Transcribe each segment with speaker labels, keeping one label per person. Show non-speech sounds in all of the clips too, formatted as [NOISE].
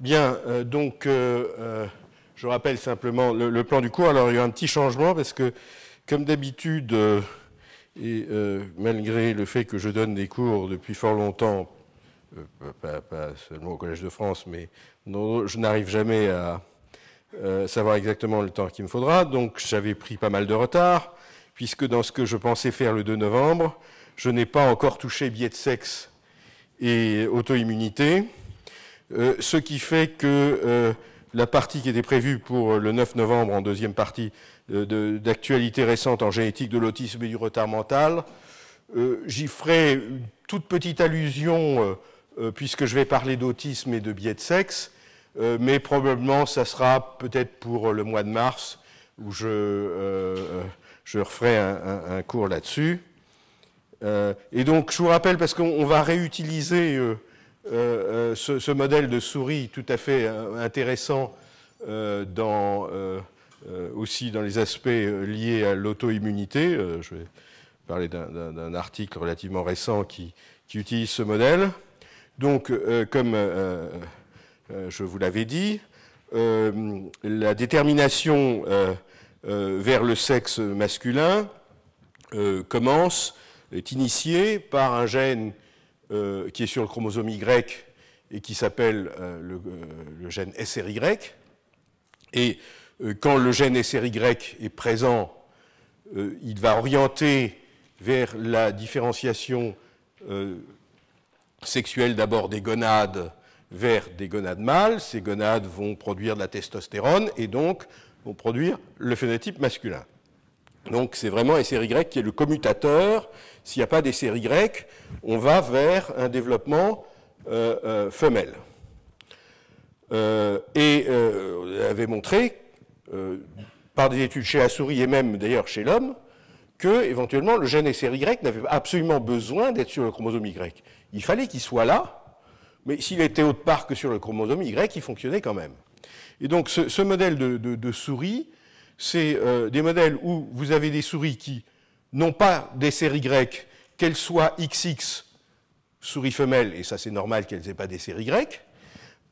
Speaker 1: Bien, donc je rappelle simplement le, plan du cours. Alors il y a un petit changement parce que, comme d'habitude, et malgré le fait que je donne des cours depuis fort longtemps, pas, seulement au Collège de France, mais je n'arrive jamais à savoir exactement le temps qu'il me faudra. Donc j'avais pris pas mal de retard, puisque dans ce que je pensais faire le 2 novembre, je n'ai pas encore touché biais de sexe et auto-immunité, euh, ce qui fait que euh, la partie qui était prévue pour le 9 novembre, en deuxième partie euh, d'actualité récente en génétique de l'autisme et du retard mental, j'y ferai une toute petite allusion, puisque je vais parler d'autisme et de biais de sexe, mais probablement ça sera peut-être pour le mois de mars, où je, referai un cours là-dessus. Euh, et donc, je vous rappelle, parce qu'on va réutiliser euh, euh, ce, modèle de souris tout à fait intéressant dans, aussi dans les aspects liés à l'auto-immunité. je vais parler d'un article relativement récent qui, utilise ce modèle. Donc, comme je vous l'avais dit, la détermination vers le sexe masculin commence est initié par un gène euh, qui est sur le chromosome Y et qui s'appelle euh, le, euh, le, gène SRY. Et quand le gène SRY est présent, il va orienter vers la différenciation sexuelle d'abord des gonades vers des gonades mâles. Ces gonades vont produire de la testostérone et donc vont produire le phénotype masculin. Donc c'est vraiment SRY qui est le commutateur s'il n'y a pas des séries grecques, on va vers un développement euh, euh, femelle. Euh, et on avait montré, par des études chez la souris et même d'ailleurs chez l'homme, que éventuellement le gène SRY n'avait absolument besoin d'être sur le chromosome Y. Il fallait qu'il soit là, mais s'il était autre part que sur le chromosome Y, il fonctionnait quand même. Et donc ce, modèle de souris, c'est des modèles où vous avez des souris qui non pas des séries grecques, qu'elles soient XX, souris femelle, et ça c'est normal qu'elles n'aient pas des séries grecques,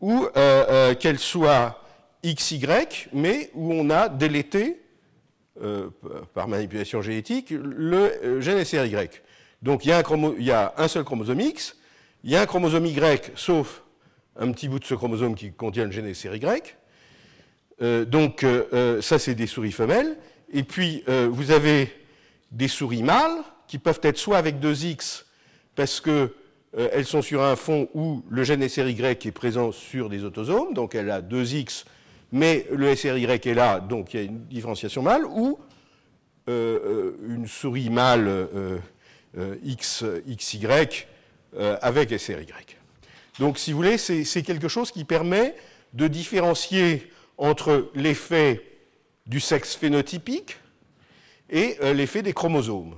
Speaker 1: ou euh, euh, qu'elles soient XY, mais où on a délété, euh, par manipulation génétique, le gène SRY. Donc il y, a un il y, a un seul chromosome X, il y a un chromosome Y, sauf un petit bout de ce chromosome qui contient le gène SRY. donc ça c'est des souris femelles. Et puis vous avez des souris mâles qui peuvent être soit avec deux X parce qu'elles euh, sont sur un fond où le gène SRY est présent sur des autosomes, donc elle a deux X, mais le SRY est là, donc il y a une différenciation mâle, ou euh, euh, une souris mâle X, XY avec SRY. Donc si vous voulez, c'est quelque chose qui permet de différencier entre l'effet du sexe phénotypique, et euh, l'effet des chromosomes.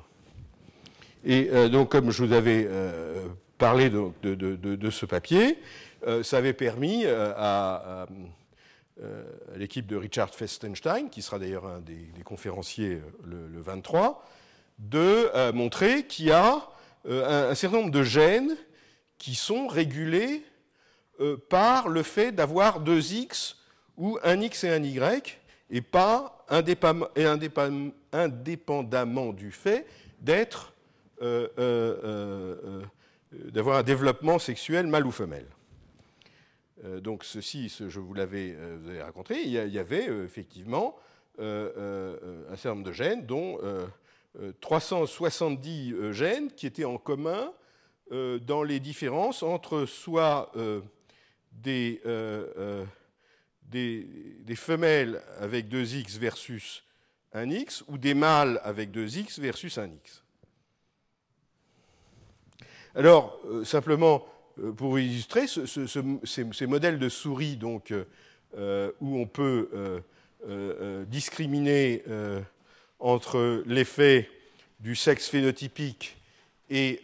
Speaker 1: Et euh, donc, comme je vous avais euh, parlé de, ce papier, ça avait permis à, l'équipe de Richard Festenstein, qui sera d'ailleurs un des, conférenciers le, 23, de montrer qu'il y a un, certain nombre de gènes qui sont régulés par le fait d'avoir deux X ou un X et un Y, et pas indépendamment du fait d'être, euh, euh, euh, d'avoir un développement sexuel mâle ou femelle. donc ceci, je vous l'avais raconté, il y, avait effectivement un certain nombre de gènes, dont 370 gènes qui étaient en commun dans les différences entre soit des des, femelles avec 2x versus un x ou des mâles avec 2x versus un x? Alors, euh, simplement, euh, pour illustrer ces, modèles de souris donc, euh, où on peut discriminer entre l'effet du sexe phénotypique et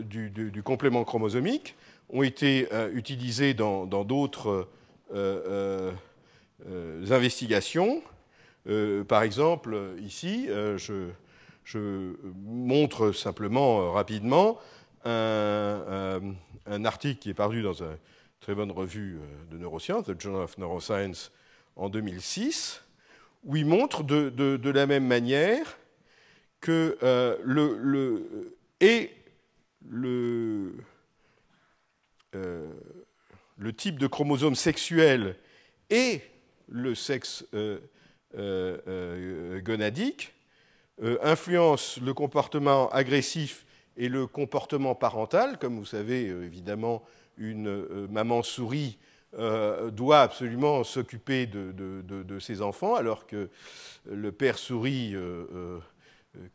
Speaker 1: du, complément chromosomique, ont été utilisés dans d'autres investigations. Euh, par exemple, ici, je, montre simplement rapidement un, article qui est paru dans un, très bonne revue de neurosciences, The Journal of Neuroscience, en 2006, où il montre de, la même manière que le, et le, le type de chromosome sexuel et le sexe euh, euh, euh, gonadique influencent le comportement agressif et le comportement parental. Comme vous savez, évidemment, une maman souris doit absolument s'occuper de, ses enfants, alors que le père souris,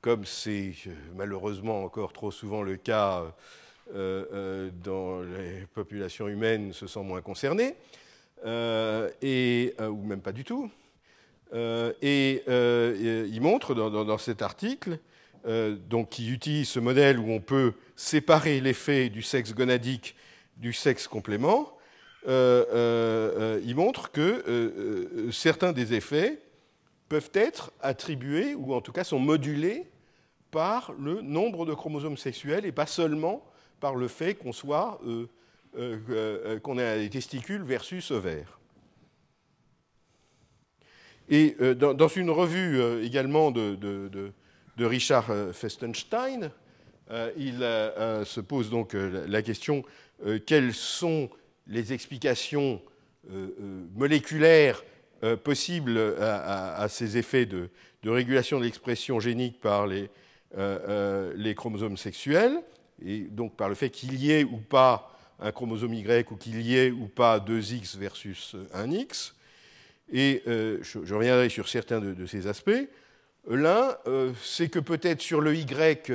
Speaker 1: comme c'est malheureusement encore trop souvent le cas dans les populations humaines, se sent moins concerné. Euh, et, euh, ou même pas du tout. Euh, et il montre dans, cet article, donc, qui utilise ce modèle où on peut séparer l'effet du sexe gonadique du sexe complément, il montre que certains des effets peuvent être attribués, ou en tout cas sont modulés par le nombre de chromosomes sexuels et pas seulement par le fait qu'on soit euh, euh, qu'on a des testicules versus ovaires. Et euh, dans, une revue également de, Richard Festenstein, il se pose donc la question quelles sont les explications moléculaires possibles à, ces effets de, régulation de l'expression génique par les, chromosomes sexuels, et donc par le fait qu'il y ait ou pas un chromosome Y ou qu'il y ait ou pas deux X versus un X. Et euh, je, reviendrai sur certains de, ces aspects. L'un, euh, c'est que peut-être sur le Y,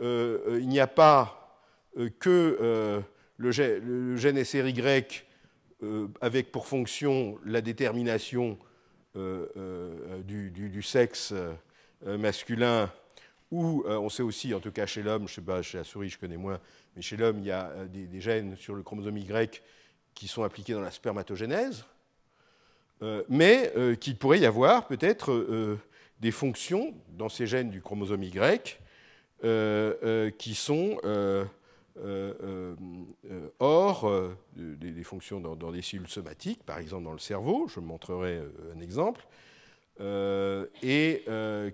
Speaker 1: euh, il n'y a pas que le, gène SRY avec pour fonction la détermination du, sexe masculin, ou on sait aussi, en tout cas chez l'homme, je sais pas, chez la souris je connais moins, mais chez l'homme, il y a euh, des, gènes sur le chromosome Y qui sont impliqués dans la spermatogénèse, euh, mais euh, qu'il pourrait y avoir peut-être des fonctions dans ces gènes du chromosome Y qui sont hors des, fonctions dans, dans, des cellules somatiques, par exemple dans le cerveau, je montrerai un exemple, et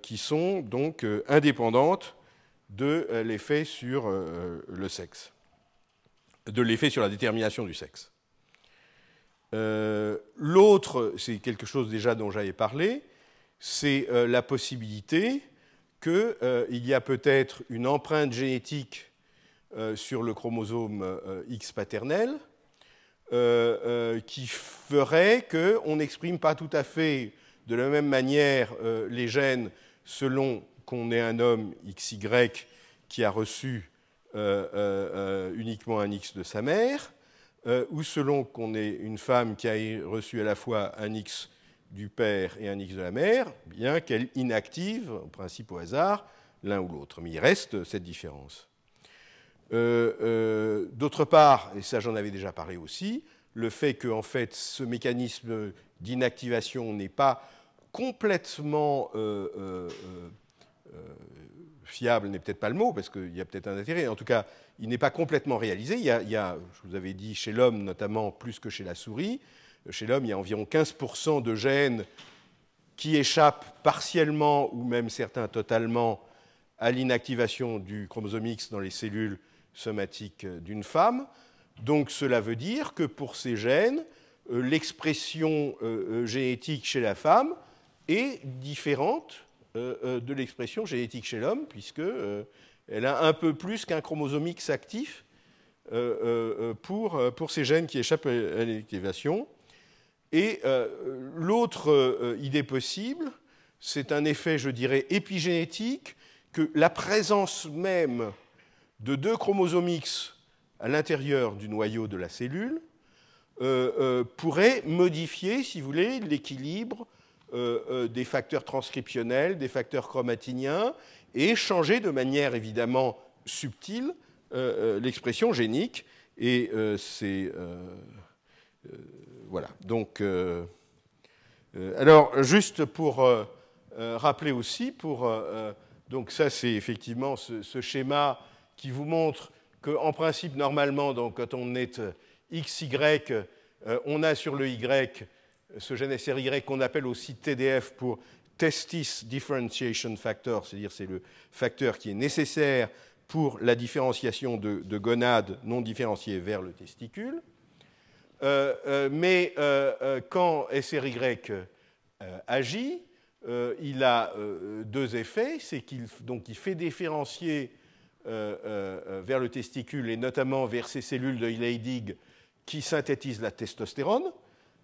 Speaker 1: qui sont donc indépendantes de euh, l'effet sur euh, le sexe, de l'effet sur la détermination du sexe. Euh, l'autre, c'est quelque chose déjà dont j'avais parlé, c'est la possibilité qu'il y a peut-être une empreinte génétique sur le chromosome X paternel qui ferait qu'on n'exprime pas tout à fait de la même manière les gènes selon qu'on est un homme XY qui a reçu euh, euh, euh, uniquement un X de sa mère, ou selon qu'on est une femme qui a reçu à la fois un X du père et un X de la mère, bien qu'elle inactive, en principe au hasard, l'un ou l'autre. Mais il reste cette différence. D'autre part, et ça j'en avais déjà parlé aussi, le fait que ce mécanisme d'inactivation n'est pas complètement euh, fiable n'est peut-être pas le mot, parce qu'il y a peut-être un intérêt. En tout cas, il n'est pas complètement réalisé. Il y, a, je vous avais dit, chez l'homme notamment, plus que chez la souris. Chez l'homme, il y a environ 15% de gènes qui échappent partiellement ou même certains totalement à l'inactivation du chromosome X dans les cellules somatiques d'une femme. Donc cela veut dire que pour ces gènes, euh, l'expression euh, génétique chez la femme est différente euh, euh, de l'expression génétique chez l'homme, puisqu'elle euh, a un peu plus qu'un chromosome X actif pour, ces gènes qui échappent à l'inactivation. Et l'autre idée possible, c'est un effet, je dirais, épigénétique, que la présence même de deux chromosomes X à l'intérieur du noyau de la cellule pourrait modifier, si vous voulez, l'équilibre euh, euh, des facteurs transcriptionnels, des facteurs chromatiniens, et changer de manière évidemment subtile euh, l'expression génique. Et c'est. voilà. Donc. alors, juste pour rappeler aussi, pour, donc ça c'est effectivement ce, schéma qui vous montre qu'en principe, normalement, donc, quand on est XY, on a sur le Y ce gène SRY qu'on appelle aussi TDF pour Testis Differentiation Factor, c'est-à-dire c'est le facteur qui est nécessaire pour la différenciation de, gonades non différenciées vers le testicule. mais quand SRY agit, il a deux effets. C'est qu'il il fait différencier vers le testicule et notamment vers ces cellules de Leydig qui synthétisent la testostérone.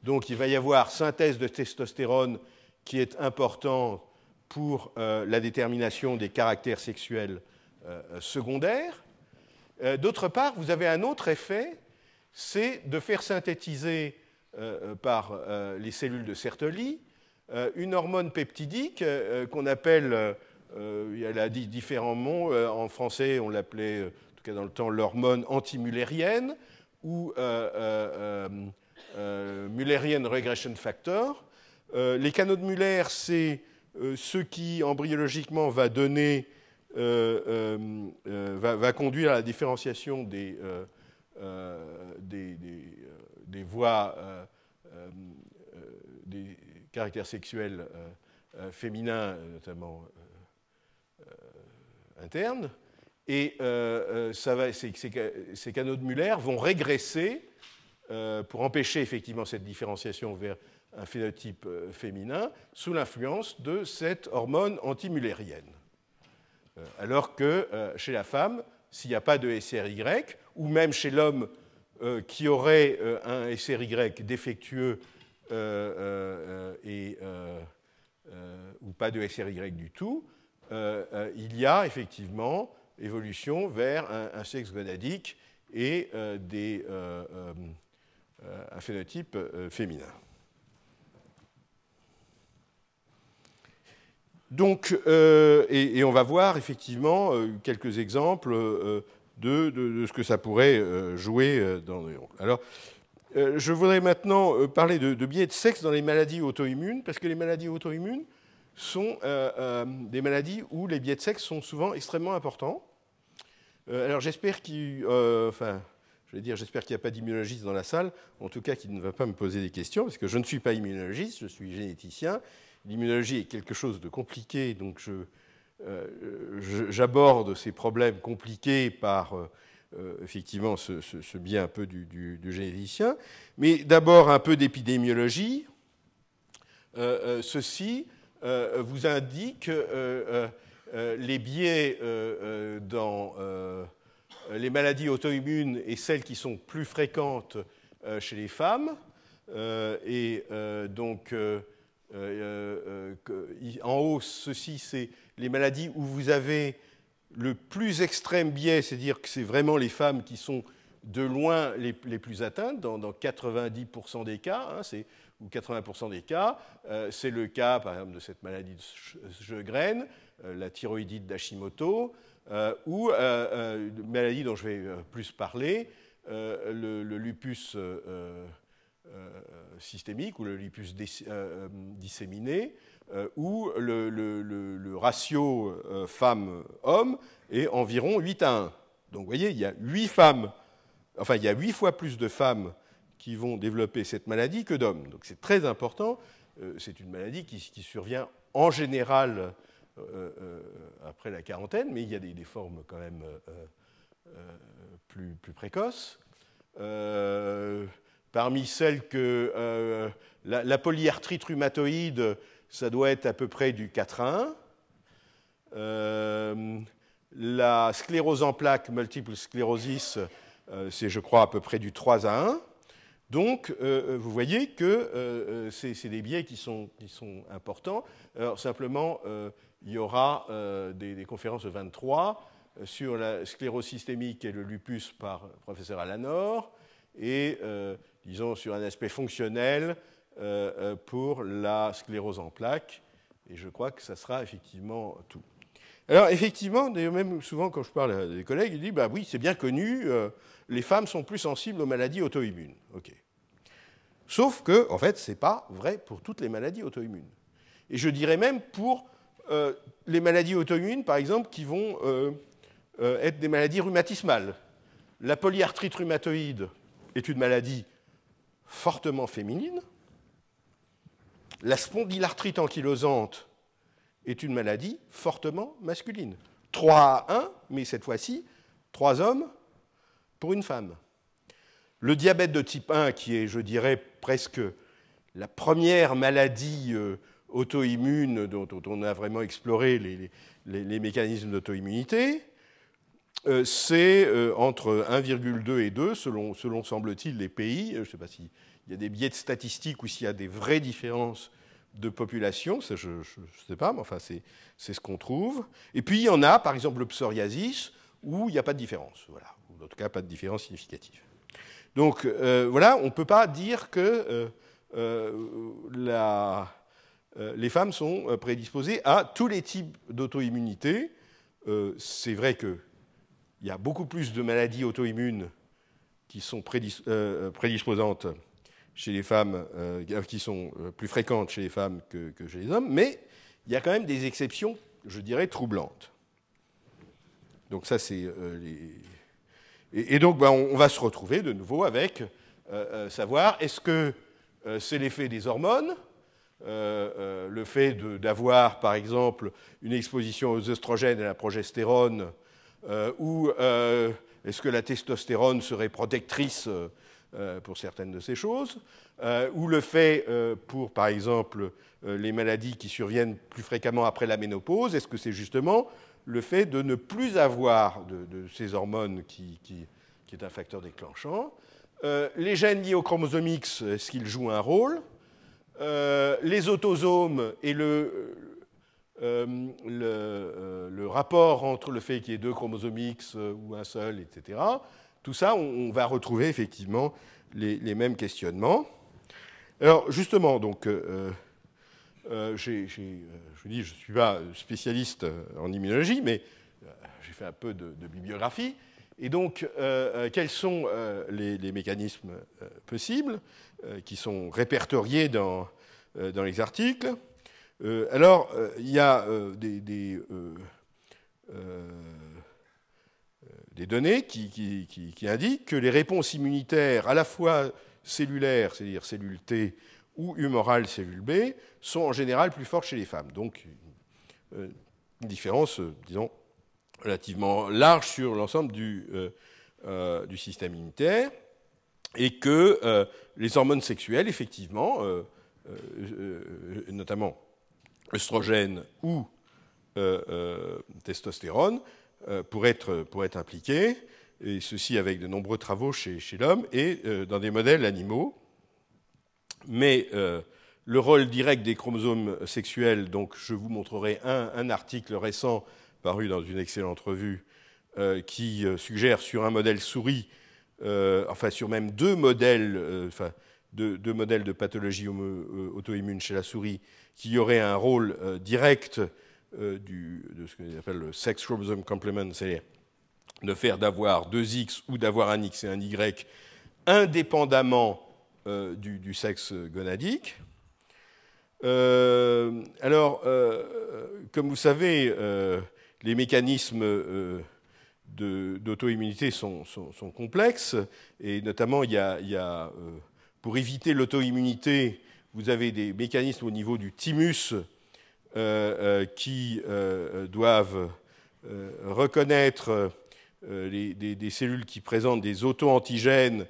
Speaker 1: Donc il va y avoir synthèse de testostérone qui est importante pour euh, la détermination des caractères sexuels euh, secondaires. Euh, d'autre part, vous avez un autre effet, c'est de faire synthétiser par les cellules de Sertoli une hormone peptidique qu'on appelle, elle a différents mots, en français on l'appelait, en tout cas dans le temps, l'hormone antimulérienne ou euh, Mullerian Regression Factor. Euh, les canaux de Muller, c'est euh, ce qui embryologiquement va donner, va, conduire à la différenciation des, des, voies, des caractères sexuels féminins, notamment internes. Et ça va, ces, canaux de Muller vont régresser euh, pour empêcher effectivement cette différenciation vers un phénotype euh, féminin sous l'influence de cette hormone antimullérienne. Euh, alors que chez la femme, s'il n'y a pas de SRY, ou même chez l'homme qui aurait un SRY défectueux et, ou pas de SRY du tout, il y a effectivement évolution vers un, sexe gonadique et des euh, un phénotype euh, féminin. Donc, euh, et, on va voir effectivement quelques exemples de, ce que ça pourrait jouer dans les Alors, je voudrais maintenant parler de, biais de sexe dans les maladies auto-immunes, parce que les maladies auto-immunes sont des maladies où les biais de sexe sont souvent extrêmement importants. alors, j'espère qu'il. enfin, je vais dire, j'espère qu'il n'y a pas d'immunologiste dans la salle, en tout cas qu'il ne va pas me poser des questions, parce que je ne suis pas immunologiste, je suis généticien. L'immunologie est quelque chose de compliqué, donc euh, j'aborde ces problèmes compliqués par euh, euh, effectivement ce, biais un peu du, généticien. Mais d'abord un peu d'épidémiologie. ceci vous indique les biais dans euh, les maladies auto-immunes et celles qui sont plus fréquentes euh, chez les femmes. Euh, et donc, en haut, ceci, c'est les maladies où vous avez le plus extrême biais, c'est-à-dire que c'est vraiment les femmes qui sont de loin les, plus atteintes, dans, 90% des cas, hein, ou 80% des cas. c'est le cas, par exemple, de cette maladie de Sjögren, la thyroïdite d'Hashimoto, euh, ou euh, une maladie dont je vais euh, plus parler, le, lupus systémique ou le lupus disséminé, où le, ratio femme-homme est environ 8 à 1. Donc vous voyez, il y a 8 femmes, enfin il y a 8 fois plus de femmes qui vont développer cette maladie que d'hommes. Donc c'est très important. c'est une maladie qui, survient en général euh, euh, après la quarantaine, mais il y a des, formes quand même euh, plus, plus, précoces. parmi celles que la, polyarthrite rhumatoïde, ça doit être à peu près du 4 à 1. la sclérose en plaques, multiple sclérosis, c'est je crois à peu près du 3 à 1. Donc, vous voyez que c'est des biais qui sont, importants. Alors, simplement, il y aura euh, des, conférences de 23 euh, sur la sclérose systémique et le lupus par le professeur Alanor, et euh, disons sur un aspect fonctionnel pour la sclérose en plaques. Et je crois que ça sera effectivement tout. Alors effectivement, même souvent quand je parle à des collègues, ils disent bah oui, c'est bien connu, les femmes sont plus sensibles aux maladies auto-immunes. Ok. Sauf que, en fait, ce n'est pas vrai pour toutes les maladies auto-immunes. Et je dirais même pour euh, les maladies auto-immunes, par exemple, qui vont euh, euh, être des maladies rhumatismales. La polyarthrite rhumatoïde, est une maladie fortement féminine. La spondylarthrite ankylosante est une maladie fortement masculine. 3 à 1, mais cette fois-ci, 3 hommes pour une femme. Le diabète de type 1, qui est, je dirais, presque la première maladie euh, auto-immune dont, on a vraiment exploré les, mécanismes d'auto-immunité, euh, c'est euh, entre 1,2 et 2, selon, selon semble-t-il, les pays. Je ne sais pas s'il y a des biais de statistiques ou s'il y a des vraies différences de population, je ne sais pas, mais enfin, c'est ce qu'on trouve. Et puis, il y en a, par exemple, le psoriasis, où il n'y a pas de différence. Voilà. En tout cas, pas de différence significative. Donc, euh, voilà, on ne peut pas dire que la, les femmes sont prédisposées à tous les types d'auto-immunité. c'est vrai que il y a beaucoup plus de maladies auto-immunes qui sont euh, prédisposantes chez les femmes, euh, qui sont euh, plus fréquentes chez les femmes que, chez les hommes, mais il y a quand même des exceptions, je dirais, troublantes. Donc ça, c'est les... Et, donc, ben, on, va se retrouver de nouveau avec savoir est-ce que c'est l'effet des hormones, le fait d'avoir, par exemple, une exposition aux œstrogènes et à la progestérone euh, ou euh, est-ce que la testostérone serait protectrice euh, pour certaines de ces choses, ou le fait pour, par exemple, les maladies qui surviennent plus fréquemment après la ménopause, est-ce que c'est justement le fait de ne plus avoir de, ces hormones qui, est un facteur déclenchant Les gènes liés au chromosome X, est-ce qu'ils jouent un rôle Les autosomes et le, euh, euh, le, rapport entre le fait qu'il y ait deux chromosomes X euh, ou un seul, etc. Tout ça, on, va retrouver effectivement les, mêmes questionnements. Alors justement, donc, je vous dis, je ne suis pas spécialiste en immunologie, mais j'ai fait un peu de, bibliographie. Et donc, quels sont les, mécanismes possibles qui sont répertoriés dans, dans les articles euh, alors, euh, il y a euh, des, des, données qui, indiquent que les réponses immunitaires, à la fois cellulaires, c'est-à-dire cellules T, ou humorales, cellules B, sont en général plus fortes chez les femmes. Donc, une différence, disons, relativement large sur l'ensemble du, du, système immunitaire, et que les hormones sexuelles, effectivement, notamment œstrogène ou euh, euh, testostérone euh, pourraient être, impliqués, et ceci avec de nombreux travaux chez l'homme et dans des modèles animaux. Mais le rôle direct des chromosomes sexuels, donc je vous montrerai un, article récent paru dans une excellente revue qui suggère sur un modèle souris, enfin sur même deux modèles, enfin, deux, modèles de pathologie auto-immune chez la souris, qui aurait un rôle euh, direct euh, de ce qu'on appelle le sex chromosome complement, c'est-à-dire de faire d'avoir deux X ou d'avoir un X et un Y indépendamment euh, du, sexe gonadique. alors, comme vous savez, les mécanismes d'auto-immunité sont, complexes, et notamment il y a, pour éviter l'auto-immunité, vous avez des mécanismes au niveau du thymus euh, euh, qui euh, doivent reconnaître des, cellules qui présentent des auto-antigènes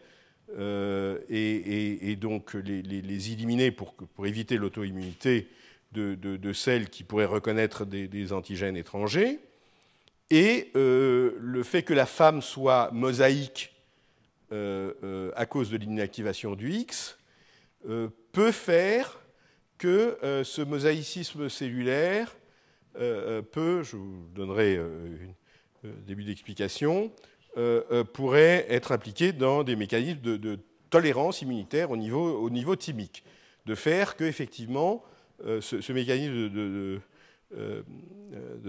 Speaker 1: et, donc les, éliminer pour, éviter l'auto-immunité de, celles qui pourraient reconnaître des, antigènes étrangers. Et le fait que la femme soit mosaïque à cause de l'inactivation du X peut faire que euh, ce mosaïcisme cellulaire euh, euh, peut, je vous donnerai un début d'explication, pourrait être impliqué dans des mécanismes de, tolérance immunitaire au niveau, au niveau thymique, de faire que effectivement ce, mécanisme de,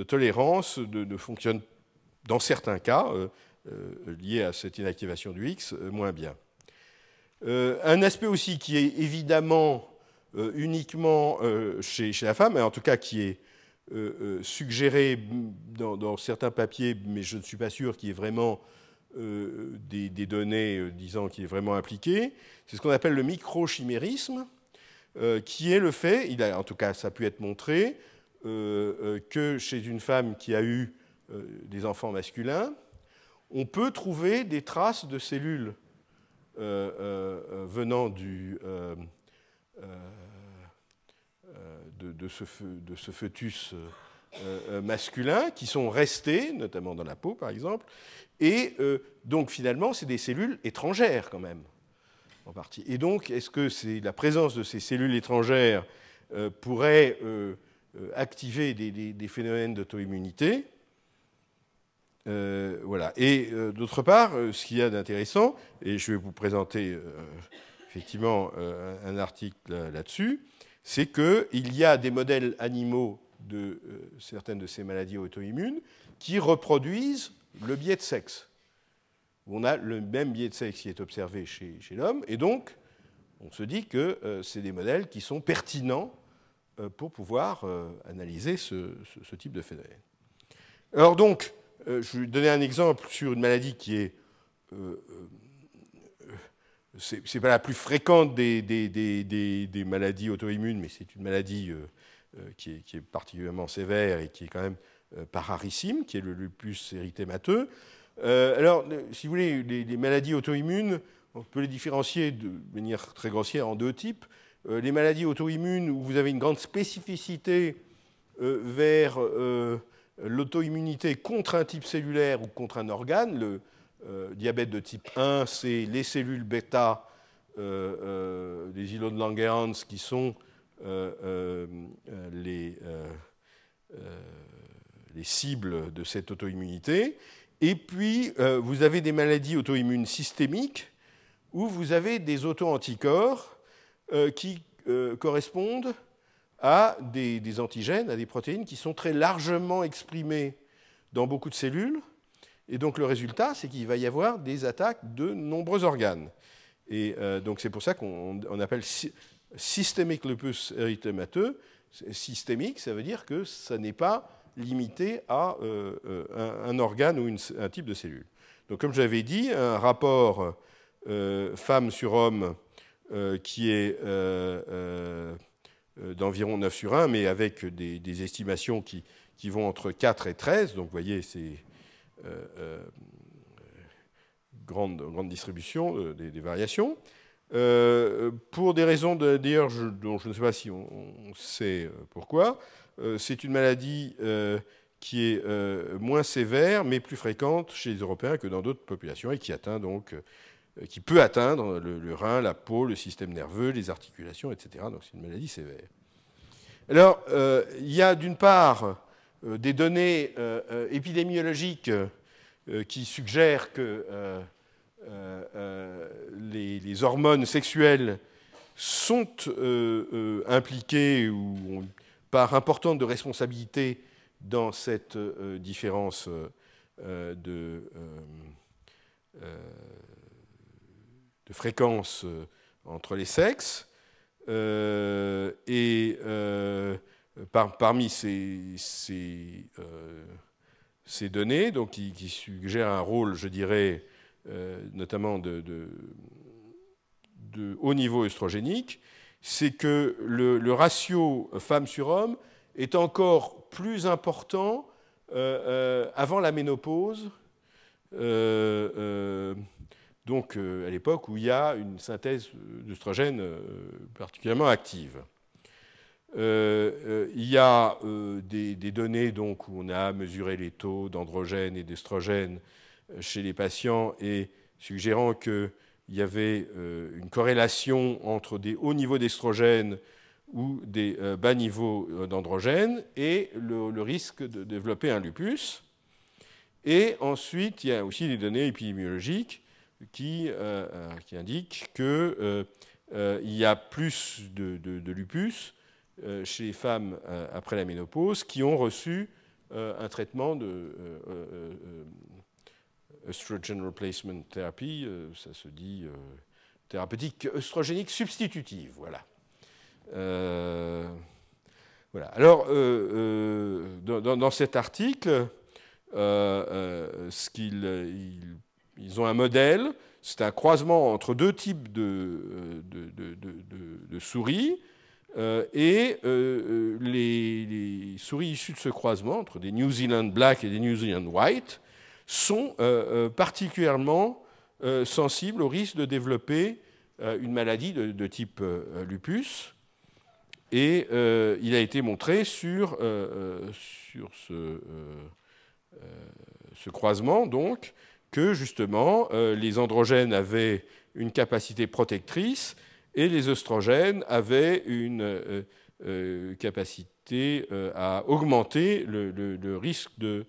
Speaker 1: tolérance ne fonctionne dans certains cas liés à cette inactivation du X moins bien. Euh, un aspect aussi qui est évidemment euh, uniquement euh, chez, la femme, en tout cas qui est suggéré dans, certains papiers, mais je ne suis pas sûr qu'il y ait vraiment des, données disant qu'il est vraiment impliqué. C'est ce qu'on appelle le microchimérisme, qui est le fait, il a, en tout cas ça a pu être montré, que chez une femme qui a eu des enfants masculins, on peut trouver des traces de cellules venant du, de, ce, de, ce, fœtus euh, euh, masculin qui sont restés, notamment dans la peau par exemple, et euh, donc finalement c'est des cellules étrangères quand même, en partie. Et donc est-ce que la présence de ces cellules étrangères pourrait activer des, phénomènes d'auto-immunité? Voilà. Et d'autre part, ce qu'il y a d'intéressant, et je vais vous présenter effectivement un article là-dessus, c'est qu'il y a des modèles animaux de euh, certaines de ces maladies auto-immunes qui reproduisent le biais de sexe. On a le même biais de sexe qui est observé chez, l'homme, et donc on se dit que euh, c'est des modèles qui sont pertinents euh, pour pouvoir analyser ce, type de phénomène. Alors donc, je vais donner un exemple sur une maladie qui est c'est pas la plus fréquente des, des, maladies auto-immunes, mais c'est une maladie euh, qui, est, particulièrement sévère et qui est quand même euh, pas rarissime, qui est le lupus érythémateux. alors, si vous voulez, les, maladies auto-immunes, on peut les différencier de manière très grossière en deux types. les maladies auto-immunes où vous avez une grande spécificité vers l'auto-immunité contre un type cellulaire ou contre un organe, le, euh, diabète de type 1, c'est les cellules bêta euh, euh, des îlots de Langerhans qui sont les, les, cibles de cette auto-immunité. Et puis, vous avez des maladies auto-immunes systémiques où vous avez des auto-anticorps qui correspondent à des, antigènes, à des protéines qui sont très largement exprimées dans beaucoup de cellules et donc le résultat, c'est qu'il va y avoir des attaques de nombreux organes. Et euh, donc c'est pour ça qu'on appelle systémique lupus érythémateux. Systémique, ça veut dire que ça n'est pas limité à euh, euh, un, organe ou un type de cellule. Donc comme j'avais dit, un rapport femme sur homme qui est d'environ 9 sur 1, mais avec des, estimations qui, vont entre 4 et 13. Donc vous voyez, c'est euh, euh, grande, grande distribution euh, des, variations. Pour des raisons d'ailleurs dont je ne sais pas si on, sait pourquoi, c'est une maladie qui est moins sévère mais plus fréquente chez les Européens que dans d'autres populations et qui atteint donc qui peut atteindre le, rein, la peau, le système nerveux, les articulations, etc. Donc c'est une maladie sévère. Alors, il y a d'une part euh, des données euh, euh, épidémiologiques qui suggèrent que les, les, hormones sexuelles sont impliquées ou ont une part importante de responsabilité dans cette différence de, fréquence entre les sexes. et parmi ces, euh, données, donc, qui, suggèrent un rôle, je dirais, euh, notamment de, haut niveau œstrogénique, c'est que le, ratio femme sur homme est encore plus important euh, avant la ménopause, donc à l'époque où il y a une synthèse d'œstrogène particulièrement active. Euh, euh, il y a euh, des, données donc, où on a mesuré les taux d'androgène et d'estrogène chez les patients et suggérant qu'il y avait une corrélation entre des hauts niveaux d'estrogène ou des bas niveaux d'androgène et le, risque de développer un lupus. Et ensuite, il y a aussi des données épidémiologiques qui, qui indiquent qu'il y a plus de, lupus euh, chez les femmes euh, après la ménopause qui ont reçu euh, un traitement de estrogen replacement therapy, ça se dit thérapeutique œstrogénique substitutive, voilà. voilà. Alors, dans, cet article, ce ils ont un modèle, c'est un croisement entre deux types de, de, souris, et les, souris issues de ce croisement, entre des New Zealand Black et des New Zealand White, sont particulièrement sensibles au risque de développer une maladie de, type lupus. Et il a été montré sur, ce, croisement, donc, que justement euh, les androgènes avaient une capacité protectrice et les œstrogènes avaient une euh, euh, capacité à augmenter le, risque de,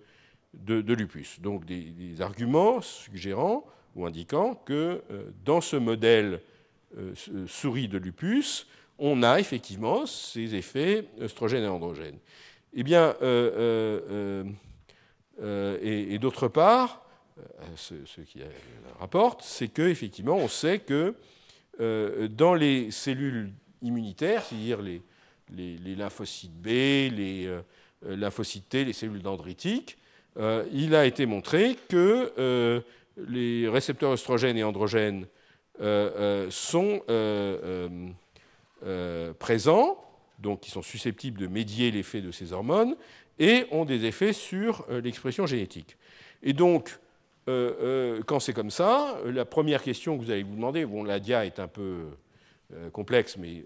Speaker 1: de, lupus. Donc des, arguments suggérant ou indiquant que dans ce modèle souris de lupus, on a effectivement ces effets œstrogènes et androgènes. Eh et d'autre part, euh, ce, qui rapporte, c'est qu'effectivement, on sait que euh, dans les cellules immunitaires, c'est-à-dire les, lymphocytes B, les euh, lymphocytes T, les cellules dendritiques, il a été montré que les récepteurs oestrogènes et androgènes sont présents, donc qui sont susceptibles de médier l'effet de ces hormones, et ont des effets sur l'expression génétique. Et donc, euh, euh, quand c'est comme ça, la première question que vous allez vous demander, bon, la dia est un peu euh, complexe, mais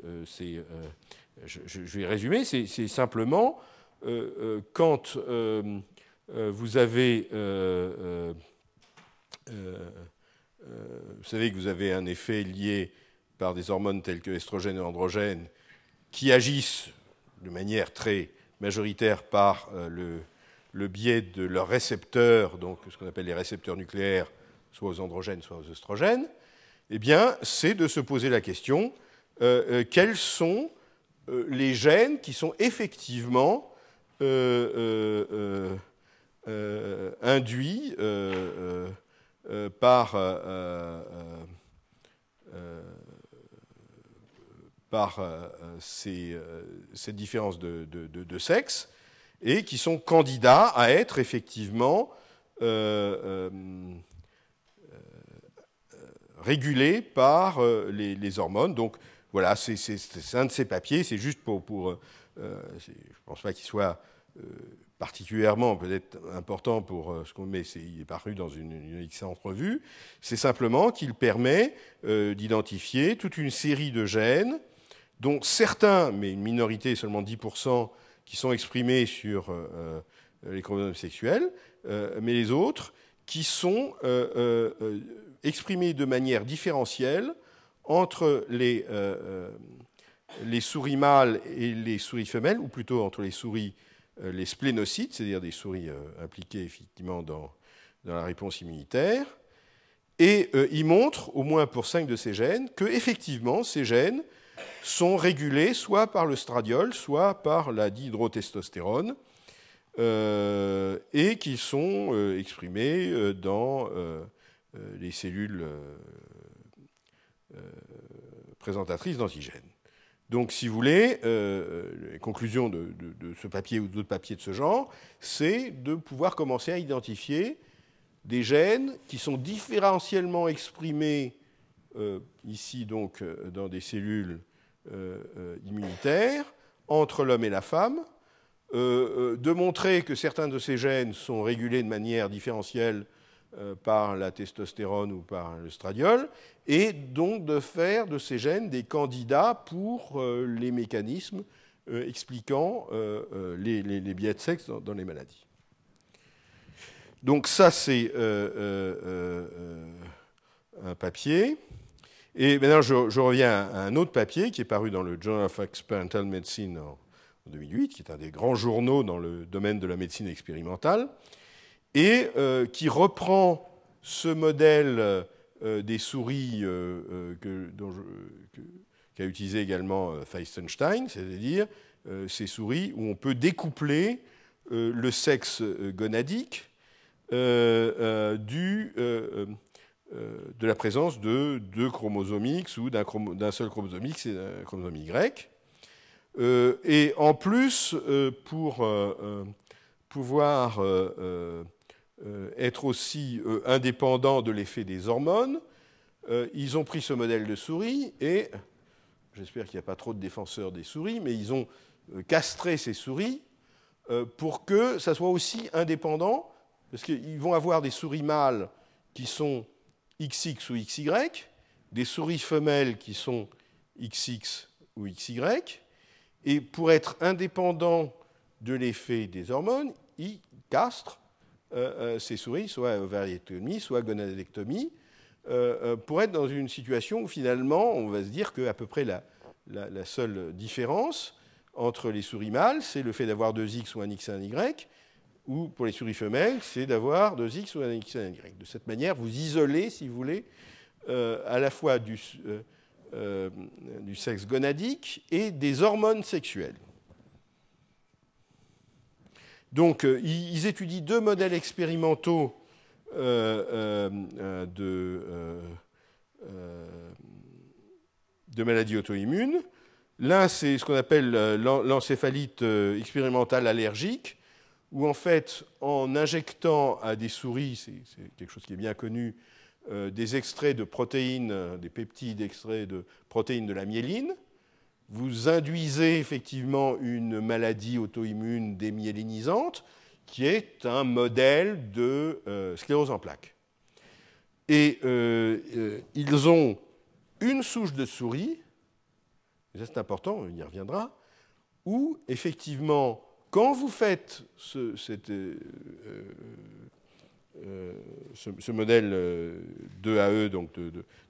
Speaker 1: je, vais résumer, c'est, simplement quand vous avez, vous savez que vous avez un effet lié par des hormones telles que estrogène et androgène qui agissent de manière très majoritaire par le biais de leurs récepteurs, donc ce qu'on appelle les récepteurs nucléaires, soit aux androgènes, soit aux oestrogènes, eh bien, c'est de se poser la question euh, euh, quels sont euh, les gènes qui sont effectivement induits par, par ces, cette différence de, de sexe et qui sont candidats à être effectivement euh, euh, euh, régulés par les, hormones. Donc voilà, c'est un de ces papiers, c'est juste pour... pour je ne pense pas qu'il soit particulièrement peut-être important pour ce qu'on met, il est paru dans une, excellente revue, c'est simplement qu'il permet d'identifier toute une série de gènes dont certains, mais une minorité, seulement 10%, qui sont exprimés sur euh, euh, les chromosomes sexuels, euh, mais les autres qui sont exprimés de manière différentielle entre les, les souris mâles et les souris femelles, ou plutôt entre les souris, les splénocytes, c'est-à-dire des souris impliquées effectivement dans, la réponse immunitaire. Et il montre, au moins pour cinq de ces gènes, que effectivement ces gènes sont régulés soit par le stradiol, soit par la dihydrotestostérone, euh, et qui sont euh, exprimés euh, dans les cellules présentatrices d'antigènes. Donc, si vous voulez, la conclusion de, ce papier ou d'autres papiers de ce genre, c'est de pouvoir commencer à identifier des gènes qui sont différentiellement exprimés ici donc dans des cellules euh, euh, immunitaire entre l'homme et la femme, euh, de montrer que certains de ces gènes sont régulés de manière différentielle par la testostérone ou par le stradiol, et donc de faire de ces gènes des candidats pour les mécanismes expliquant les, biais de sexe dans, les maladies. Donc ça, c'est un papier. Et maintenant, je, reviens à un autre papier qui est paru dans le Journal of Experimental Medicine en, 2008, qui est un des grands journaux dans le domaine de la médecine expérimentale, et euh, qui reprend ce modèle euh, des souris euh, qu'a utilisé également Feistenstein, c'est-à-dire ces souris où on peut découpler le sexe gonadique du de la présence de deux chromosomes X ou d'un seul chromosome X et d'un chromosome Y. Et en plus, pour pouvoir être aussi indépendants de l'effet des hormones. ils ont pris ce modèle de souris et, j'espère qu'il n'y a pas trop de défenseurs des souris, mais ils ont castré ces souris pour que ça soit aussi indépendant, parce qu'ils vont avoir des souris mâles qui sont XX ou XY, des souris femelles qui sont XX ou XY, et pour être indépendant de l'effet des hormones, ils castrent euh, euh, ces souris, soit ovariectomie, soit gonadectomie, euh, pour être dans une situation où finalement on va se dire qu'à peu près la, la, seule différence entre les souris mâles, c'est le fait d'avoir deux X ou un X et un Y, ou pour les souris femelles, c'est d'avoir deux X ou un X et un Y. De cette manière, vous isolez, si vous voulez, à la fois euh, du sexe gonadique et des hormones sexuelles. Donc, euh, ils étudient deux modèles expérimentaux euh, de, de maladies auto-immunes. L'un, c'est ce qu'on appelle l'encéphalite expérimentale allergique, où en fait, en injectant à des souris, c'est quelque chose qui est bien connu, euh, des extraits de protéines, euh, des peptides extraits de protéines de la myéline. Vous induisez effectivement une maladie auto-immune démyélinisante qui est un modèle de euh, sclérose en plaques. Et ils ont une souche de souris, c'est important, on y reviendra, où effectivement, quand vous faites ce, cette, euh, ce, modèle 2AE, euh, donc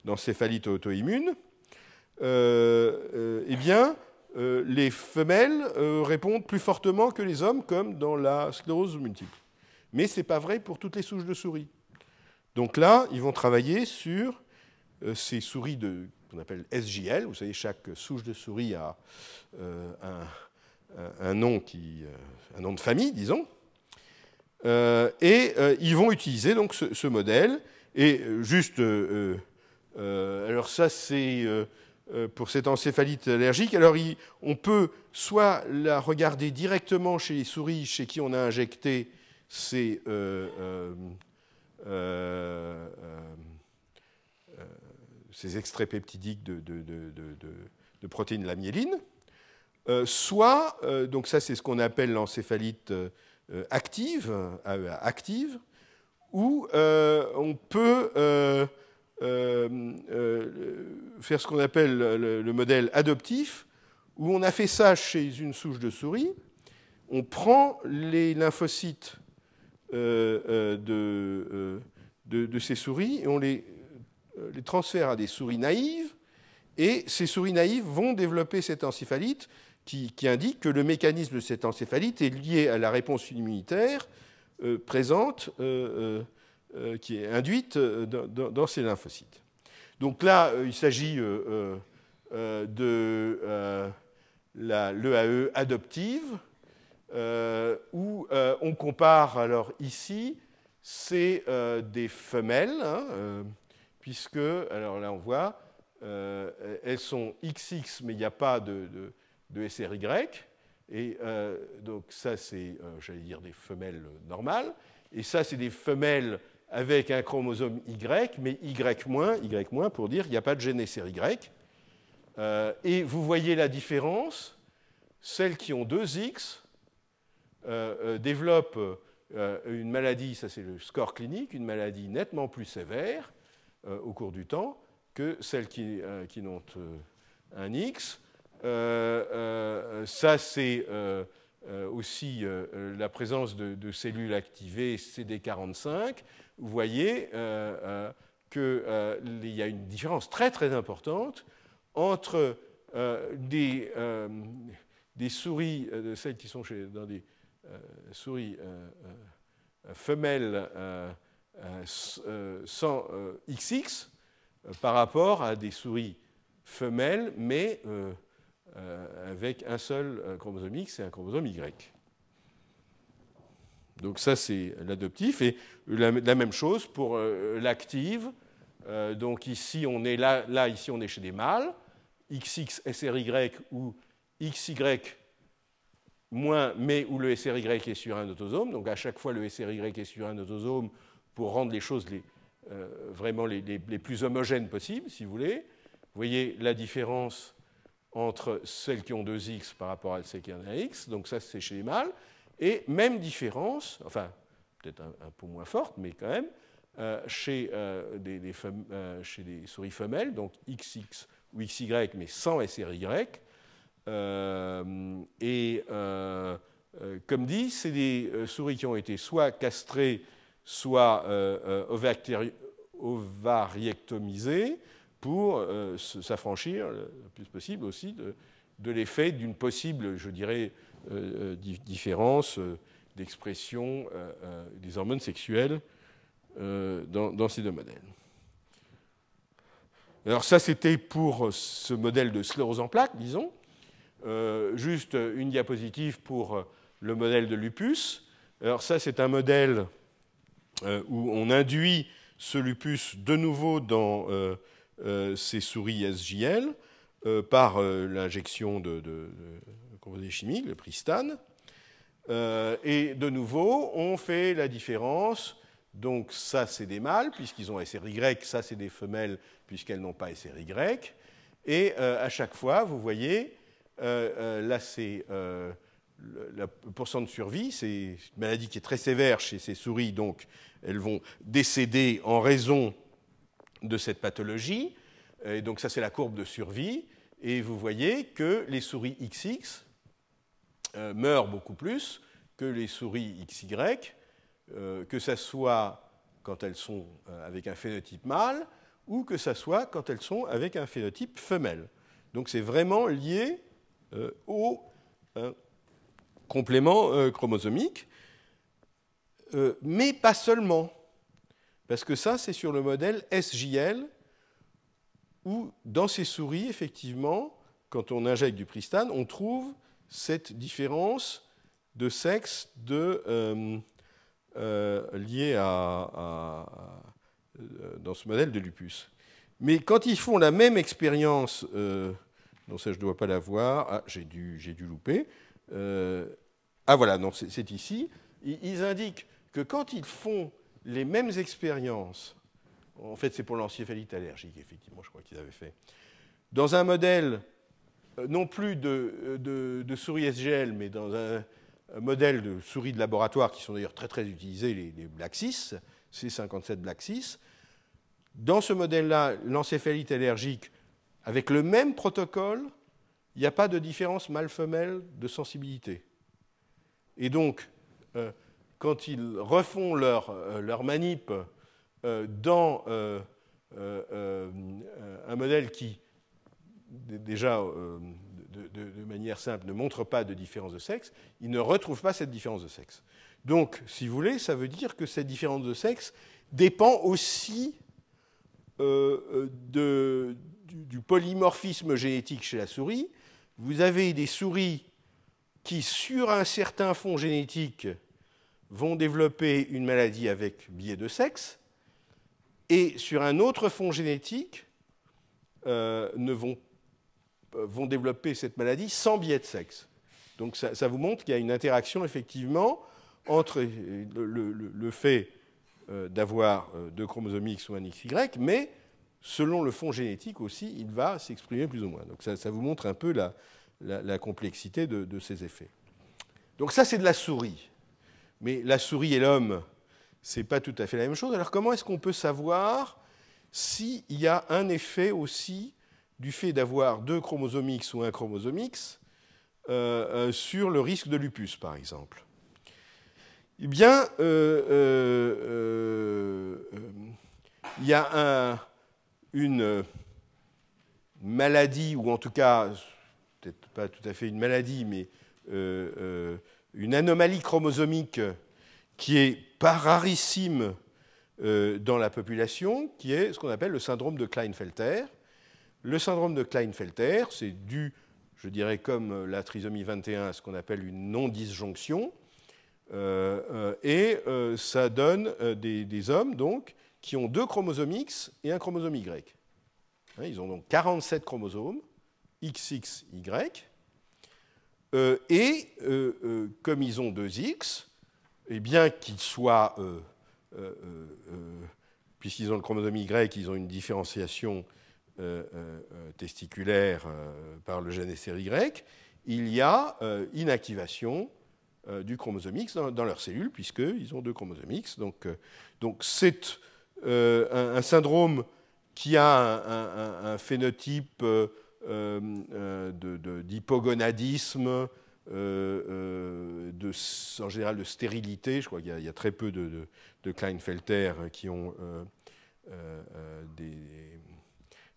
Speaker 1: d'encéphalite auto-immune, euh, eh bien, les femelles répondent plus fortement que les hommes, comme dans la sclérose multiple. Mais ce n'est pas vrai pour toutes les souches de souris. Donc là, ils vont travailler sur ces souris qu'on appelle SJL. Vous savez, chaque souche de souris a un, nom qui, un nom de famille, disons. Euh, et euh, ils vont utiliser donc ce, modèle. Et euh, juste, alors ça c'est pour cette encéphalite allergique. Alors on peut soit la regarder directement chez les souris chez qui on a injecté ces, ces extraits peptidiques de, protéines de la myéline. soit, donc ça c'est ce qu'on appelle l'encéphalite euh, active, euh, active, où euh, on peut faire ce qu'on appelle le, modèle adoptif, où on a fait ça chez une souche de souris. On prend les lymphocytes de, de, ces souris et on les, les, transfère à des souris naïves. Et ces souris naïves vont développer cette encéphalite qui, indique que le mécanisme de cette encéphalite est lié à la réponse immunitaire euh, présente, euh, euh, qui est induite dans, ces lymphocytes. Donc là, il s'agit de l'EAE adoptive, où on compare, alors ici, c'est des femelles, hein, puisque, alors là on voit, elles sont XX, mais il n'y a pas de SRY. Et euh, donc ça, c'est, euh, j'allais dire, des femelles normales. Et ça, c'est des femelles avec un chromosome Y, mais Y-, Y- pour dire qu'il n'y a pas de gène SRY. Euh, et vous voyez la différence. Celles qui ont deux X développent une maladie, ça c'est le score clinique, une maladie nettement plus sévère au cours du temps que celles qui, qui n'ont un X. Euh, euh, ça, c'est euh, aussi la présence de, cellules activées CD45. Vous voyez qu'il y a une différence très très importante entre des, des, souris, celles qui sont chez, dans des souris femelles sans XX par rapport à des souris femelles, mais euh, avec un seul euh, chromosome X et un chromosome Y. Donc ça, c'est l'adoptif. Et la, même chose pour euh, l'active. donc ici, on est là, ici, on est chez des mâles, XX, SRY ou XY moins, mais où le SRY est sur un autosome. Donc à chaque fois, le SRY est sur un autosome pour rendre les choses euh, vraiment les, plus homogènes possibles, si vous voulez. Vous voyez la différence entre celles qui ont deux X par rapport à celles qui ont un X. Donc ça, c'est chez les mâles. Et même différence, enfin, peut-être un, peu moins forte, mais quand même, euh, chez, euh, des, chez des souris femelles, donc XX ou XY, mais sans SRY, euh, et euh, euh, comme dit, c'est des souris qui ont été soit castrées, soit ovariectomisées pour s'affranchir le plus possible aussi de, l'effet d'une possible, je dirais, différence d'expression des hormones sexuelles dans, ces deux modèles. Alors ça, c'était pour ce modèle de sclérose en plaques, disons. Euh, juste une diapositive pour le modèle de lupus. Alors ça, c'est un modèle euh, où on induit ce lupus de nouveau dans euh, ces souris SJL par l'injection de, composés chimiques, le pristane. et de nouveau, on fait la différence. Donc ça, c'est des mâles, puisqu'ils ont SRY, ça, c'est des femelles, puisqu'elles n'ont pas SRY. Et à chaque fois, vous voyez, euh, euh, là, c'est euh, le pourcent de survie. C'est une maladie qui est très sévère chez ces souris, donc elles vont décéder en raison de cette pathologie. Et donc ça, c'est la courbe de survie. Et vous voyez que les souris XX meurent beaucoup plus que les souris XY, que ce soit quand elles sont avec un phénotype mâle ou que ce soit quand elles sont avec un phénotype femelle. Donc c'est vraiment lié euh, au euh, complément euh, chromosomique, mais pas seulement, parce que ça, c'est sur le modèle SJL, où dans ces souris, effectivement, quand on injecte du pristane, on trouve cette différence de sexe de, liée à, dans ce modèle de lupus. Mais quand ils font la même expérience non, ça, je ne dois pas l'avoir. Ah, j'ai dû, dû louper. Euh, ah, voilà, non, c'est ici. Ils indiquent que quand ils font les mêmes expériences, en fait, c'est pour l'encéphalite allergique, effectivement, je crois qu'ils avaient fait, dans un modèle euh, non plus de, de, souris SGL, mais dans un, modèle de souris de laboratoire qui sont d'ailleurs très très utilisés, les, les Black6, C57 Black6. Dans ce modèle-là, l'encéphalite allergique avec le même protocole, il n'y a pas de différence mâle-femelle de sensibilité. Et donc, euh, quand ils refont leur, euh, manip euh, dans un modèle qui, déjà, de, manière simple, ne montre pas de différence de sexe, ils ne retrouvent pas cette différence de sexe. Donc, si vous voulez, ça veut dire que cette différence de sexe dépend aussi de, du, polymorphisme génétique chez la souris, vous avez des souris qui, sur un certain fond génétique, vont développer une maladie avec biais de sexe, et sur un autre fond génétique, euh, ne vont, euh, vont, développer cette maladie sans biais de sexe. Donc ça, vous montre qu'il y a une interaction effectivement entre le, fait euh, d'avoir deux chromosomes X ou un XY, mais selon le fond génétique aussi, il va s'exprimer plus ou moins. Donc ça, vous montre un peu la, complexité de, ces effets. Donc ça, c'est de la souris. Mais la souris et l'homme, ce n'est pas tout à fait la même chose. Alors comment est-ce qu'on peut savoir s'il y a un effet aussi du fait d'avoir deux chromosomes X ou un chromosome X euh, euh, sur le risque de lupus, par exemple? Eh bien, euh, il y a un, une maladie, ou en tout cas, peut-être pas tout à fait une maladie, mais une anomalie chromosomique qui est pas rarissime dans la population, qui est ce qu'on appelle le syndrome de Klinefelter. Le syndrome de Klinefelter, c'est dû, je dirais, comme la trisomie 21, à ce qu'on appelle une non-disjonction. et ça donne des, des, hommes, donc, qui ont deux chromosomes X et un chromosome Y. Hein, ils ont donc 47 chromosomes, XXY. Et comme ils ont deux X, et bien qu'ils soient, puisqu'ils ont le chromosome Y, ils ont une différenciation testiculaire par le gène SRY, il y a inactivation du chromosome X dans, leurs cellules, puisqu'ils ont deux chromosomes X. Donc, donc c'est un, syndrome qui a un, phénotype d'hypogonadisme, en général de stérilité. Je crois qu'il y, a très peu de, Kleinfelter qui ont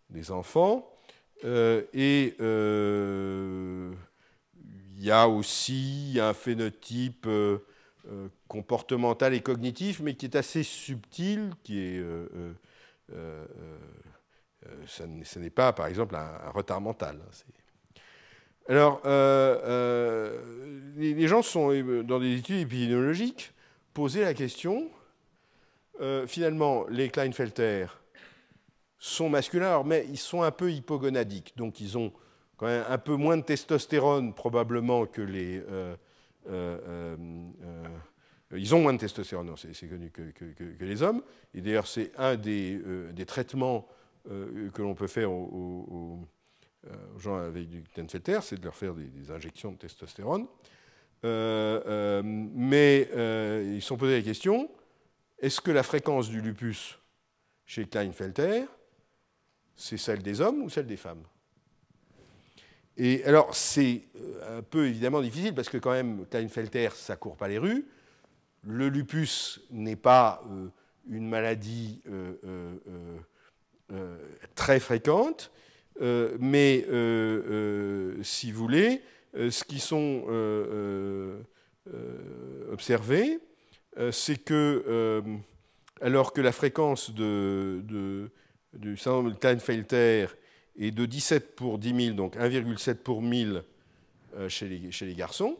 Speaker 1: des, enfants. et il y a aussi un phénotype comportemental et cognitif, mais qui est assez subtil, qui est euh, ce n'est pas, par exemple, un, retard mental. Hein, Alors, euh, euh, les, gens sont, dans des études épidémiologiques, posé la question, finalement, les Kleinfelter sont masculins, mais ils sont un peu hypogonadiques, donc ils ont quand même un peu moins de testostérone probablement que les... ils ont moins de testostérone, c'est connu que, les hommes. Et d'ailleurs, c'est un des, des traitements euh, que l'on peut faire aux, euh, gens avec du Tenfelter, c'est de leur faire des, injections de testostérone. Euh, mais ils sont posés la question est-ce que la fréquence du lupus chez Kleinfelter, c'est celle des hommes ou celle des femmes? Et alors, c'est un peu évidemment difficile parce que, quand même, Kleinfelter, ça court pas les rues. Le lupus n'est pas une maladie euh, très fréquentes, euh, mais euh, si vous voulez, ce qui sont observés, c'est que alors que la fréquence de, du syndrome de Klinefelter est de 17 pour 10 000, donc 1,7 pour 1000 chez les, chez les garçons,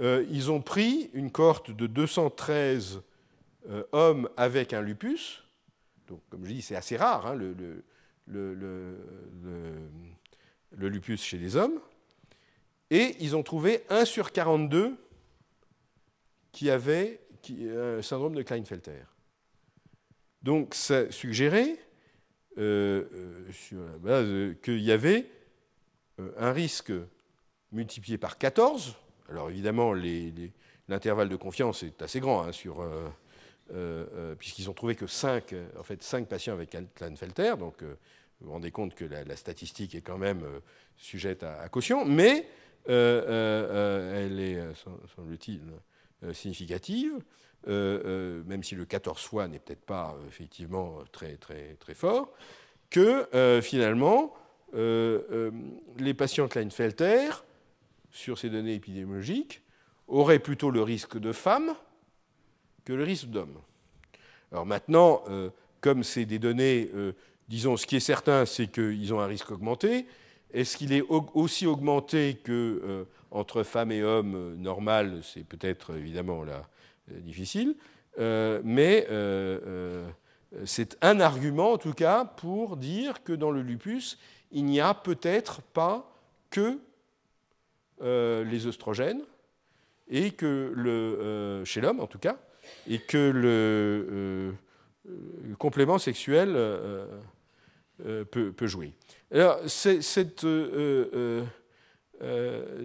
Speaker 1: ils ont pris une cohorte de 213 hommes avec un lupus, donc, comme je dis, c'est assez rare, hein, le, lupus chez les hommes. Et ils ont trouvé 1 sur 42 qui avait un syndrome de Klinefelter. Donc, ça suggérait, euh, euh, sur la base, qu'il y avait euh, un risque multiplié par 14. Alors, évidemment, l'intervalle de confiance est assez grand hein, sur euh, euh, puisqu'ils ont trouvé que 5, en fait, 5 patients avec Klinefelter, donc euh, vous vous rendez compte que la, statistique est quand même sujette à, caution, mais elle est, semble-t-il, significative, même si le 14 fois n'est peut-être pas effectivement très, fort, que finalement, les patients Klinefelter, sur ces données épidémiologiques, auraient plutôt le risque de femmes que le risque d'homme. Alors maintenant, euh, comme c'est des données, euh, disons, ce qui est certain, c'est qu'ils ont un risque augmenté. Est-ce qu'il est aussi augmenté que euh, entre femmes et hommes normal C'est peut-être évidemment là difficile, mais c'est un argument en tout cas pour dire que dans le lupus, il n'y a peut-être pas que les oestrogènes et que chez l'homme en tout cas, et que le, euh, euh, complément sexuel euh, peut, jouer. Alors, cette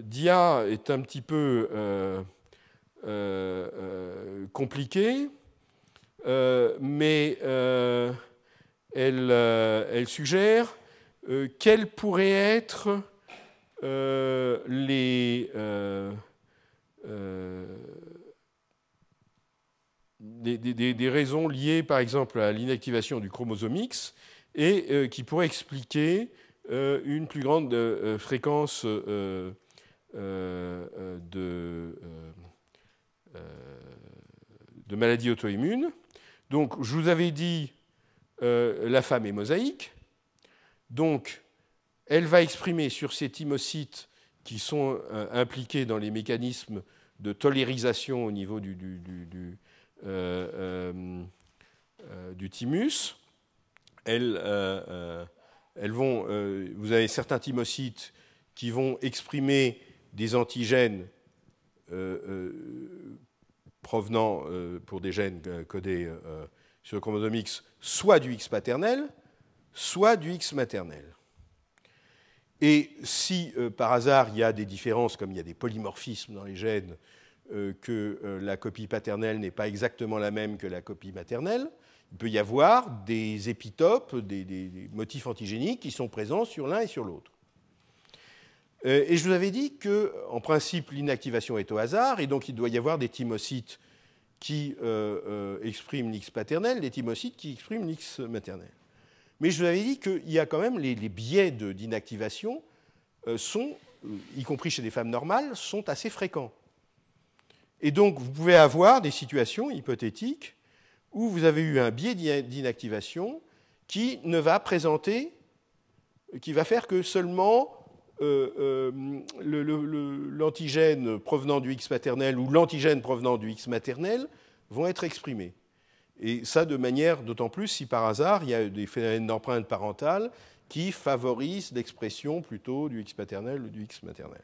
Speaker 1: dia est un petit peu compliquée, mais elle, elle, suggère quels pourraient être les des, raisons liées, par exemple, à l'inactivation du chromosome X et euh, qui pourraient expliquer euh, une plus grande euh, fréquence de, maladies auto-immunes. Donc, je vous avais dit, la femme est mosaïque. Donc, elle va exprimer sur ces thymocytes qui sont impliqués dans les mécanismes de tolérisation au niveau du, du thymus. Elles, elles vont, vous avez certains thymocytes qui vont exprimer des antigènes provenant pour des gènes codés sur le chromosome X, soit du X paternel, soit du X maternel. Et si par hasard il y a des différences, comme il y a des polymorphismes dans les gènes, que la copie paternelle n'est pas exactement la même que la copie maternelle, il peut y avoir des épitopes, des, motifs antigéniques qui sont présents sur l'un et sur l'autre. Euh, et je vous avais dit que, en principe, l'inactivation est au hasard, et donc il doit y avoir des thymocytes qui euh, euh, expriment l'X paternel, des thymocytes qui expriment l'X maternel. Mais je vous avais dit qu'il y a quand même les, les biais d'inactivation sont, y compris chez les femmes normales, sont assez fréquents. Et donc vous pouvez avoir des situations hypothétiques où vous avez eu un biais d'inactivation qui ne va présenter, qui va faire que seulement euh, euh, l'antigène provenant du X paternel ou l'antigène provenant du X maternel vont être exprimés. Et ça de manière d'autant plus si par hasard il y a des phénomènes d'empreinte parentale qui favorisent l'expression plutôt du X paternel ou du X maternel.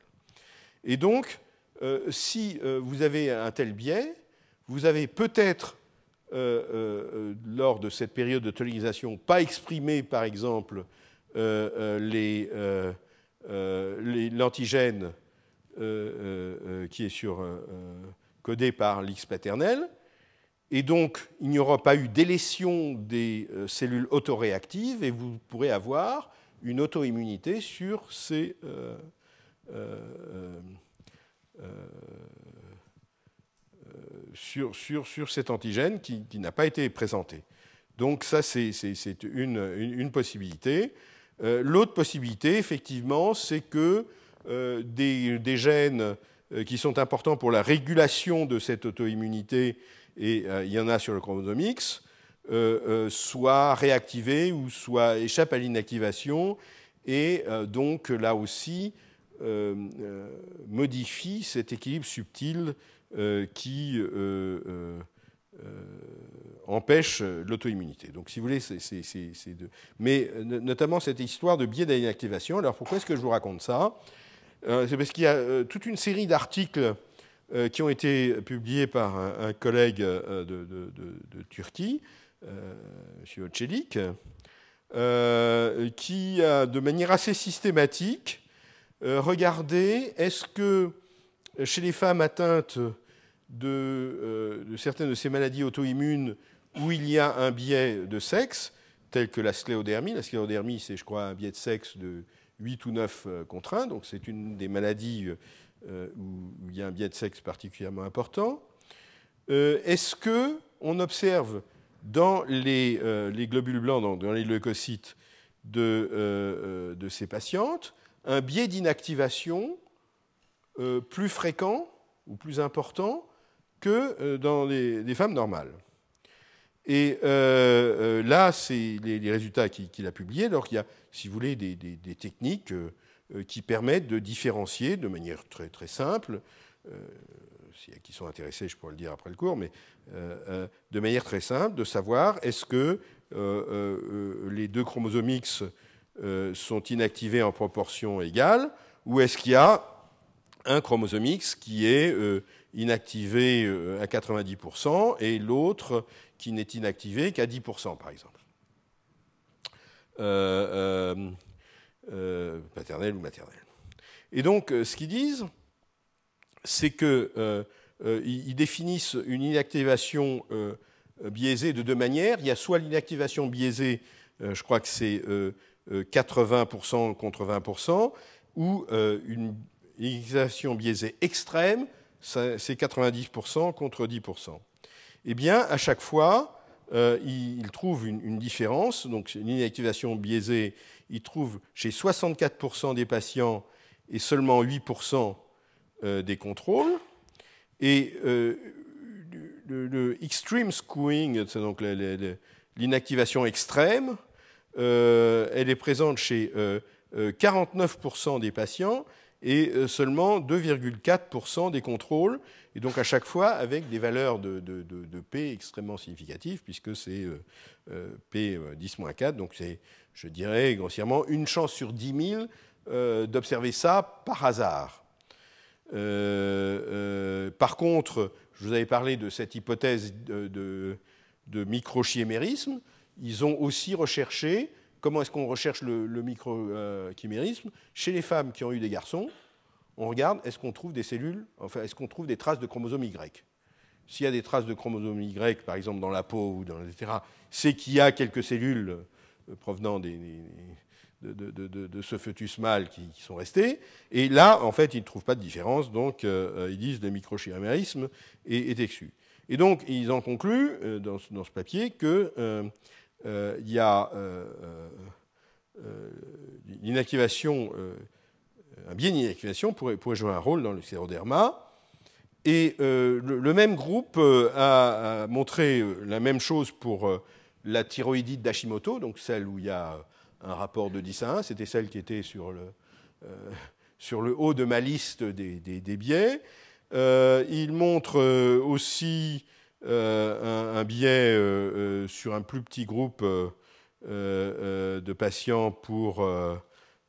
Speaker 1: Et donc, euh, si vous avez un tel biais, vous avez peut-être euh, euh, lors de cette période de tolérisation, pas exprimé par exemple euh, l'antigène qui est sur, codé par l'X paternel, et donc il n'y aura pas eu d'élétion des cellules autoréactives, et vous pourrez avoir une auto-immunité sur ces sur, sur, sur, cet antigène qui, n'a pas été présenté. Donc ça, c'est une, une, possibilité. Euh, l'autre possibilité, effectivement, c'est que euh, des, des, gènes euh, qui sont importants pour la régulation de cette auto-immunité, et il y en a sur le chromosome X, soient réactivés ou soient échappent à l'inactivation, et donc là aussi modifient cet équilibre subtil euh, qui euh, euh, empêche l'auto-immunité. Donc, si vous voulez, c'est deux. Mais notamment cette histoire de biais d'inactivation. Alors, pourquoi est-ce que je vous raconte ça? C'est parce qu'il y a toute une série d'articles qui ont été publiés par un, collègue de, Turquie, M. Ocelik, qui de manière assez systématique, regardé est-ce que chez les femmes atteintes euh, de, certaines de ces maladies auto-immunes où il y a un biais de sexe, tel que la scléodermie. La scléodermie, c'est, je crois, un biais de sexe de 8 ou 9 euh, contre 1, donc c'est une des maladies euh, où il y a un biais de sexe particulièrement important. Est-ce que on observe dans les, globules blancs, dans, les leucocytes de, de, ces patientes, un biais d'inactivation plus fréquent ou plus important que euh, dans les, femmes normales. Et euh, euh, là, c'est les, résultats qu'il a publiés. Alors qu'il y a, si vous voulez, des, techniques qui permettent de différencier de manière très, très simple, s'il y a qui sont intéressés, je pourrais le dire après le cours, mais de manière très simple, de savoir est-ce que les deux chromosomes X sont inactivés en proportion égale, ou est-ce qu'il y a un chromosome X qui est inactivé euh, à 90% et l'autre qui n'est inactivé qu'à 10%, par exemple? Euh, euh, paternel ou maternel. Et donc, ce qu'ils disent, c'est qu'ils définissent une inactivation biaisée de deux manières. Il y a soit l'inactivation biaisée, je crois que c'est 80% contre 20%, ou une inactivation biaisée extrême, c'est 90% contre 10%. Eh bien, à chaque fois, euh, il, trouve une, différence, donc une inactivation biaisée, il trouve chez 64% des patients et seulement 8% euh, des contrôles. Et euh, le, extreme skewing, c'est donc l'inactivation extrême, elle est présente chez 49% des patients et euh, seulement 2,4% des contrôles, et donc à chaque fois avec des valeurs de, P extrêmement significatives, puisque c'est euh, euh, P 10-4, donc c'est, je dirais grossièrement, une chance sur 10 000 d'observer ça par hasard. par contre, je vous avais parlé de cette hypothèse de, microchimérisme. Ils ont aussi recherché comment est-ce qu'on recherche le, microchimérisme chez les femmes qui ont eu des garçons. On regarde, est-ce qu'on trouve des cellules, enfin, est-ce qu'on trouve des traces de chromosomes Y? S'il y a des traces de chromosomes Y, par exemple dans la peau ou dans etc., c'est qu'il y a quelques cellules euh, provenant des, de, ce fœtus mâle qui, sont restés. Et là, en fait, ils ne trouvent pas de différence, donc euh, ils disent le microchimérisme est, est, exclu. Et donc, ils en concluent euh, dans, ce papier qu'il y a l'inactivation un biais d'inactivation pourrait, pourrait, jouer un rôle dans le scléroderma. Et euh, le, même groupe euh, a, montré euh, la même chose pour la thyroïdite d'Hashimoto, donc celle où il y a un rapport de 10 à 1, c'était celle qui était sur le, sur le haut de ma liste des, des, biais. il montre aussi un, biais sur un plus petit groupe de patients pour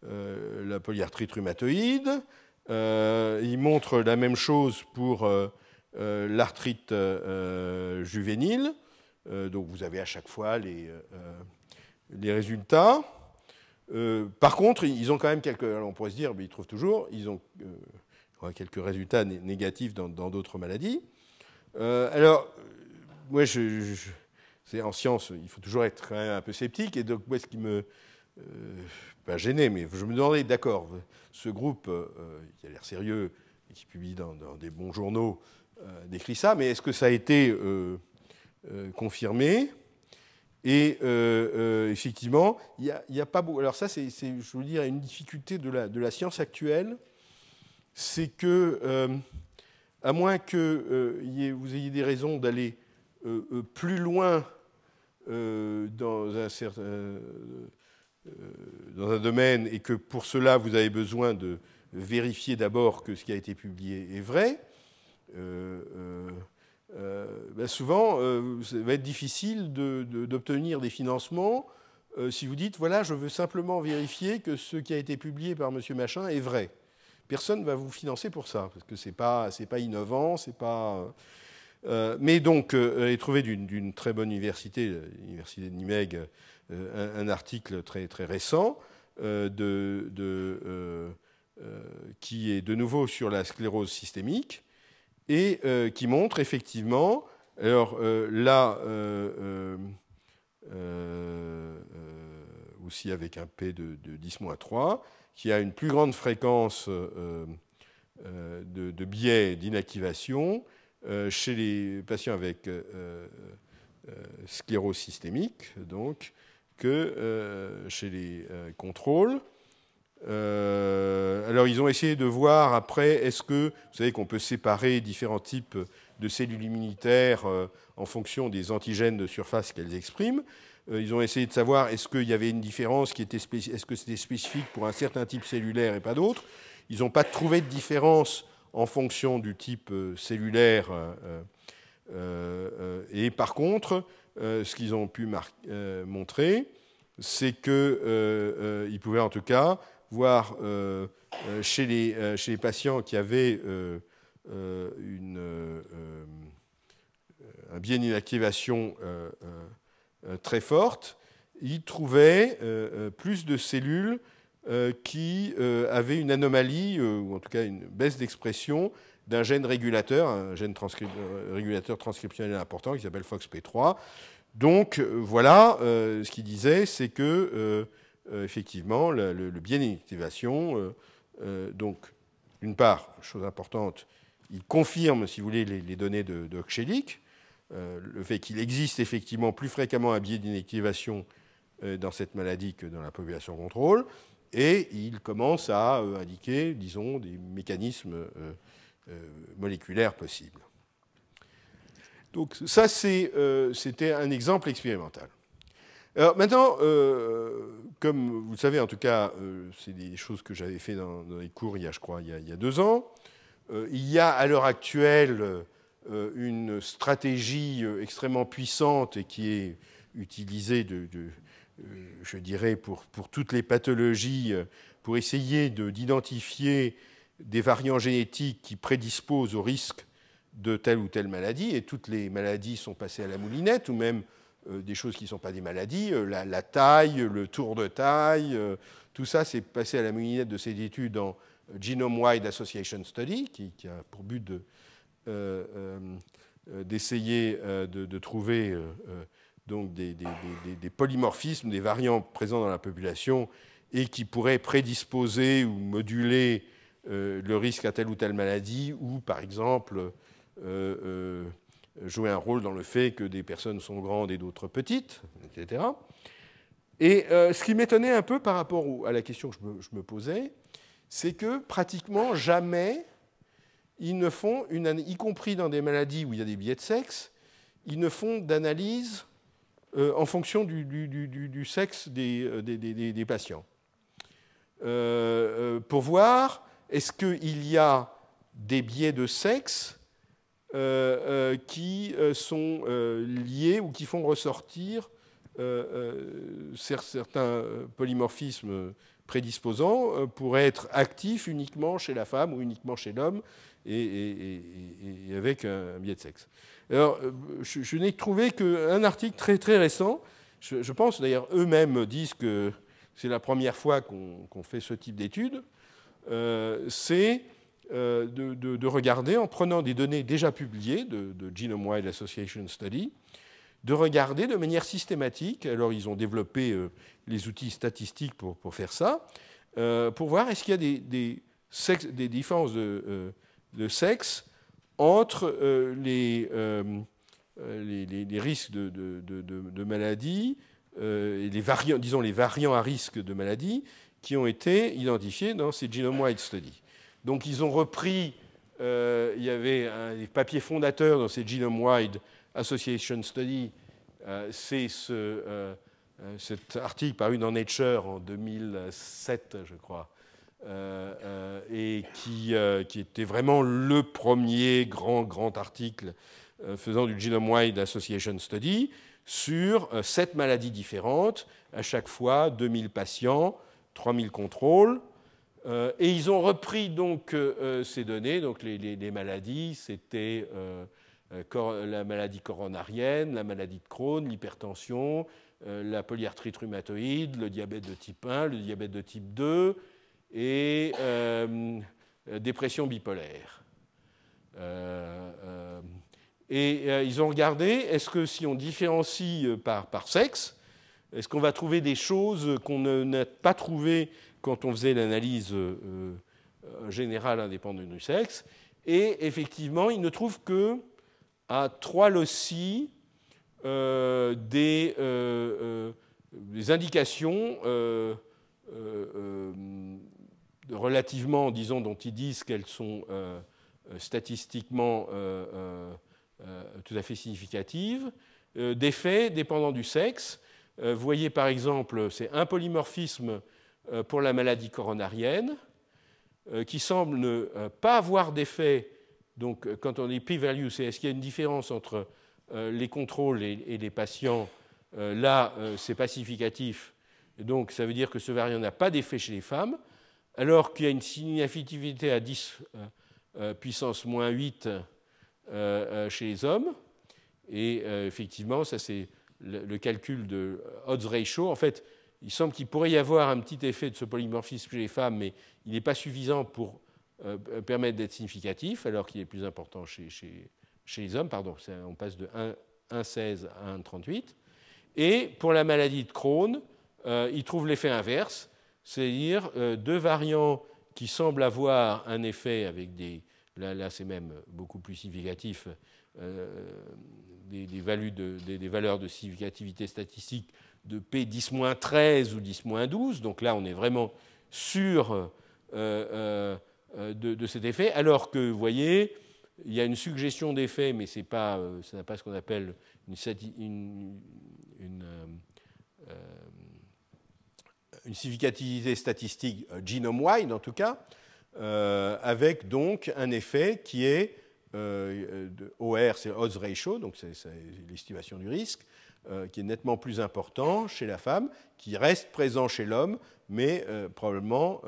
Speaker 1: euh, la polyarthrite rhumatoïde. Euh, il montre la même chose pour euh, l'arthrite juvénile. donc vous avez à chaque fois les, les résultats. par contre, ils ont quand même quelques. on pourrait se dire, mais ils trouvent toujours, ils ont quelques résultats négatifs dans d'autres maladies. Alors, moi, je, en science, il faut toujours être un peu sceptique. Et donc, moi, ce qui me pas gêné, mais je me demandais, d'accord, ce groupe euh, qui a l'air sérieux qui publie dans, des bons journaux euh, décrit ça, mais est-ce que ça a été euh, confirmé? Et effectivement, il n'y a, pas beaucoup. Alors, ça, c'est, je veux dire, une difficulté de la science actuelle, c'est que, à moins que vous ayez des raisons d'aller plus loin dans un euh, domaine et que pour cela vous avez besoin de vérifier d'abord que ce qui a été publié est vrai, euh, euh, ben souvent, ça va être difficile d'obtenir des financements si vous dites, voilà, je veux simplement vérifier que ce qui a été publié par monsieur machin est vrai. Personne ne va vous financer pour ça, parce que ce n'est pas, pas innovant, c'est pas... mais donc, est trouvé d'une très bonne université, l'université de Nimeg, euh, un, article très, récent euh, de, euh, qui est de nouveau sur la sclérose systémique et qui montre effectivement, alors là, aussi avec un P de, 10-3, qui a une plus grande fréquence de, de, biais d'inactivation chez les patients avec sclérose systémique, donc, que euh, chez les euh, contrôles. Euh, alors ils ont essayé de voir après, est-ce que, vous savez qu'on peut séparer différents types de cellules immunitaires en fonction des antigènes de surface qu'elles expriment. Ils ont essayé de savoir est-ce qu'il y avait une différence qui était est-ce que c'était spécifique pour un certain type cellulaire et pas d'autre? Ils n'ont pas trouvé de différence en fonction du type cellulaire. et par contre, euh, ce qu'ils ont pu euh, montrer, c'est qu'ils euh, pouvaient en tout cas voir chez les, patients qui avaient une, un biais d'inactivation très forte, ils trouvaient plus de cellules qui avaient une anomalie, ou en tout cas une baisse d'expression d'un gène régulateur, un gène euh, régulateur transcriptionnel important qui s'appelle FOXP3. Donc euh, voilà, euh, ce qu'il disait, c'est que effectivement, le, biais d'inactivation, donc d'une part, chose importante, il confirme, si vous voulez, les, données de, de le fait qu'il existe effectivement plus fréquemment un biais d'inactivation dans cette maladie que dans la population contrôle, et il commence à indiquer, disons, des mécanismes euh, moléculaire possible. Donc ça, euh, c'était un exemple expérimental. Alors maintenant, euh, comme vous le savez, en tout cas, c'est des choses que j'avais fait dans, les cours il y a, je crois, il y a, deux ans. il y a à l'heure actuelle une stratégie extrêmement puissante et qui est utilisée, de, je dirais, pour, toutes les pathologies, pour essayer d'identifier des variants génétiques qui prédisposent au risque de telle ou telle maladie, et toutes les maladies sont passées à la moulinette, ou même des choses qui ne sont pas des maladies, la, taille, le tour de taille, tout ça, c'est passé à la moulinette de ces études en Genome Wide Association Study, qui, a pour but d'essayer de, trouver donc des, polymorphismes, des variants présents dans la population et qui pourraient prédisposer ou moduler euh, le risque à telle ou telle maladie, ou par exemple euh, euh, jouer un rôle dans le fait que des personnes sont grandes et d'autres petites, etc. Et ce qui m'étonnait un peu par rapport à la question que je me posais, c'est que pratiquement jamais ils ne font y compris dans des maladies où il y a des biais de sexe, ils ne font d'analyse euh, en fonction du, sexe des, euh, patients. Euh, pour voir est-ce qu'il y a des biais de sexe qui sont liés ou qui font ressortir certains polymorphismes prédisposants pour être actifs uniquement chez la femme ou uniquement chez l'homme et, avec un biais de sexe. Alors, euh, je, n'ai trouvé qu'un article très, très récent. Je, pense d'ailleurs, eux-mêmes disent que c'est la première fois qu'on fait ce type d'études. Euh, c'est euh, de, regarder, en prenant des données déjà publiées de, Genome Wide Association Study, de regarder de manière systématique, alors ils ont développé les outils statistiques pour, faire ça, pour voir est-ce qu'il y a des, des, différences de, de sexe entre euh, euh, les, les, risques de, de, maladies euh, les variants, disons les variants à risque de maladie qui ont été identifiés dans ces genome-wide studies. Donc ils ont repris, il y avait un des papiers fondateurs dans ces genome-wide association studies, c'est ce, cet article paru dans Nature en 2007, je crois, euh, euh, et qui, euh, qui, était vraiment le premier grand, grand article faisant du Genome Wide Association Study sur sept maladies différentes, à chaque fois 2000 patients, 3000 contrôles. et ils ont repris donc ces données, donc les, maladies, c'était la maladie coronarienne, la maladie de Crohn, l'hypertension, la polyarthrite rhumatoïde, le diabète de type 1, le diabète de type 2, et euh, dépression bipolaire. Euh, euh, et ils ont regardé, est-ce que si on différencie par, sexe, est-ce qu'on va trouver des choses qu'on n'a pas trouvées quand on faisait l'analyse générale indépendante du sexe? Et effectivement, ils ne trouvent que à trois des, indications relativement, disons, dont ils disent qu'elles sont euh, euh, statistiquement euh, tout à fait significatives, d'effets dépendant du sexe. vous voyez par exemple, c'est un polymorphisme pour la maladie coronarienne, qui semble ne pas avoir d'effet. Donc, quand on dit p-value, c'est est-ce qu'il y a une différence entre les contrôles et, les patients Là, c'est pas significatif. donc, ça veut dire que ce variant n'a pas d'effet chez les femmes alors qu'il y a une significativité à 10 euh, euh, puissance moins 8 euh, chez les hommes. Et effectivement, ça c'est le, calcul de odds ratio. En fait, il semble qu'il pourrait y avoir un petit effet de ce polymorphisme chez les femmes, mais il n'est pas suffisant pour permettre d'être significatif, alors qu'il est plus important chez, les hommes. Pardon, on passe de 1,16 à 1,38. Et pour la maladie de Crohn, il trouve l'effet inverse c'est-à-dire euh, deux variants qui semblent avoir un effet avec des, là, c'est même beaucoup plus significatif, euh, des, valeurs de significativité statistique de P 10-13 ou 10-12, donc là on est vraiment sûr euh, de, cet effet, alors que vous voyez, il y a une suggestion d'effet, mais c'est pas, ça n'a pas ce qu'on appelle une significativité statistique euh, genome-wide en tout cas, euh, avec donc un effet qui est euh, OR, c'est odds ratio, donc c'est l'estimation du risque, qui est nettement plus important chez la femme, qui reste présent chez l'homme, mais probablement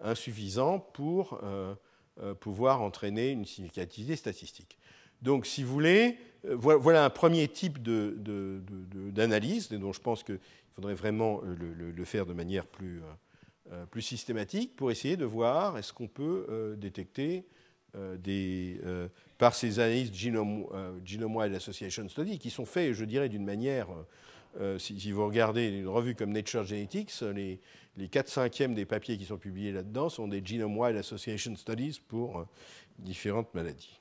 Speaker 1: insuffisant pour pouvoir entraîner une significativité statistique. Donc, si vous voulez, voilà un premier type d'analyse, dont je pense qu'il faudrait vraiment le, faire de manière plus, plus systématique pour essayer de voir est-ce qu'on peut détecter euh, des, euh, par ces analyses Genome, euh, Genome-Wide Association Study, qui sont faits, je dirais, d'une manière, si, vous regardez une revue comme Nature Genetics, les, les 4 cinquièmes des papiers qui sont publiés là-dedans sont des Genome-Wide Association Studies pour différentes maladies.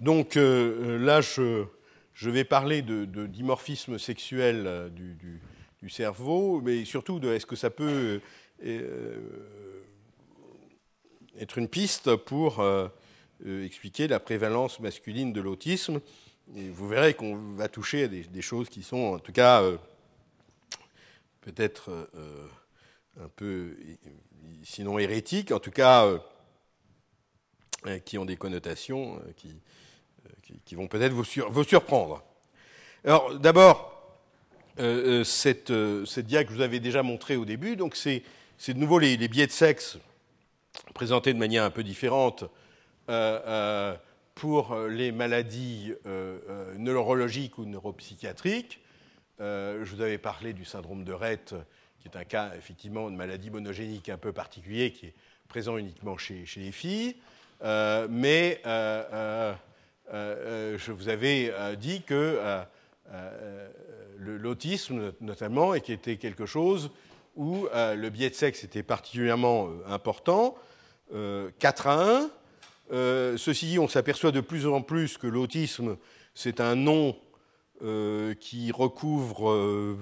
Speaker 1: Donc là, je, je, vais parler de, dimorphisme sexuel du, du, cerveau, mais surtout de est-ce que ça peut être une piste pour euh, euh, expliquer la prévalence masculine de l'autisme. Vous verrez qu'on va toucher à des, choses qui sont, en tout cas, euh, peut-être un peu, sinon hérétiques, en tout cas, qui ont des connotations qui, qui, vont peut-être vous, surprendre. Alors, d'abord, cette, cette dia que je vous avais déjà montrée au début, donc c'est de nouveau les, biais de sexe présenté de manière un peu différente euh, euh, pour les maladies euh, neurologiques ou neuropsychiatriques. je vous avais parlé du syndrome de Rett, qui est un cas effectivement de maladie monogénique un peu particulier, qui est présent uniquement chez, chez les filles. mais je vous avais dit que l'autisme, notamment, et qui était quelque chose où le biais de sexe était particulièrement important, 4 euh, à 1. Euh, ceci dit, on s'aperçoit de plus en plus que l'autisme, c'est un nom euh, qui recouvre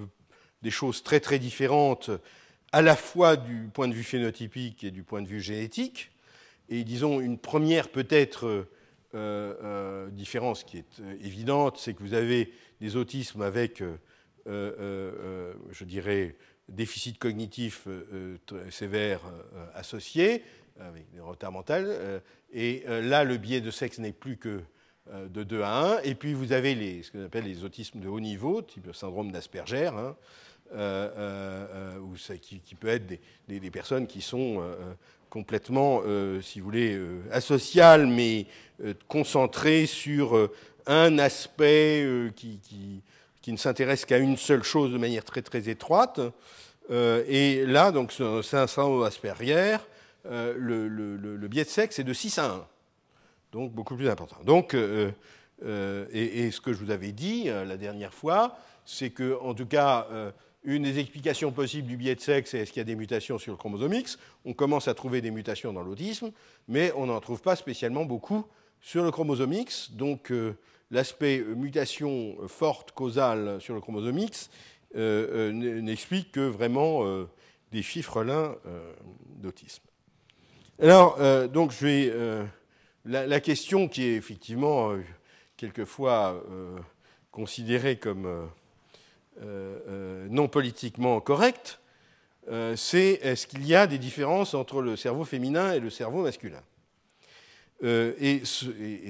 Speaker 1: des choses très très différentes, à la fois du point de vue phénotypique et du point de vue génétique. Et disons, une première peut-être différence qui est évidente, c'est que vous avez des autismes avec, je dirais, déficit cognitif sévère associés, avec des retards mentaux. Euh, et euh, là, le biais de sexe n'est plus que euh, de 2 à 1. Et puis vous avez les, ce qu'on appelle les autismes de haut niveau, type syndrome d'Asperger, hein, qui, peut être des, personnes qui sont complètement, si vous voulez, asociales, mais concentrées sur un aspect qui, ne s'intéresse qu'à une seule chose de manière très très étroite. et là, donc, c'est un syndrome d'Asperger euh, le, biais de sexe est de 6 à 1, donc beaucoup plus important. Donc, euh, euh, et, ce que je vous avais dit la dernière fois, c'est que, en tout cas, une des explications possibles du biais de sexe, c'est est-ce qu'il y a des mutations sur le chromosome X? On commence à trouver des mutations dans l'autisme, mais on n'en trouve pas spécialement beaucoup sur le chromosome X. Donc, l'aspect mutation forte causale sur le chromosome X n'explique que vraiment des chiffres là d'autisme. Alors, euh, donc, je vais. Euh, la, question qui est effectivement euh, quelquefois considérée comme non politiquement correcte, c'est est-ce qu'il y a des différences entre le cerveau féminin et le cerveau masculin? Et,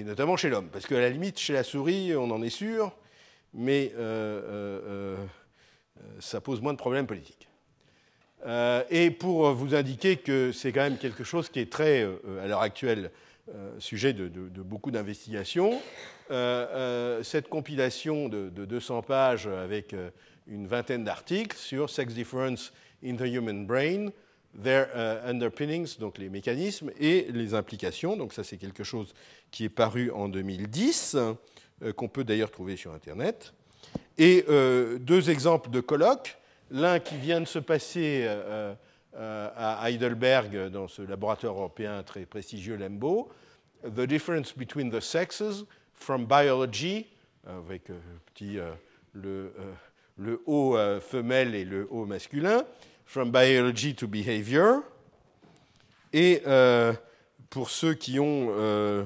Speaker 1: notamment chez l'homme. Parce qu'à la limite, chez la souris, on en est sûr, mais ça pose moins de problèmes politiques. Euh, et pour vous indiquer que c'est quand même quelque chose qui est très, euh, à l'heure actuelle, euh, sujet de, beaucoup d'investigations, cette compilation de, 200 pages avec une vingtaine d'articles sur Sex Difference in the Human Brain, Their Underpinnings, donc les mécanismes et les implications. Donc ça c'est quelque chose qui est paru en 2010, qu'on peut d'ailleurs trouver sur Internet. Et deux exemples de colloques L'un qui vient de se passer euh, euh, à Heidelberg, dans ce laboratoire européen très prestigieux, LEMBO, The Difference Between the Sexes from Biology, avec euh, le, O femelle et le O masculin, From Biology to Behavior. Et pour ceux qui ont, je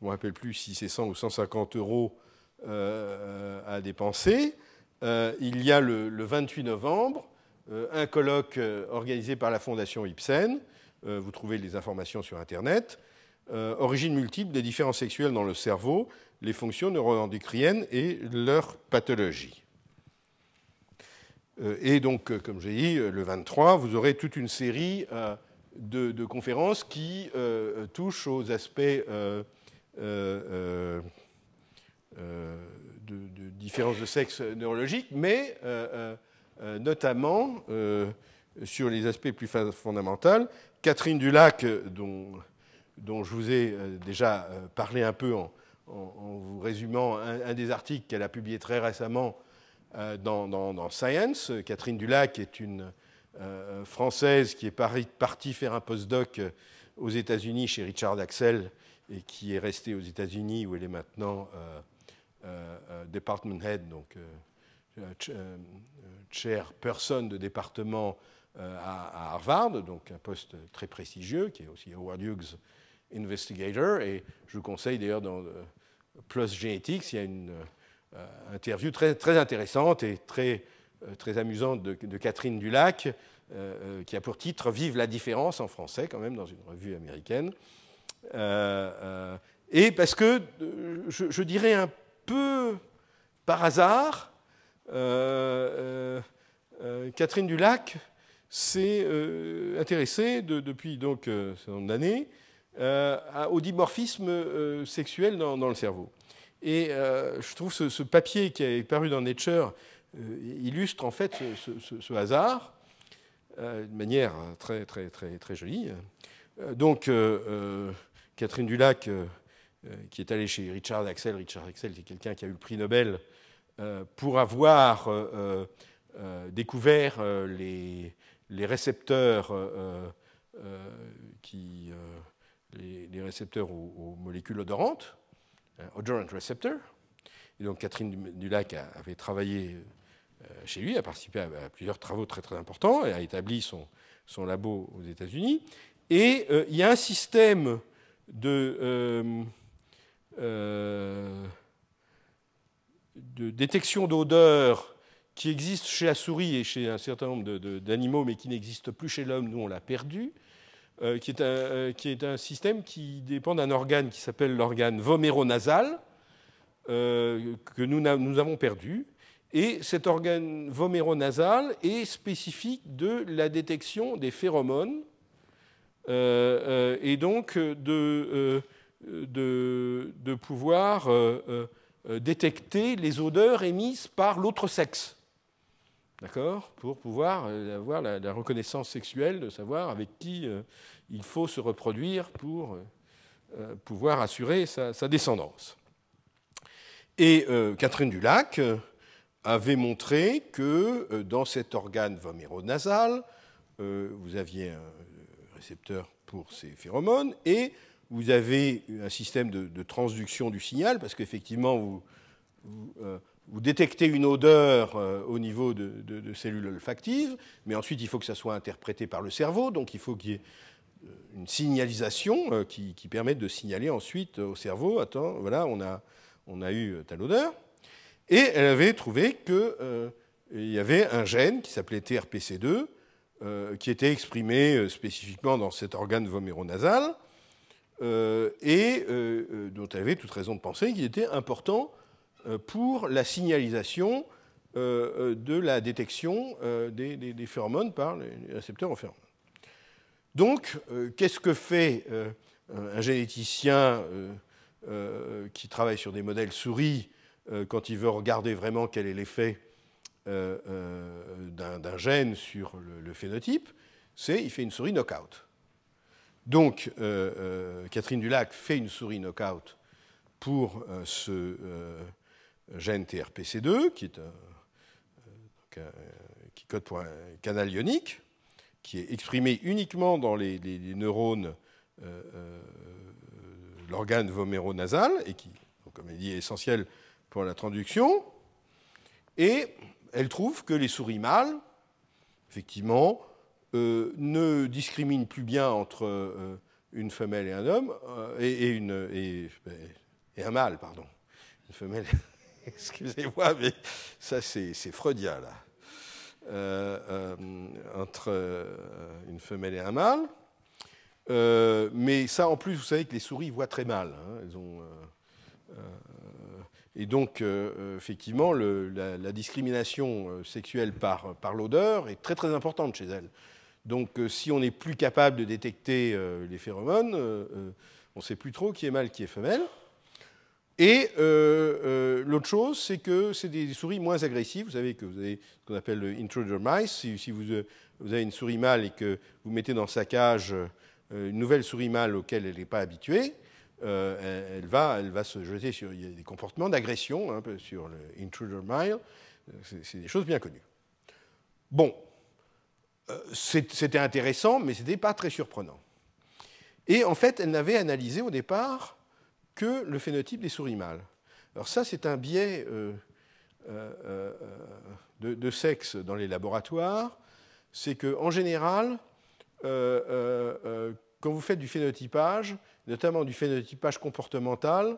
Speaker 1: ne me rappelle plus si c'est 100 ou 150 euros à dépenser, euh, il y a le, 28 novembre euh, un colloque euh, organisé par la Fondation Ibsen. vous trouvez les informations sur Internet. Origine multiple des différences sexuelles dans le cerveau, les fonctions neuroendocriniennes et leur pathologie. et donc, comme j'ai dit, le 23, vous aurez toute une série de, conférences qui touchent aux aspects de différences de sexe neurologiques, mais notamment sur les aspects plus fondamentaux. Catherine Dulac, dont, dont je vous ai déjà parlé un peu en, vous résumant un, des articles qu'elle a publié très récemment euh, dans, Science. Catherine Dulac est une euh, Française qui est partie faire un postdoc euh, aux États-Unis chez Richard Axel et qui est restée aux États-Unis où elle est maintenant department head, donc chairperson de département à, Harvard, donc un poste très prestigieux qui est aussi Howard Hughes Investigator. Et je vous conseille d'ailleurs dans Plus Genetics, il y a une euh, interview très, très intéressante et très, euh, très amusante de, Catherine Dulac, euh, qui a pour titre Vive la différence en français, quand même, dans une revue américaine. et parce que, je, dirais un peu par hasard, Catherine Dulac s'est intéressée depuis donc son année au dimorphisme sexuel dans, le cerveau. Et euh, je trouve ce, ce, papier qui est paru dans Nature euh, illustre en fait ce, hasard euh, de manière très, très, très, très jolie. donc, Catherine Dulac, qui est allée chez Richard Axel, Richard Axel, c'est quelqu'un qui a eu le prix Nobel pour avoir découvert les, récepteurs qui les, récepteurs aux, molécules odorantes, euh, odorant receptor. Et donc Catherine Dulac avait travaillé euh, chez lui, a participé à, plusieurs travaux très très importants et a établi son, labo aux États-Unis. Et euh, il y a un système de, de détection d'odeur qui existe chez la souris et chez un certain nombre d'animaux, mais qui n'existe plus chez l'homme. Nous, on l'a perdu. Euh, qui, est un, euh, qui, est un, système qui dépend d'un organe qui s'appelle l'organe voméronasal, euh, que nous, avons perdu. Et cet organe voméronasal est spécifique de la détection des phéromones et donc de pouvoir détecter les odeurs émises par l'autre sexe. D'accord? Pour pouvoir euh, avoir la, reconnaissance sexuelle, de savoir avec qui euh, il faut se reproduire pour euh, pouvoir assurer sa, descendance. Et Catherine Dulac avait montré que dans cet organe voméronasal, vous aviez un récepteur pour ces phéromones et vous avez un système de, transduction du signal, parce qu'effectivement, vous, vous détectez une odeur euh, au niveau de, cellules olfactives, mais ensuite il faut que ça soit interprété par le cerveau, donc il faut qu'il y ait euh, une signalisation euh, qui, permette de signaler ensuite au cerveau, attends, voilà, on a, eu telle odeur. Et elle avait trouvé qu'il y avait un gène qui s'appelait TRPC2, qui était exprimé spécifiquement dans cet organe voméronasal, et dont elle avait toute raison de penser qu'il était important pour la signalisation euh, euh, de la détection des, phéromones par les récepteurs aux phéromones. Donc, qu'est-ce que fait un généticien qui travaille sur des modèles souris quand il veut regarder vraiment quel est l'effet d'un gène sur le, phénotype C'est il fait une souris knockout. Donc, Catherine Dulac fait une souris knockout pour ce gène TRPC2, qui, est qui code pour un canal ionique, qui est exprimé uniquement dans les, neurones, euh, euh, l'organe voméronasal, et qui, comme elle dit, est essentiel pour la traduction. Et elle trouve que les souris mâles, effectivement, euh, ne discriminent plus bien entre une femelle et un homme, et, un mâle, pardon. Une femelle [LAUGHS] excusez-moi, mais ça c'est freudien là. Euh, euh, entre euh, une femelle et un mâle. mais ça, en plus, vous savez que les souris voient très mal. Hein. elles ont, Et donc, effectivement, la, discrimination sexuelle par, par l'odeur est très très importante chez elles. Donc, si on n'est plus capable de détecter les phéromones, on ne sait plus trop qui est mâle, qui est femelle. Et euh, euh, l'autre chose, c'est que c'est des souris moins agressives. Vous savez que vous avez ce qu'on appelle le intruder mice. Si, euh, vous, avez une souris mâle et que vous mettez dans sa cage une nouvelle souris mâle auquel elle n'est pas habituée, elle, va, elle va se jeter sur. Il y a des comportements d'agression peu sur le intruder mile. C'est des choses bien connues. Bon, c'était intéressant, mais ce n'était pas très surprenant. Et en fait, elle n'avait analysé au départ que le phénotype des souris mâles. Alors ça, c'est un biais euh, euh, euh, de, sexe dans les laboratoires. C'est qu'en général, quand vous faites du phénotypage, notamment du phénotypage comportemental,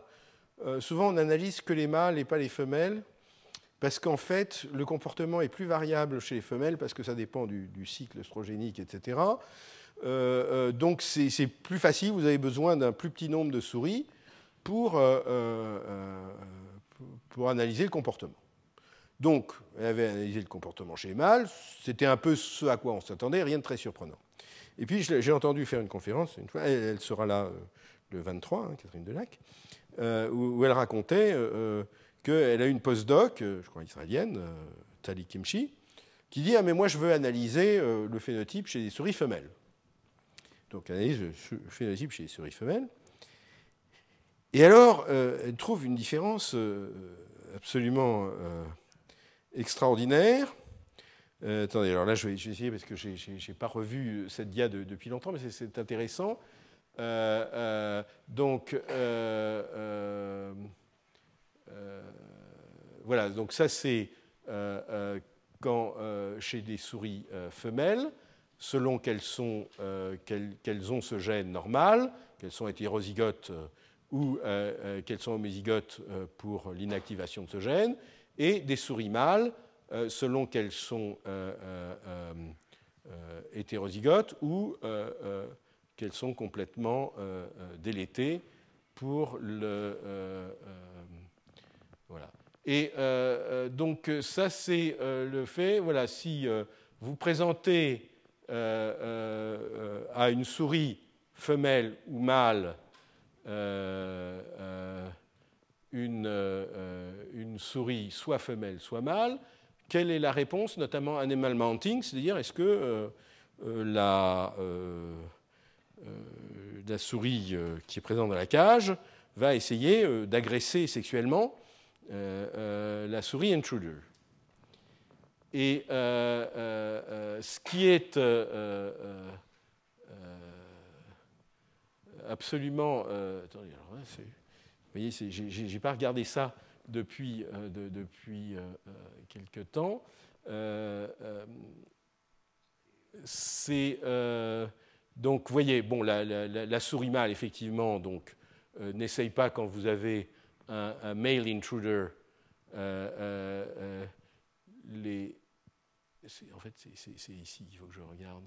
Speaker 1: souvent on n'analyse que les mâles et pas les femelles, parce qu'en fait, le comportement est plus variable chez les femelles, parce que ça dépend du, du cycle estrogénique, etc. donc c'est plus facile, vous avez besoin d'un plus petit nombre de souris, pour, euh, euh, euh, pour analyser le comportement. Donc, elle avait analysé le comportement chez les mâles, c'était un peu ce à quoi on s'attendait, rien de très surprenant. Et puis, j'ai entendu faire une conférence, elle, sera là le 23, hein, Catherine Delac, où, elle racontait qu'elle a une postdoc, je crois israélienne, Tali Kimchi, qui dit Ah, mais moi, je veux analyser le phénotype chez les souris femelles. Donc, analyse le phénotype chez les souris femelles. Et alors, euh, elle trouve une différence euh, absolument euh, extraordinaire. attendez, alors là, je vais, essayer parce que je n'ai pas revu cette dia depuis longtemps, mais c'est intéressant. donc, voilà, donc ça c'est quand chez des souris femelles, selon qu'elles, sont, qu'elles, ont ce gène normal, qu'elles sont hétérozygotes ou euh, euh, qu'elles sont homozygotes euh, pour l'inactivation de ce gène, et des souris mâles selon qu'elles sont hétérozygotes ou qu'elles sont complètement délétées pour le. voilà. Et donc, ça, c'est le fait. Voilà, si vous présentez à une souris femelle ou mâle une, euh, une, souris soit femelle, soit mâle, quelle est la réponse, notamment animal mounting, c'est-à-dire est-ce que la, la, souris qui est présente dans la cage va essayer d'agresser sexuellement la souris intruder. Et ce qui est absolument. Euh, attendez, alors, vous voyez, je n'ai pas regardé ça depuis, euh, depuis euh, quelque temps. c'est donc, vous voyez, bon, la, souris mâle, effectivement, donc n'essaye pas quand vous avez un, male intruder. les, en fait, c'est ici, il faut que je regarde.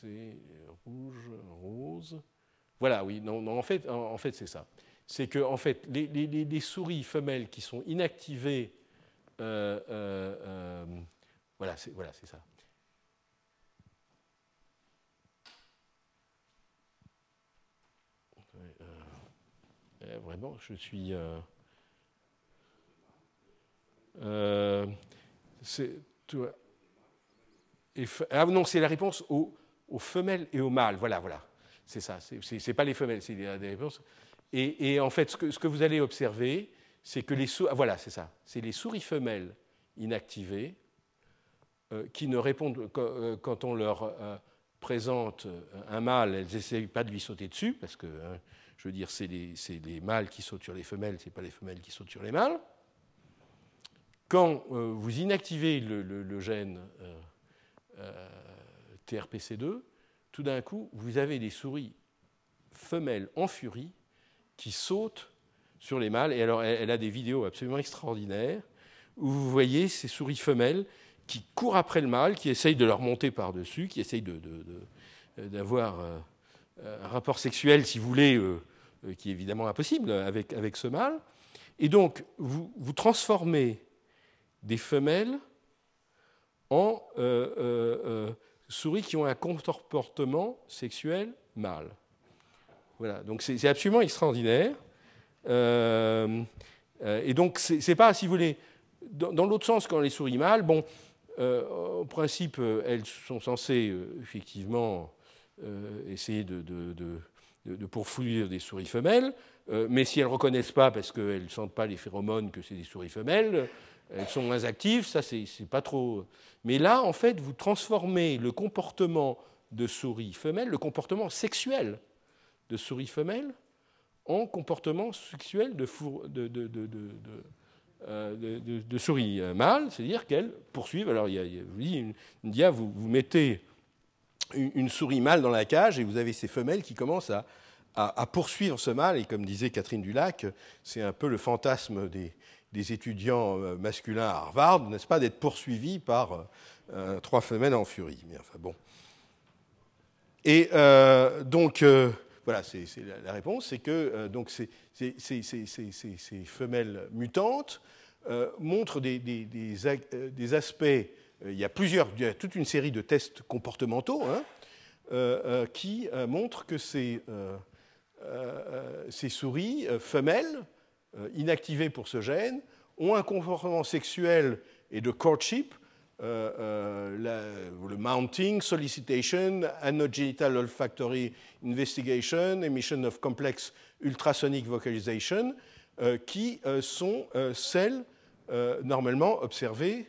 Speaker 1: C'est rouge, rose. Voilà, oui, non, en fait, en, fait c'est ça. C'est que en fait, les, souris femelles qui sont inactivées, euh, euh, euh, voilà, c'est ça. vraiment, je suis. ah non, c'est la réponse au aux femelles et aux mâles. Voilà, voilà. C'est ça. Ce n'est pas les femelles, c'est des réponses. Et, en fait, ce que, vous allez observer, c'est que les souris, voilà, c'est ça. C'est les souris femelles inactivées euh, qui ne répondent euh, quand on leur euh, présente un mâle, elles n'essayent pas de lui sauter dessus parce que, hein, je veux dire, c'est les, les, mâles qui sautent sur les femelles, ce n'est pas les femelles qui sautent sur les mâles. Quand vous inactivez le gène TRPC2, tout d'un coup, vous avez des souris femelles en furie qui sautent sur les mâles. Et alors, elle, a des vidéos absolument extraordinaires où vous voyez ces souris femelles qui courent après le mâle, qui essayent de leur monter par-dessus, qui essayent de, d'avoir un rapport sexuel, si vous voulez, qui est évidemment impossible avec, ce mâle. Et donc, vous transformez des femelles en souris qui ont un comportement sexuel mâle. Voilà, donc c'est absolument extraordinaire. Euh, euh, et donc, c'est pas, si vous voulez, dans, l'autre sens, quand les souris mâles, bon, euh, au principe, elles sont censées effectivement essayer de, de, des souris femelles, mais si elles ne reconnaissent pas, parce qu'elles ne sentent pas les phéromones que c'est des souris femelles, elles sont moins actives, ça c'est pas trop. Mais là, en fait, vous transformez le comportement de souris femelles, le comportement sexuel de souris femelles, en comportement sexuel de, souris mâles, c'est-à-dire qu'elles poursuivent. Alors, il y a, une, dia, vous, vous mettez une, souris mâle dans la cage et vous avez ces femelles qui commencent à, poursuivre ce mâle. Et comme disait Catherine Dulac, c'est un peu le fantasme des, des, étudiants euh, masculins à Harvard, n'est-ce pas, d'être poursuivis par euh, trois femelles en furie. Enfin bon. Et donc, voilà, c'est la, réponse, c'est que euh, donc ces, femelles mutantes euh, montrent des, euh, aspects. il y a plusieurs, toute une série de tests comportementaux hein, qui montrent que ces souris femelles inactivées pour ce gène ont un comportement sexuel et de courtship euh, euh, le mounting, solicitation, anogenital olfactory investigation, emission of complex ultrasonic vocalization, euh, qui sont celles normalement observées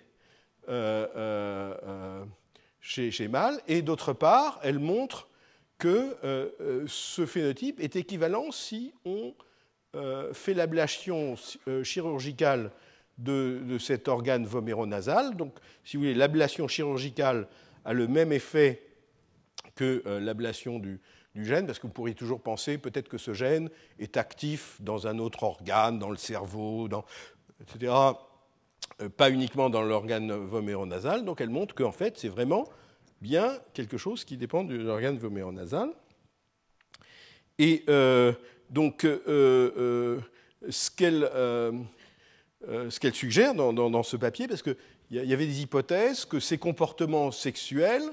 Speaker 1: chez, chez mâles. Et d'autre part, elles montrent que ce phénotype est équivalent si on fait l'ablation chirurgicale de, cet organe voméronasal. Donc, si vous voulez, l'ablation chirurgicale a le même effet que euh, l'ablation du, gène, parce que vous pourriez toujours penser peut-être que ce gène est actif dans un autre organe, dans le cerveau, etc., euh, pas uniquement dans l'organe voméronasal. Donc elle montre qu'en fait, c'est vraiment bien quelque chose qui dépend de l'organe voméronasal. Et euh, donc, ce qu'elle euh, ce qu'elle suggère dans, ce papier, parce qu'il y, avait des hypothèses que ces comportements sexuels,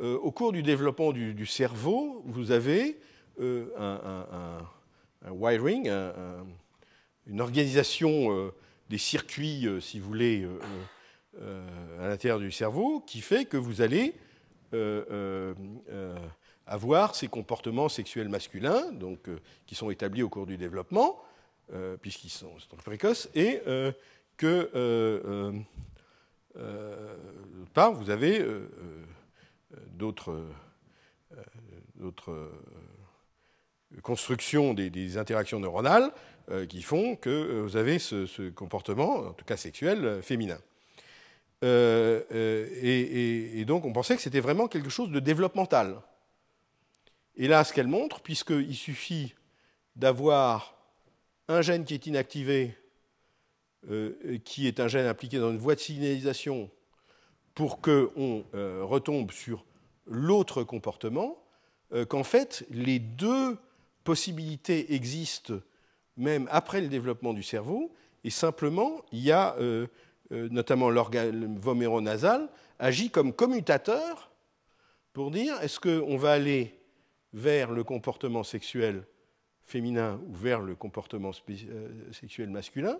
Speaker 1: euh, au cours du développement du, cerveau, vous avez euh, un, wiring, une organisation des circuits, si vous voulez, à l'intérieur du cerveau, qui fait que vous allez avoir ces comportements sexuels masculins, donc, qui sont établis au cours du développement, euh, puisqu'ils sont, précoces, et euh, que, euh, part, vous avez d'autres constructions des, interactions neuronales qui font que vous avez ce, comportement, en tout cas sexuel, féminin. et, donc on pensait que c'était vraiment quelque chose de développemental. Et là, ce qu'elle montre, puisqu'il suffit d'avoir un gène qui est inactivé, euh, qui est un gène impliqué dans une voie de signalisation pour qu'on euh, retombe sur l'autre comportement, euh, qu'en fait, les deux possibilités existent même après le développement du cerveau, et simplement, il y a notamment l'organe voméronasal agit comme commutateur pour dire est-ce qu'on va aller vers le comportement sexuel féminin ou vers le comportement euh, sexuel masculin,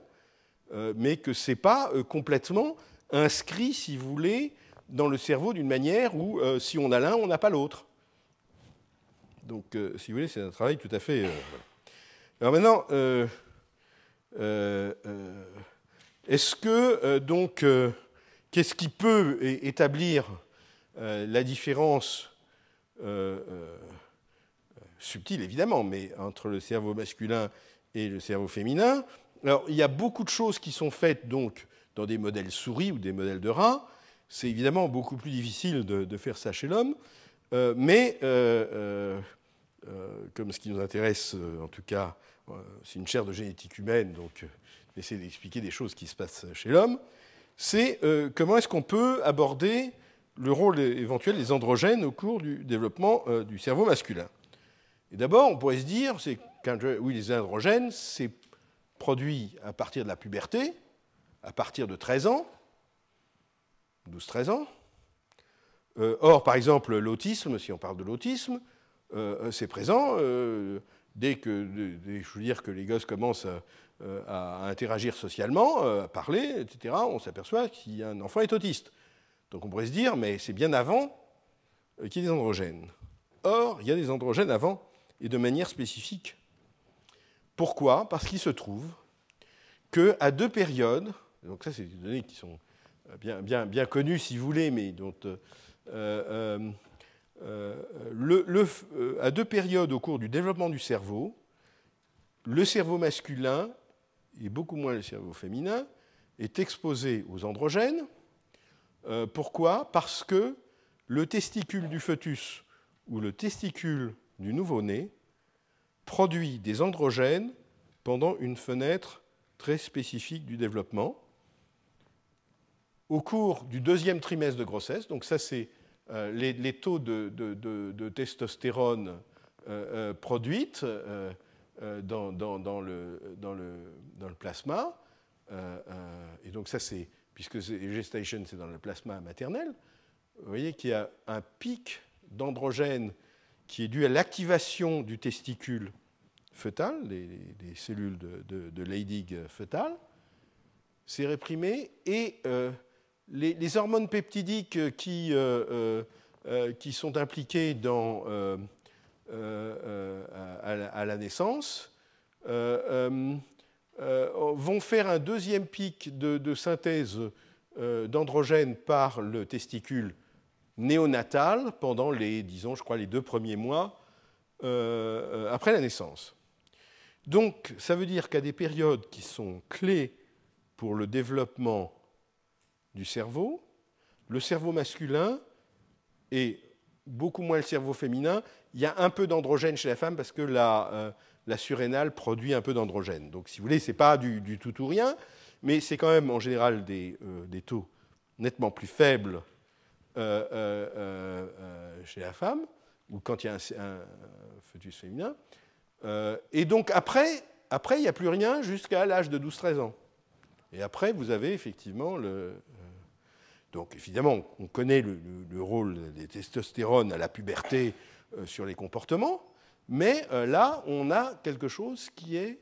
Speaker 1: euh, mais que ce n'est pas euh, complètement inscrit, si vous voulez, dans le cerveau d'une manière où si on a l'un, on n'a pas l'autre. Donc, si vous voulez, c'est un travail tout à fait. Alors maintenant, est-ce que, donc, qu'est-ce qui peut établir la différence subtil évidemment, mais entre le cerveau masculin et le cerveau féminin. Alors, il y a beaucoup de choses qui sont faites donc dans des modèles souris ou des modèles de rats. C'est évidemment beaucoup plus difficile de, faire ça chez l'homme, euh, mais euh, euh, comme ce qui nous intéresse, en tout cas, c'est une chaire de génétique humaine, donc essayer d'expliquer des choses qui se passent chez l'homme, c'est comment est-ce qu'on peut aborder le rôle éventuel des androgènes au cours du développement du cerveau masculin. Et d'abord, on pourrait se dire, c'est oui, les androgènes, c'est produit à partir de la puberté, à partir de 13 ans, 12-13 ans. Euh, or, par exemple, l'autisme, si on parle de l'autisme, euh, c'est présent euh, dès que, je veux dire, que les gosses commencent à, interagir socialement, à parler, etc., on s'aperçoit qu'un enfant est autiste. Donc on pourrait se dire, mais c'est bien avant qu'il y ait des androgènes. Or, il y a des androgènes avant et de manière spécifique. Pourquoi? Parce qu'il se trouve qu'à deux périodes, donc ça c'est des données qui sont bien, bien, bien connues si vous voulez, mais dont euh, euh, euh, à deux périodes au cours du développement du cerveau, le cerveau masculin, et beaucoup moins le cerveau féminin, est exposé aux androgènes. pourquoi? Parce que le testicule du fœtus ou le testicule du nouveau-né produit des androgènes pendant une fenêtre très spécifique du développement. Au cours du deuxième trimestre de grossesse, donc ça c'est euh, les, taux de, testostérone euh, euh, produites dans, le, plasma, et donc ça c'est, puisque gestation c'est dans le plasma maternel, vous voyez qu'il y a un pic d'androgène qui est dû à l'activation du testicule fœtal, des, cellules de, de, Leydig fœtal, c'est réprimé et les, hormones peptidiques qui, euh, euh, qui sont impliquées dans, euh, à, la, naissance vont faire un deuxième pic de, synthèse d'androgènes par le testicule néonatal pendant les, disons, je crois, les deux premiers mois après la naissance. Donc, ça veut dire qu'à des périodes qui sont clés pour le développement du cerveau. Le cerveau masculin et beaucoup moins le cerveau féminin. Il y a un peu d'androgène chez la femme parce que la, euh, la surrénale produit un peu d'androgène. Donc, si vous voulez, ce n'est pas du, tout ou rien, mais c'est quand même en général des, euh, des taux nettement plus faibles euh, chez la femme, ou quand il y a un, fœtus féminin. et donc, après, après il n'y a plus rien jusqu'à l'âge de 12-13 ans. Et après, vous avez effectivement le, donc évidemment, on connaît le, rôle des testostérones à la puberté euh, sur les comportements, mais euh, là, on a quelque chose qui, est,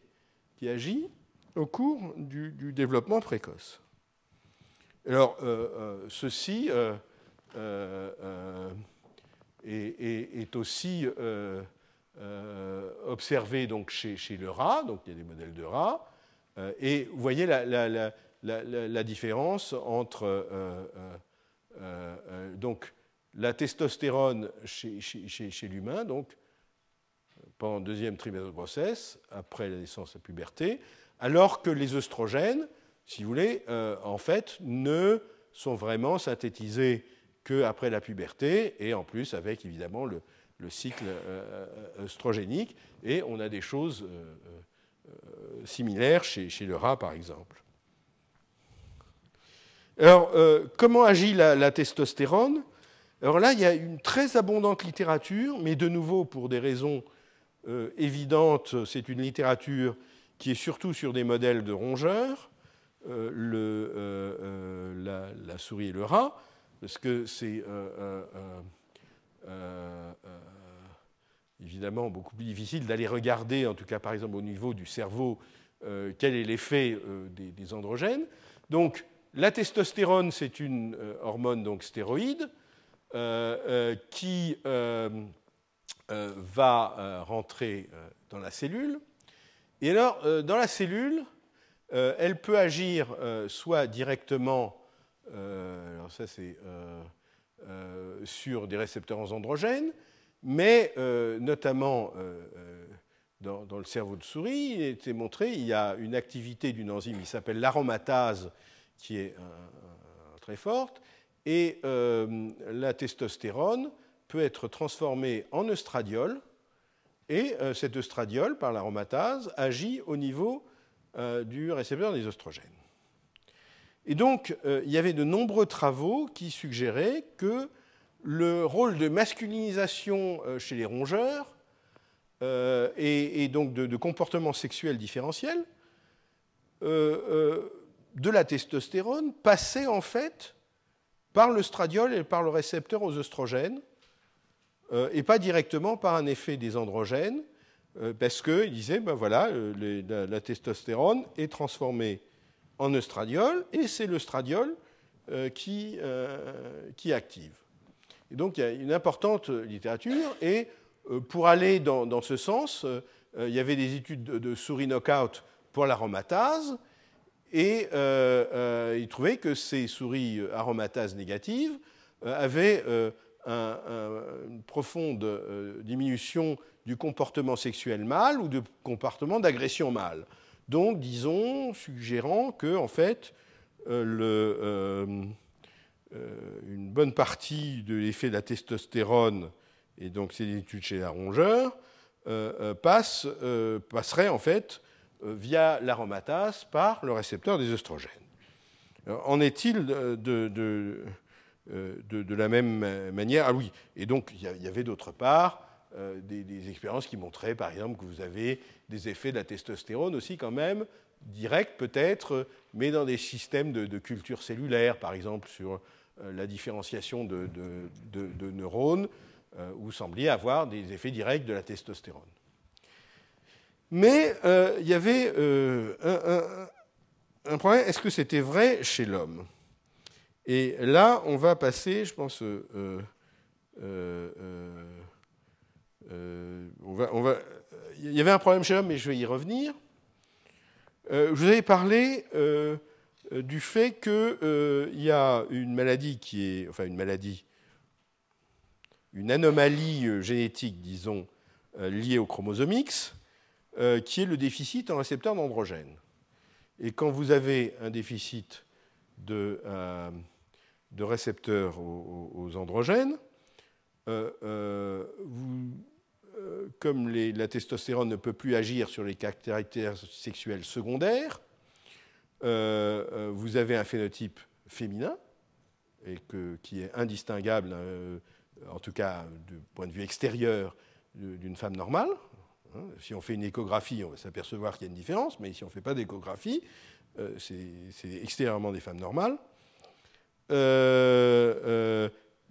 Speaker 1: qui agit au cours du, développement précoce. Alors, euh, ceci est, aussi observé donc chez, le rat, donc il y a des modèles de rats, et vous voyez la différence entre euh, euh, euh, donc, la testostérone chez, l'humain, donc pendant le deuxième trimestre de grossesse, après la naissance, la puberté, alors que les œstrogènes, si vous voulez, en fait, ne sont vraiment synthétisés qu'après la puberté, et en plus avec évidemment le, cycle œstrogénique, et on a des choses similaires chez, le rat, par exemple. Alors, euh, comment agit la, testostérone? Alors là, il y a une très abondante littérature, mais de nouveau, pour des raisons euh, évidentes, c'est une littérature qui est surtout sur des modèles de rongeurs, euh, la, souris et le rat, parce que c'est évidemment beaucoup plus difficile d'aller regarder, en tout cas par exemple au niveau du cerveau, quel est l'effet des, androgènes. Donc, la testostérone, c'est une euh, hormone donc stéroïde euh, euh, qui va rentrer dans la cellule. Et alors, dans la cellule, elle peut agir soit directement, alors ça c'est sur des récepteurs androgènes, mais notamment dans, le cerveau de souris, il a été montré, il y a une activité d'une enzyme qui s'appelle l'aromatase qui est très forte, et euh, la testostérone peut être transformée en œstradiol, et euh, cet œstradiol, par l'aromatase, agit au niveau euh, du récepteur des oestrogènes. Et donc, il y avait de nombreux travaux qui suggéraient que le rôle de masculinisation chez les rongeurs et, donc de, comportement sexuel différentiel de la testostérone passait en fait par le stradiol et par le récepteur aux oestrogènes, et pas directement par un effet des androgènes, euh, parce qu'il disait, ben voilà, euh, la, testostérone est transformée en œstradiol, et c'est l'œstradiol euh, qui, qui active. Et donc il y a une importante littérature, et pour aller dans, ce sens, il y avait des études de, souris knockout pour l'aromatase, et il trouvait que ces souris aromatase négatives avaient une profonde diminution du comportement sexuel mâle ou du comportement d'agression mâle. Donc, disons, suggérant que, en fait, euh, euh, euh, une bonne partie de l'effet de la testostérone, et donc c'est des études chez la rongeur, passe, passerait en fait via l'aromatase par le récepteur des oestrogènes. en est-il de, la même manière? Ah oui, et donc il y avait d'autre part des, expériences qui montraient, par exemple, que vous avez des effets de la testostérone aussi, quand même, directs peut-être, mais dans des systèmes de, culture cellulaire, par exemple, sur euh, la différenciation de, neurones, euh, où sembliez avoir des effets directs de la testostérone. Mais il y avait un, problème, est-ce que c'était vrai chez l'homme? Et là, on va passer, je pense, euh, on va, il y avait un problème chez l'homme, mais je vais y revenir. Euh, je vous avais parlé euh, du fait qu'il y a une maladie qui est, enfin une maladie, une anomalie génétique, disons, liée au chromosome X, qui est le déficit en récepteur d'androgène. Et quand vous avez un déficit de, de récepteurs aux, androgènes, vous, euh, comme la testostérone ne peut plus agir sur les caractères sexuels secondaires, euh, euh, vous avez un phénotype féminin, et qui est indistinguable, en tout cas du point de vue extérieur, d'une femme normale. Hein. si on fait une échographie, on va s'apercevoir qu'il y a une différence, mais si on ne fait pas d'échographie, c'est extérieurement des femmes normales.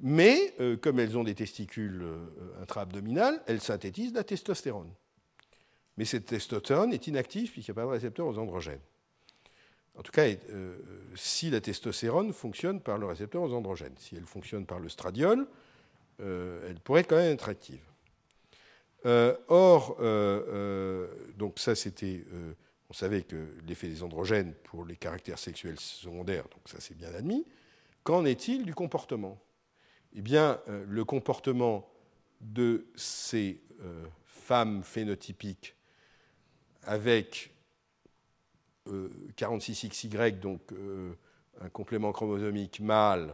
Speaker 1: Mais euh, comme elles ont des testicules euh, intra-abdominales, elles synthétisent la testostérone. Mais cette testostérone est inactive puisqu'il n'y a pas de récepteur aux androgènes. En tout cas, euh, si la testostérone fonctionne par le récepteur aux androgènes, si elle fonctionne par le stradiol, elle pourrait quand même être active. or, donc ça c'était, on savait que l'effet des androgènes pour les caractères sexuels secondaires, donc ça c'est bien admis. Qu'en est-il du comportement? Eh bien, euh, le comportement de ces euh, femmes phénotypiques avec 46XY, euh, donc un complément chromosomique mâle,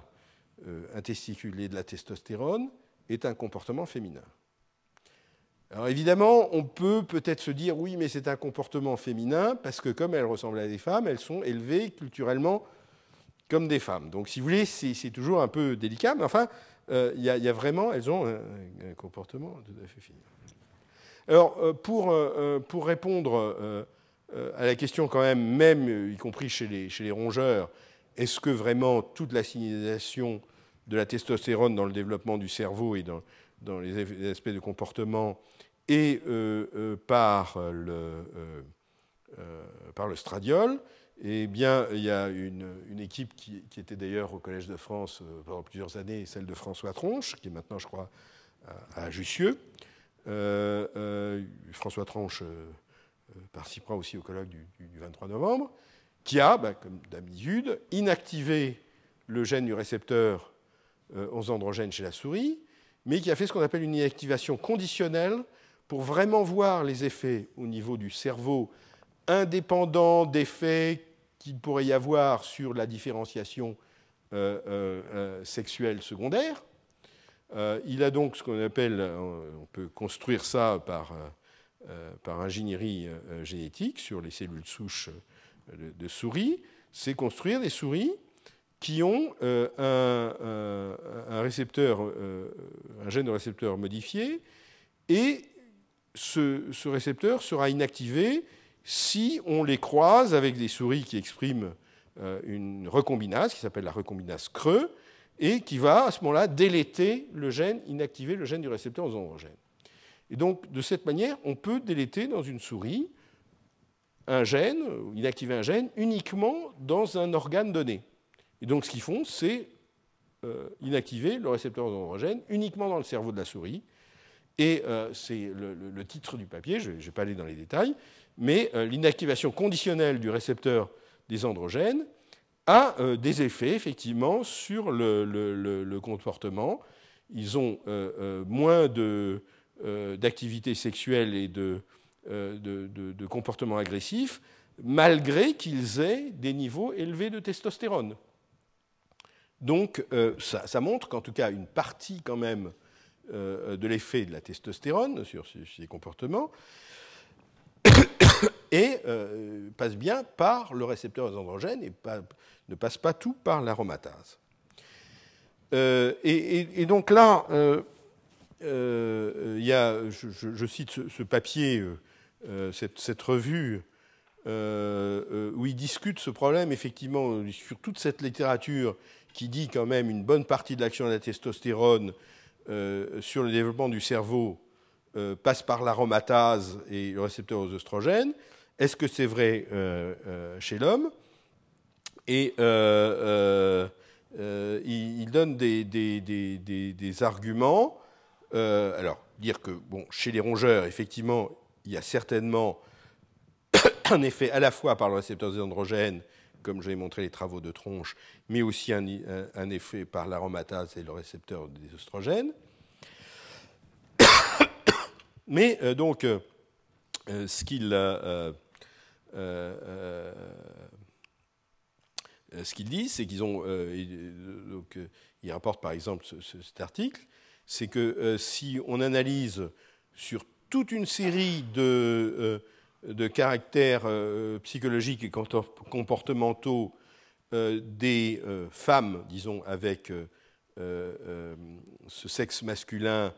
Speaker 1: un testicule et de la testostérone, est un comportement féminin. Alors évidemment, on peut peut-être se dire oui, mais c'est un comportement féminin parce que comme elles ressemblent à des femmes, elles sont élevées culturellement comme des femmes. Donc si vous voulez, c'est toujours un peu délicat, mais enfin, euh, il y, a vraiment, elles ont un, comportement tout à fait féminin. Alors, euh, pour, euh, pour répondre à la question quand même, même y compris chez les, chez les rongeurs, est-ce que vraiment toute la signalisation de la testostérone dans le développement du cerveau et dans, dans les aspects de comportement est par, le, par le stradiol eh bien, il y a une, équipe qui, était d'ailleurs au Collège de France euh, pendant plusieurs années, celle de François Tronche, qui est maintenant, je crois, à, Jussieu. Euh, euh, François Tronche participera aussi au colloque du, 23 novembre, qui a, bah, comme d'habitude, inactivé le gène du récepteur aux androgènes chez la souris, mais qui a fait ce qu'on appelle une inactivation conditionnelle pour vraiment voir les effets au niveau du cerveau indépendants d'effets qu'il pourrait y avoir sur la différenciation euh, euh, euh, sexuelle secondaire. il a donc ce qu'on appelle, on peut construire ça par, par ingénierie génétique sur les cellules souches de, souris. c'est construire des souris qui ont un, un, récepteur, un gène de récepteur modifié, et ce, ce, récepteur sera inactivé si on les croise avec des souris qui expriment une recombinase, qui s'appelle la recombinase creux, et qui va à ce moment-là déléter le gène, inactiver le gène du récepteur aux androgènes. Et donc, de cette manière, on peut déléter dans une souris un gène, inactiver un gène, uniquement dans un organe donné. Et donc, ce qu'ils font, c'est euh, inactiver le récepteur aux androgènes uniquement dans le cerveau de la souris. Et euh, c'est le, titre du papier, je ne vais pas aller dans les détails, mais euh, l'inactivation conditionnelle du récepteur des androgènes a des effets, effectivement, sur le, comportement. Ils ont moins de euh, d'activité sexuelle et de, euh, de, comportement agressif, malgré qu'ils aient des niveaux élevés de testostérone. Donc euh, ça, montre qu'en tout cas une partie quand même de l'effet de la testostérone sur ces comportements [COUGHS] et passe bien par le récepteur androgène et ne passe pas tout par l'aromatase. et, donc là, euh, y a, je, cite ce, papier, euh, euh, cette, revue, où il discute ce problème, effectivement, sur toute cette littérature qui dit quand même une bonne partie de l'action de la testostérone sur le développement du cerveau passe par l'aromatase et le récepteur aux oestrogènes. Est-ce que c'est vrai chez l'homme? Et il, donne des, des arguments euh, alors, dire que bon, chez les rongeurs, effectivement, il y a certainement [COUGHS] un effet à la fois par le récepteur des androgènes, comme j'ai montré les travaux de tronche, mais aussi un, effet par l'aromatase et le récepteur des oestrogènes. [COUGHS] Mais euh, donc, euh, ce qu'il ce qu'il dit, c'est qu'ils ont. donc, il rapporte par exemple cet article c'est que euh, si on analyse sur toute une série de, euh, caractères euh, psychologiques et comportementaux des femmes, disons, avec ce sexe masculin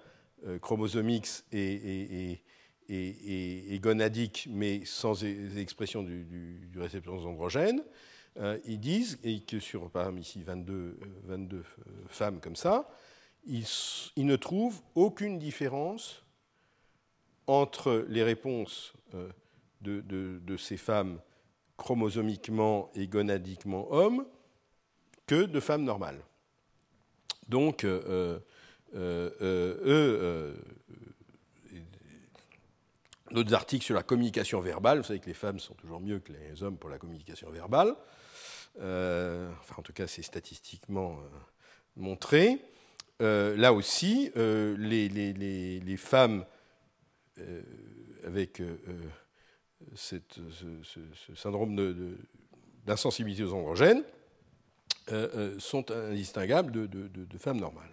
Speaker 1: chromosomique et, gonadique, mais sans expression du, récepteur androgène, ils disent, et que sur, par exemple, ici 22, 22 femmes comme ça, il, ne trouve aucune différence entre les réponses euh, de, ces femmes chromosomiquement et gonadiquement hommes que de femmes normales. Donc, euh, euh, eux, d'autres articles sur la communication verbale, vous savez que les femmes sont toujours mieux que les hommes pour la communication verbale, enfin en tout cas c'est statistiquement montré. Euh, là aussi, euh, les, femmes euh, avec ce, syndrome d'insensibilité aux androgènes sont indistinguables de, femmes normales.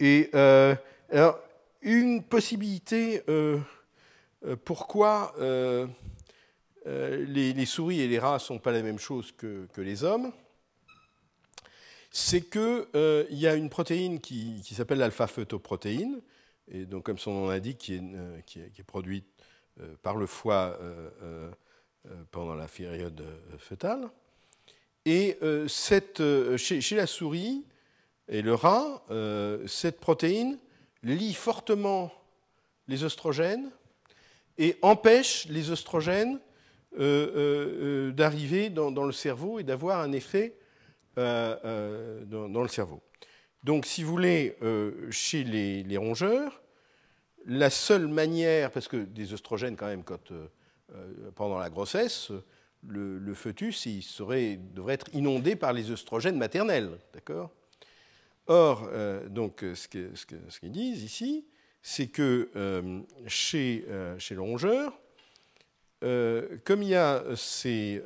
Speaker 1: Et alors, une possibilité pourquoi les, souris et les rats ne sont pas la même chose que les hommes c'est qu'il euh, y a une protéine qui, s'appelle l'alpha-phytoprotéine, et donc comme son nom l'indique, qui, euh, qui, est produite euh, par le foie pendant la période fœtale. Et cette, chez, la souris et le rat, cette protéine lie fortement les oestrogènes et empêche les oestrogènes d'arriver dans, le cerveau et d'avoir un effet euh, euh, dans, le cerveau. Donc, si vous voulez, euh, chez les, rongeurs, la seule manière, parce que des oestrogènes, quand même, quand, pendant la grossesse, le, fœtus devrait être inondé par les oestrogènes maternels. D'accord? Or, donc, ce qu'ils disent ici, c'est que chez, le rongeur, euh, comme il y a euh,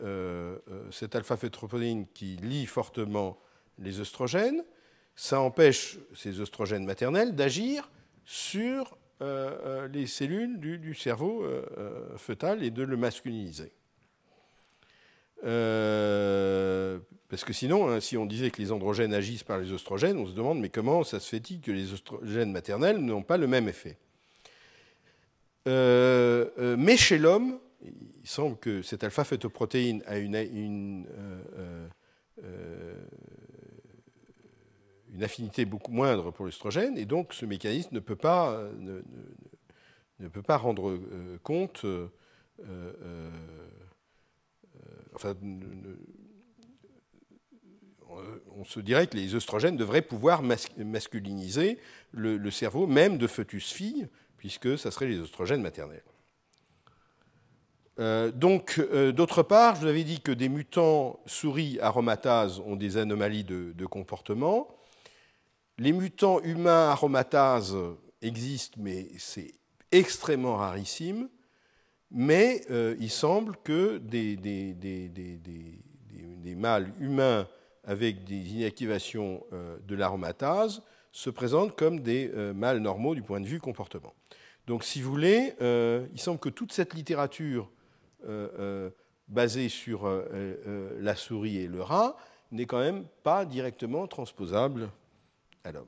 Speaker 1: euh, cette alpha-fétroprotéine qui lie fortement les oestrogènes, ça empêche ces oestrogènes maternels d'agir sur les cellules du, cerveau fœtal et de le masculiniser. parce que sinon, hein, si on disait que les androgènes agissent par les oestrogènes, on se demande mais comment ça se fait-il que les oestrogènes maternels n'ont pas le même effet? Mais chez l'homme, il semble que cette alpha-phétoprotéine a une, une affinité beaucoup moindre pour l'estrogène, et donc ce mécanisme ne peut pas, euh, ne, peut pas rendre euh, compte, euh, enfin, on se dirait que les oestrogènes devraient pouvoir masculiniser le, cerveau, même de fœtus filles, puisque ça serait les oestrogènes maternels. donc, d'autre part, je vous avais dit que des mutants souris aromatases ont des anomalies de comportement. Les mutants humains aromatases existent, mais c'est extrêmement rarissime. Mais euh, il semble que des, mâles humains avec des inactivations euh, de l'aromatase se présentent comme des euh, mâles normaux du point de vue comportement. Donc, si vous voulez, il semble que toute cette littérature basée sur la souris et le rat n'est quand même pas directement transposable à l'homme.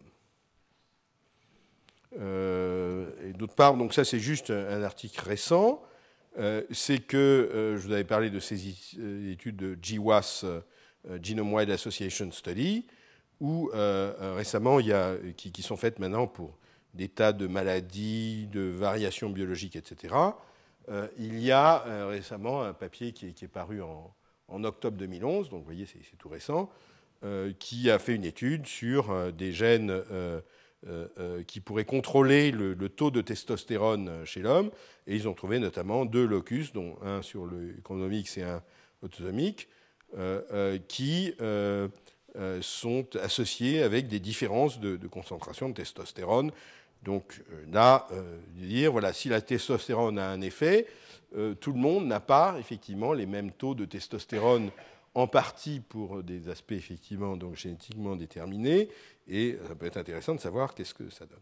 Speaker 1: Euh, d'autre part, donc ça c'est juste un article récent, euh, c'est que euh, je vous avais parlé de ces études de GWAS, Genome Wide Association Study, où récemment, il y a, qui, sont faites maintenant pour des tas de maladies, de variations biologiques, etc. il y a récemment un papier qui est, paru en, octobre 2011, donc vous voyez, c'est tout récent, qui a fait une étude sur euh, des gènes euh, qui pourraient contrôler le, taux de testostérone chez l'homme. Et ils ont trouvé notamment deux locus, dont un sur le chronomique et un autosomique, qui sont associés avec des différences de, concentration de testostérone. Donc là, dire, voilà, si la testostérone a un effet, tout le monde n'a pas effectivement les mêmes taux de testostérone en partie pour des aspects effectivement donc génétiquement déterminés, et ça peut être intéressant de savoir qu'est-ce que ça donne.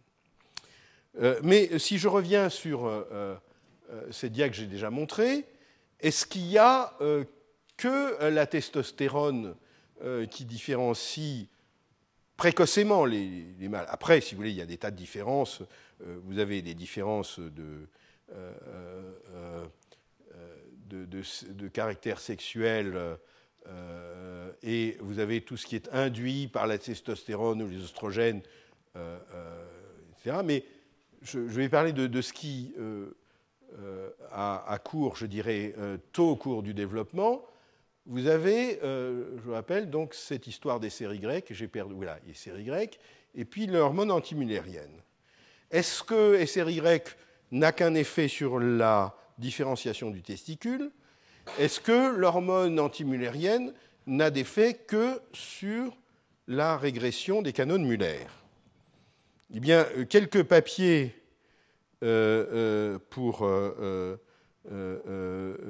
Speaker 1: Euh, mais si je reviens sur euh, euh, ces dias que j'ai déjà montrés, est-ce qu'il y a que la testostérone qui différencie précocement les, mâles? Après, si vous voulez, il y a des tas de différences. vous avez des différences de, de caractère sexuel euh, et vous avez tout ce qui est induit par la testostérone ou les oestrogènes, euh, euh, etc. Mais je, vais parler de, ce qui, à, court, je dirais, tôt au cours du développement, vous avez, je vous rappelle, donc cette histoire des séries grecques, j'ai perdu, voilà, les séries grecques, et puis l'hormone antimulérienne. Est-ce que SRY n'a qu'un effet sur la différenciation du testicule? Est-ce que l'hormone antimulérienne n'a d'effet que sur la régression des canaux de Muller Eh bien, euh, quelques papiers euh, euh, pour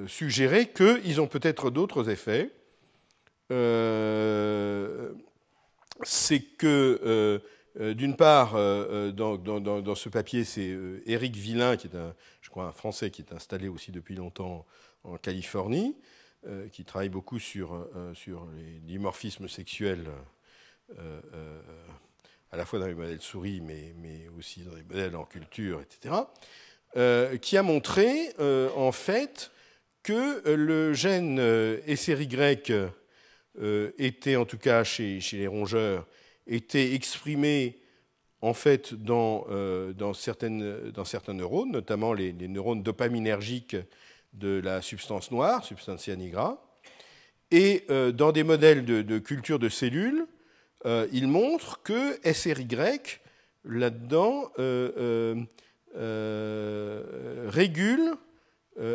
Speaker 1: suggérer qu'ils ont peut-être d'autres effets. c'est que, d'une part, dans, ce papier, c'est Éric Villain, qui est un, je crois, un Français qui est installé aussi depuis longtemps en Californie, euh, qui travaille beaucoup sur, euh, sur les dimorphismes sexuels, euh, à la fois dans les modèles souris, mais, mais aussi dans les modèles en culture, etc., qui a montré, en fait, que le gène SRY était, en tout cas chez, chez, les rongeurs, était exprimé en fait dans, dans, certaines, dans certains neurones, notamment les, les neurones dopaminergiques de la substance noire, substantia nigra. Et euh, dans des modèles de, culture de cellules, euh, il montre que SRY, là-dedans, euh, régule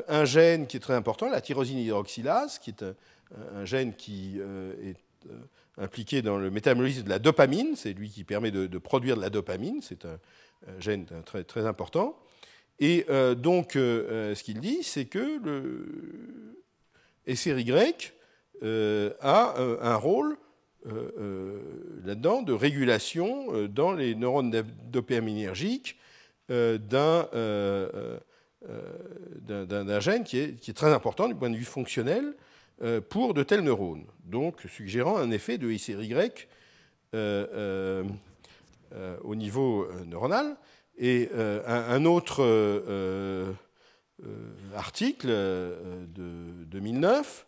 Speaker 1: un gène qui est très important, la tyrosine hydroxylase, qui est un, gène qui est impliqué dans le métabolisme de la dopamine, c'est lui qui permet de, produire de la dopamine, c'est un, gène très important. Et euh, donc, euh, euh, ce qu'il dit, c'est que le SRY a un rôle là-dedans de régulation dans les neurones dopaminergiques d'un gène qui est, qui est, très important du point de vue fonctionnel, pour de tels neurones, donc suggérant un effet de SRY au niveau neuronal. Et un, autre article de 2009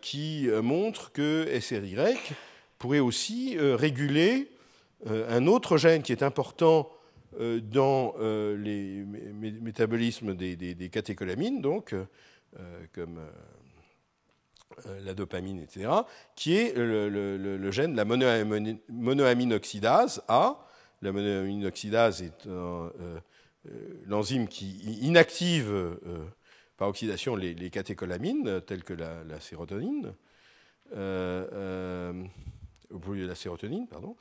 Speaker 1: qui montre que SRY pourrait aussi réguler un autre gène qui est important euh, dans euh, les métabolismes des, catécholamines, donc, euh, comme la dopamine, etc., qui est le, gène de la monoamine oxydase A. La monoamine oxydase est l'enzyme qui inactive par oxydation les, catécholamines, telles que la, sérotonine, pardon.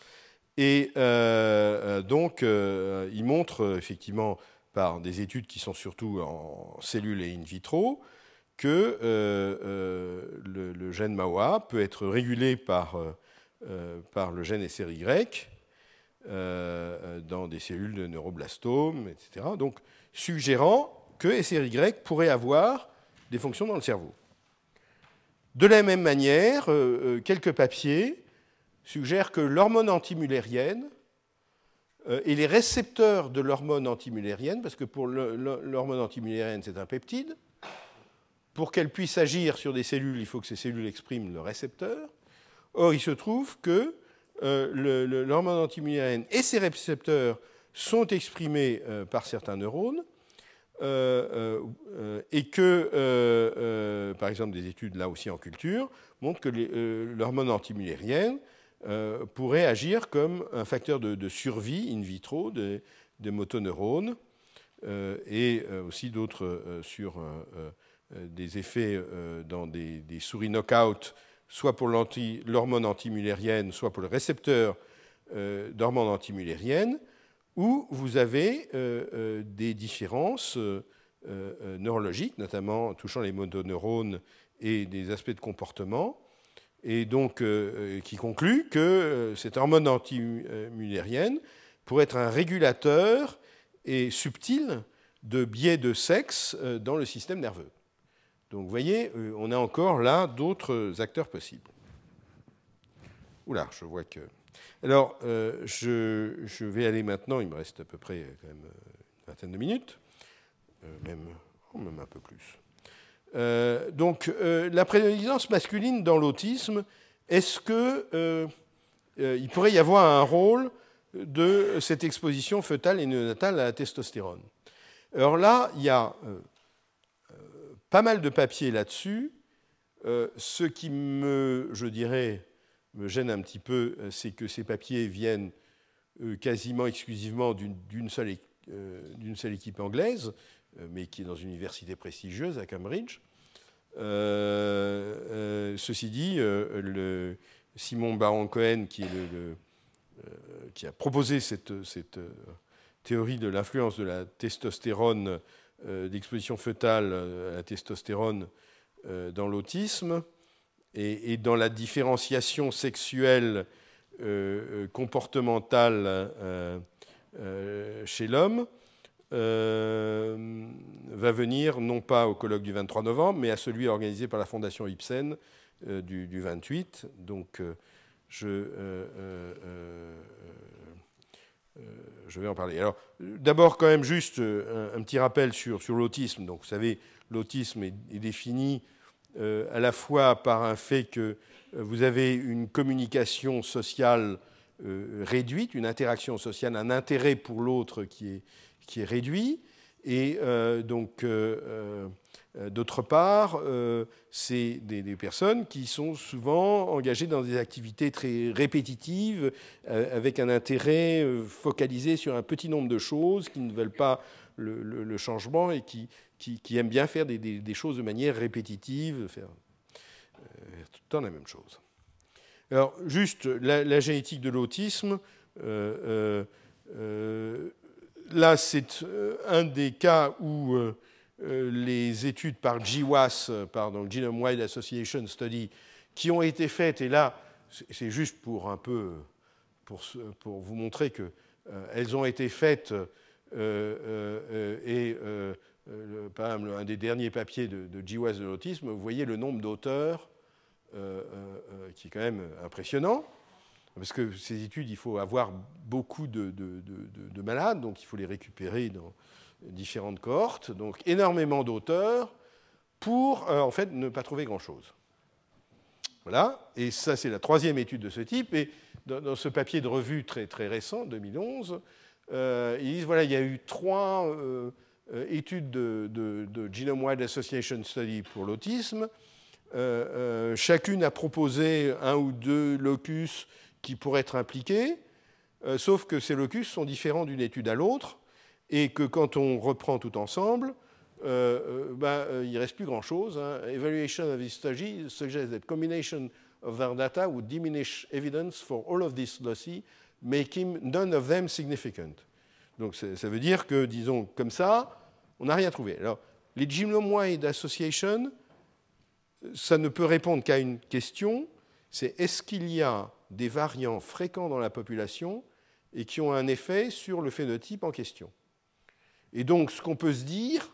Speaker 1: Et euh, euh, donc, euh, il montre effectivement par des études qui sont surtout en cellules et in vitro que le, gène MAOA peut être régulé par, par le gène SRY dans des cellules de neuroblastomes, etc. Donc, suggérant que SRY pourrait avoir des fonctions dans le cerveau. De la même manière, quelques papiers suggère que l'hormone antimullérienne euh, et les récepteurs de l'hormone antimullérienne, parce que pour l'hormone antimullérienne, c'est un peptide, pour qu'elle puisse agir sur des cellules, il faut que ces cellules expriment le récepteur. Or, il se trouve que euh, l'hormone antimullérienne et ses récepteurs sont exprimés euh, par certains neurones, et que, par exemple, des études là aussi en culture montrent que l'hormone antimullérienne euh, pourrait agir comme un facteur de, survie in vitro des, motoneurones euh, et euh, aussi d'autres sur des effets dans des, souris knockout, soit pour l'hormone antimullérienne, soit pour le récepteur d'hormone antimullérienne, où vous avez des différences neurologiques, notamment touchant les motoneurones et des aspects de comportement, et donc euh, qui conclut que euh, cette hormone antimullérienne pourrait être un régulateur et subtil de biais de sexe euh, dans le système nerveux. Donc vous voyez, on a encore là d'autres acteurs possibles. Oula, je vois que. Alors, je, je, vais aller maintenant, il me reste à peu près quand même une vingtaine de minutes, même, oh, même un peu plus. Euh, donc, euh, la prédominance masculine dans l'autisme, est-ce qu'il euh, pourrait y avoir un rôle de cette exposition fœtale et néonatale à la testostérone? Alors là, il y a pas mal de papiers là-dessus. ce qui me, je dirais, me gêne un petit peu, c'est que ces papiers viennent quasiment exclusivement d'une seule, seule, équipe anglaise. Euh, mais qui est dans une université prestigieuse à Cambridge. Euh, euh, ceci dit, le Simon Baron Cohen, qui, est le, qui a proposé cette, cette théorie de l'influence de la testostérone, d'exposition fœtale à la testostérone dans l'autisme et, dans la différenciation sexuelle comportementale chez l'homme, euh, va venir non pas au colloque du 23 novembre, mais à celui organisé par la Fondation Ibsen euh, du, 28. Donc euh, je, je vais en parler. Alors d'abord quand même juste un, petit rappel sur, sur l'autisme. Donc vous savez, l'autisme est, défini à la fois par un fait que vous avez une communication sociale réduite, une interaction sociale, un intérêt pour l'autre qui est qui est réduit. Et euh, donc, euh, euh, d'autre part, c'est des, personnes qui sont souvent engagées dans des activités très répétitives, avec un intérêt focalisé sur un petit nombre de choses, qui ne veulent pas le, changement et qui, aiment bien faire des, choses de manière répétitive, faire tout le temps la même chose. Alors, juste la, génétique de l'autisme là, c'est euh, un des cas où euh, euh, les études par GWAS, par donc Genome Wide Association Study, qui ont été faites, et là, c'est juste pour un peu, pour, vous montrer qu'elles ont été faites et par exemple, un des derniers papiers de, de GWAS de l'autisme, vous voyez le nombre d'auteurs qui est quand même impressionnant. Parce que ces études, il faut avoir beaucoup de, de, malades, donc il faut les récupérer dans différentes cohortes, donc énormément d'auteurs pour en fait ne pas trouver grand-chose. Voilà, et ça c'est la troisième étude de ce type, et dans, ce papier de revue très, très récent, 2011, euh, ils disent voilà, il y a eu trois euh, études de, de, Genome-Wide Association Study pour l'autisme. Euh, chacune a proposé un ou deux locus qui pourraient être impliqués, sauf que ces locus sont différents d'une étude à l'autre, et que quand on reprend tout ensemble, ben, il ne reste plus grand-chose. Hein. Evaluation of this study suggests that combination of their data would diminish evidence for all of this lossy, making none of them significant. Donc ça veut dire que, disons, comme ça, on n'a rien trouvé. Alors, les genome-wide association, ça ne peut répondre qu'à une question, c'est est-ce qu'il y a des variants fréquents dans la population et qui ont un effet sur le phénotype en question? Et donc, ce qu'on peut se dire,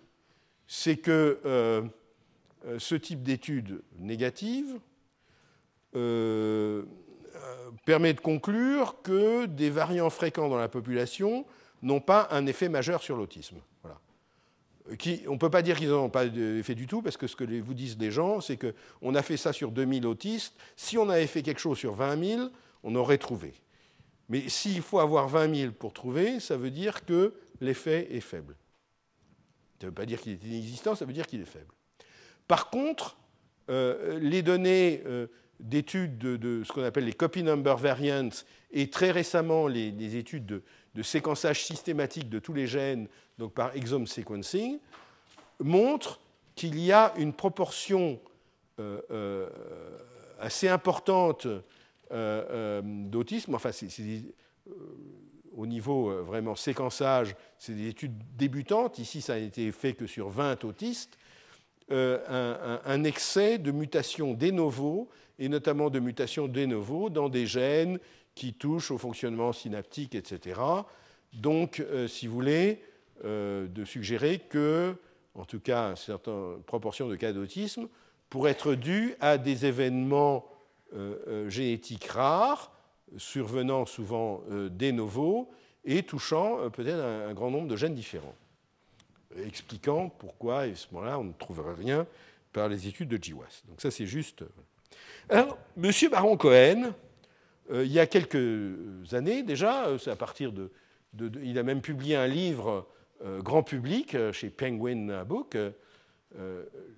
Speaker 1: c'est que euh, euh, ce type d'étude négative euh, permet de conclure que des variants fréquents dans la population n'ont pas un effet majeur sur l'autisme. On ne peut pas dire qu'ils n'ont pas d'effet du tout, parce que ce que vous disent les gens, c'est qu'on a fait ça sur 2000 autistes. Si on avait fait quelque chose sur 20 000, on aurait trouvé. Mais s'il faut avoir 20 000 pour trouver, ça veut dire que l'effet est faible. Ça ne veut pas dire qu'il est inexistant, ça veut dire qu'il est faible. Par contre, euh, les données euh, d'études de, ce qu'on appelle les copy number variants et très récemment les, études de, séquençage systématique de tous les gènes, donc par exome sequencing, montrent qu'il y a une proportion euh, assez importante d'autisme, enfin c'est au niveau euh, vraiment séquençage, c'est des études débutantes. Ici, ça n'a été fait que sur 20 autistes. Euh, un, excès de mutations de novo, et notamment de mutations de novo dans des gènes qui touchent au fonctionnement synaptique, etc. Donc, euh, si vous voulez, de suggérer que, en tout cas, une certaine proportion de cas d'autisme pourrait être due à des événements génétiques rares survenant souvent euh, de novo et touchant euh, peut-être un, grand nombre de gènes différents, expliquant pourquoi, à ce moment-là, on ne trouverait rien par les études de GWAS. Donc ça, c'est juste... Euh, Alors, M. Baron Cohen, il y a quelques années déjà, c'est à partir de, Il a même publié un livre grand public chez Penguin Book,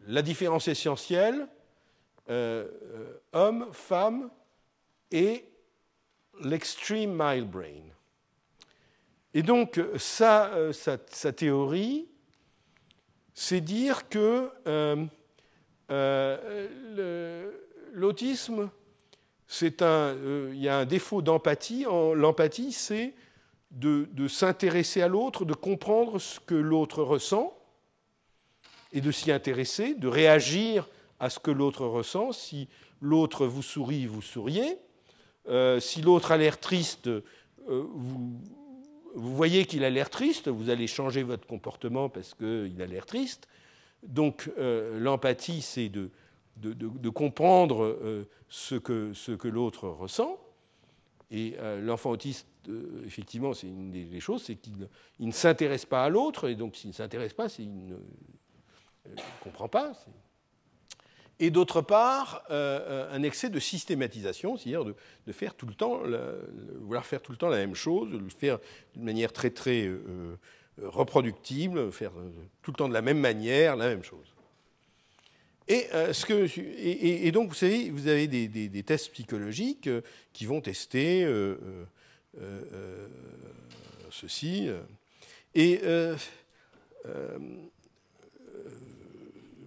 Speaker 1: La différence essentielle, homme, femme et l'extreme mild brain. Et donc, sa, euh, théorie, c'est dire que euh, euh, l'autisme, il y a un défaut d'empathie. L'empathie, c'est de s'intéresser à l'autre, de comprendre ce que l'autre ressent et de s'y intéresser, de réagir à ce que l'autre ressent. Si l'autre vous sourit, vous souriez. Euh, si l'autre a l'air triste, euh, vous, voyez qu'il a l'air triste, vous allez changer votre comportement parce qu'il a l'air triste. Donc euh, l'empathie, c'est de, comprendre ce que, l'autre ressent. Et l'enfant autiste, effectivement, c'est une des, choses, c'est qu'il ne s'intéresse pas à l'autre, et donc s'il ne s'intéresse pas, qu'il ne, comprend pas et d'autre part euh, un excès de systématisation, c'est-à-dire de, faire tout le temps, vouloir faire tout le temps la même chose, de le faire d'une manière très très euh, euh, reproductible, faire tout le temps de la même manière la même chose. Et, donc, vous savez, vous avez des, tests psychologiques qui vont tester ceci. Et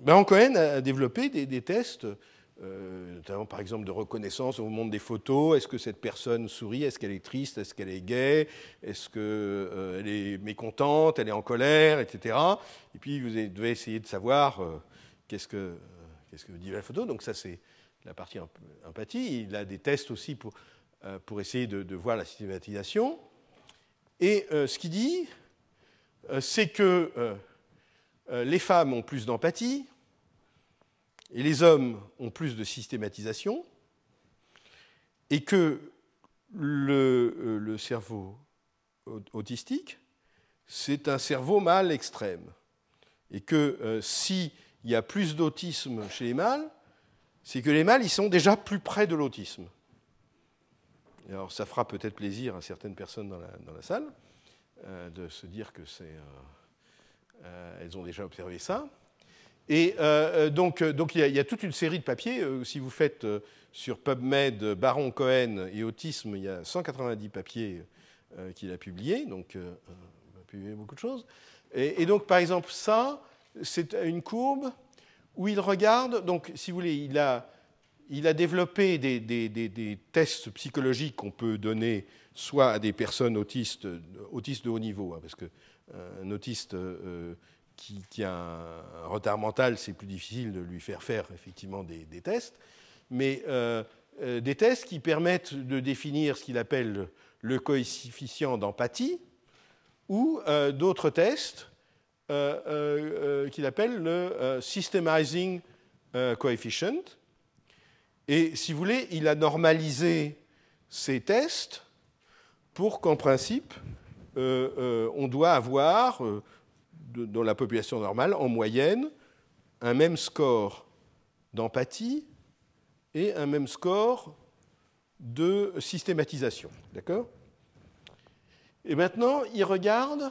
Speaker 1: ben, Cohen a développé des, tests, euh, notamment par exemple de reconnaissance au moment des photos. Est-ce que cette personne sourit? Est-ce qu'elle est triste? Est-ce qu'elle est gaie Est-ce qu'elle euh, est mécontente? Elle est en colère? Etc. Et puis vous devez essayer de savoir euh, qu'est-ce que qu'est-ce que dit la photo. Donc ça c'est la partie empathie. Il a des tests aussi pour, pour essayer de, de, voir la systématisation. Et ce qu'il dit, c'est que les femmes ont plus d'empathie et les hommes ont plus de systématisation, et que le, le cerveau autistique, c'est un cerveau mâle extrême. Et que s'il y a plus d'autisme chez les mâles, c'est que les mâles, ils sont déjà plus près de l'autisme. Alors, ça fera peut-être plaisir à certaines personnes dans la, salle euh, de se dire que c'est, euh, euh, elles ont déjà observé ça. Et donc, donc il, y a, toute une série de papiers. si vous faites sur PubMed, Baron Cohen et autisme, il y a 190 papiers qu'il a publiés. Donc, il a publié beaucoup de choses. Et, donc, par exemple, ça, c'est une courbe où il regarde, donc si vous voulez, il a, il a développé des, tests psychologiques qu'on peut donner soit à des personnes autistes, autistes de haut niveau, hein, parce qu'un euh, autiste euh, qui, a un retard mental, c'est plus difficile de lui faire faire effectivement des, tests, mais euh, des tests qui permettent de définir ce qu'il appelle le coefficient d'empathie, ou d'autres tests euh, euh, euh, qu'il appelle le Systemizing Coefficient. Et si vous voulez, il a normalisé ces tests pour qu'en principe, on doit avoir, dans la population normale, en moyenne, un même score d'empathie et un même score de systématisation. D'accord? Et maintenant, il regarde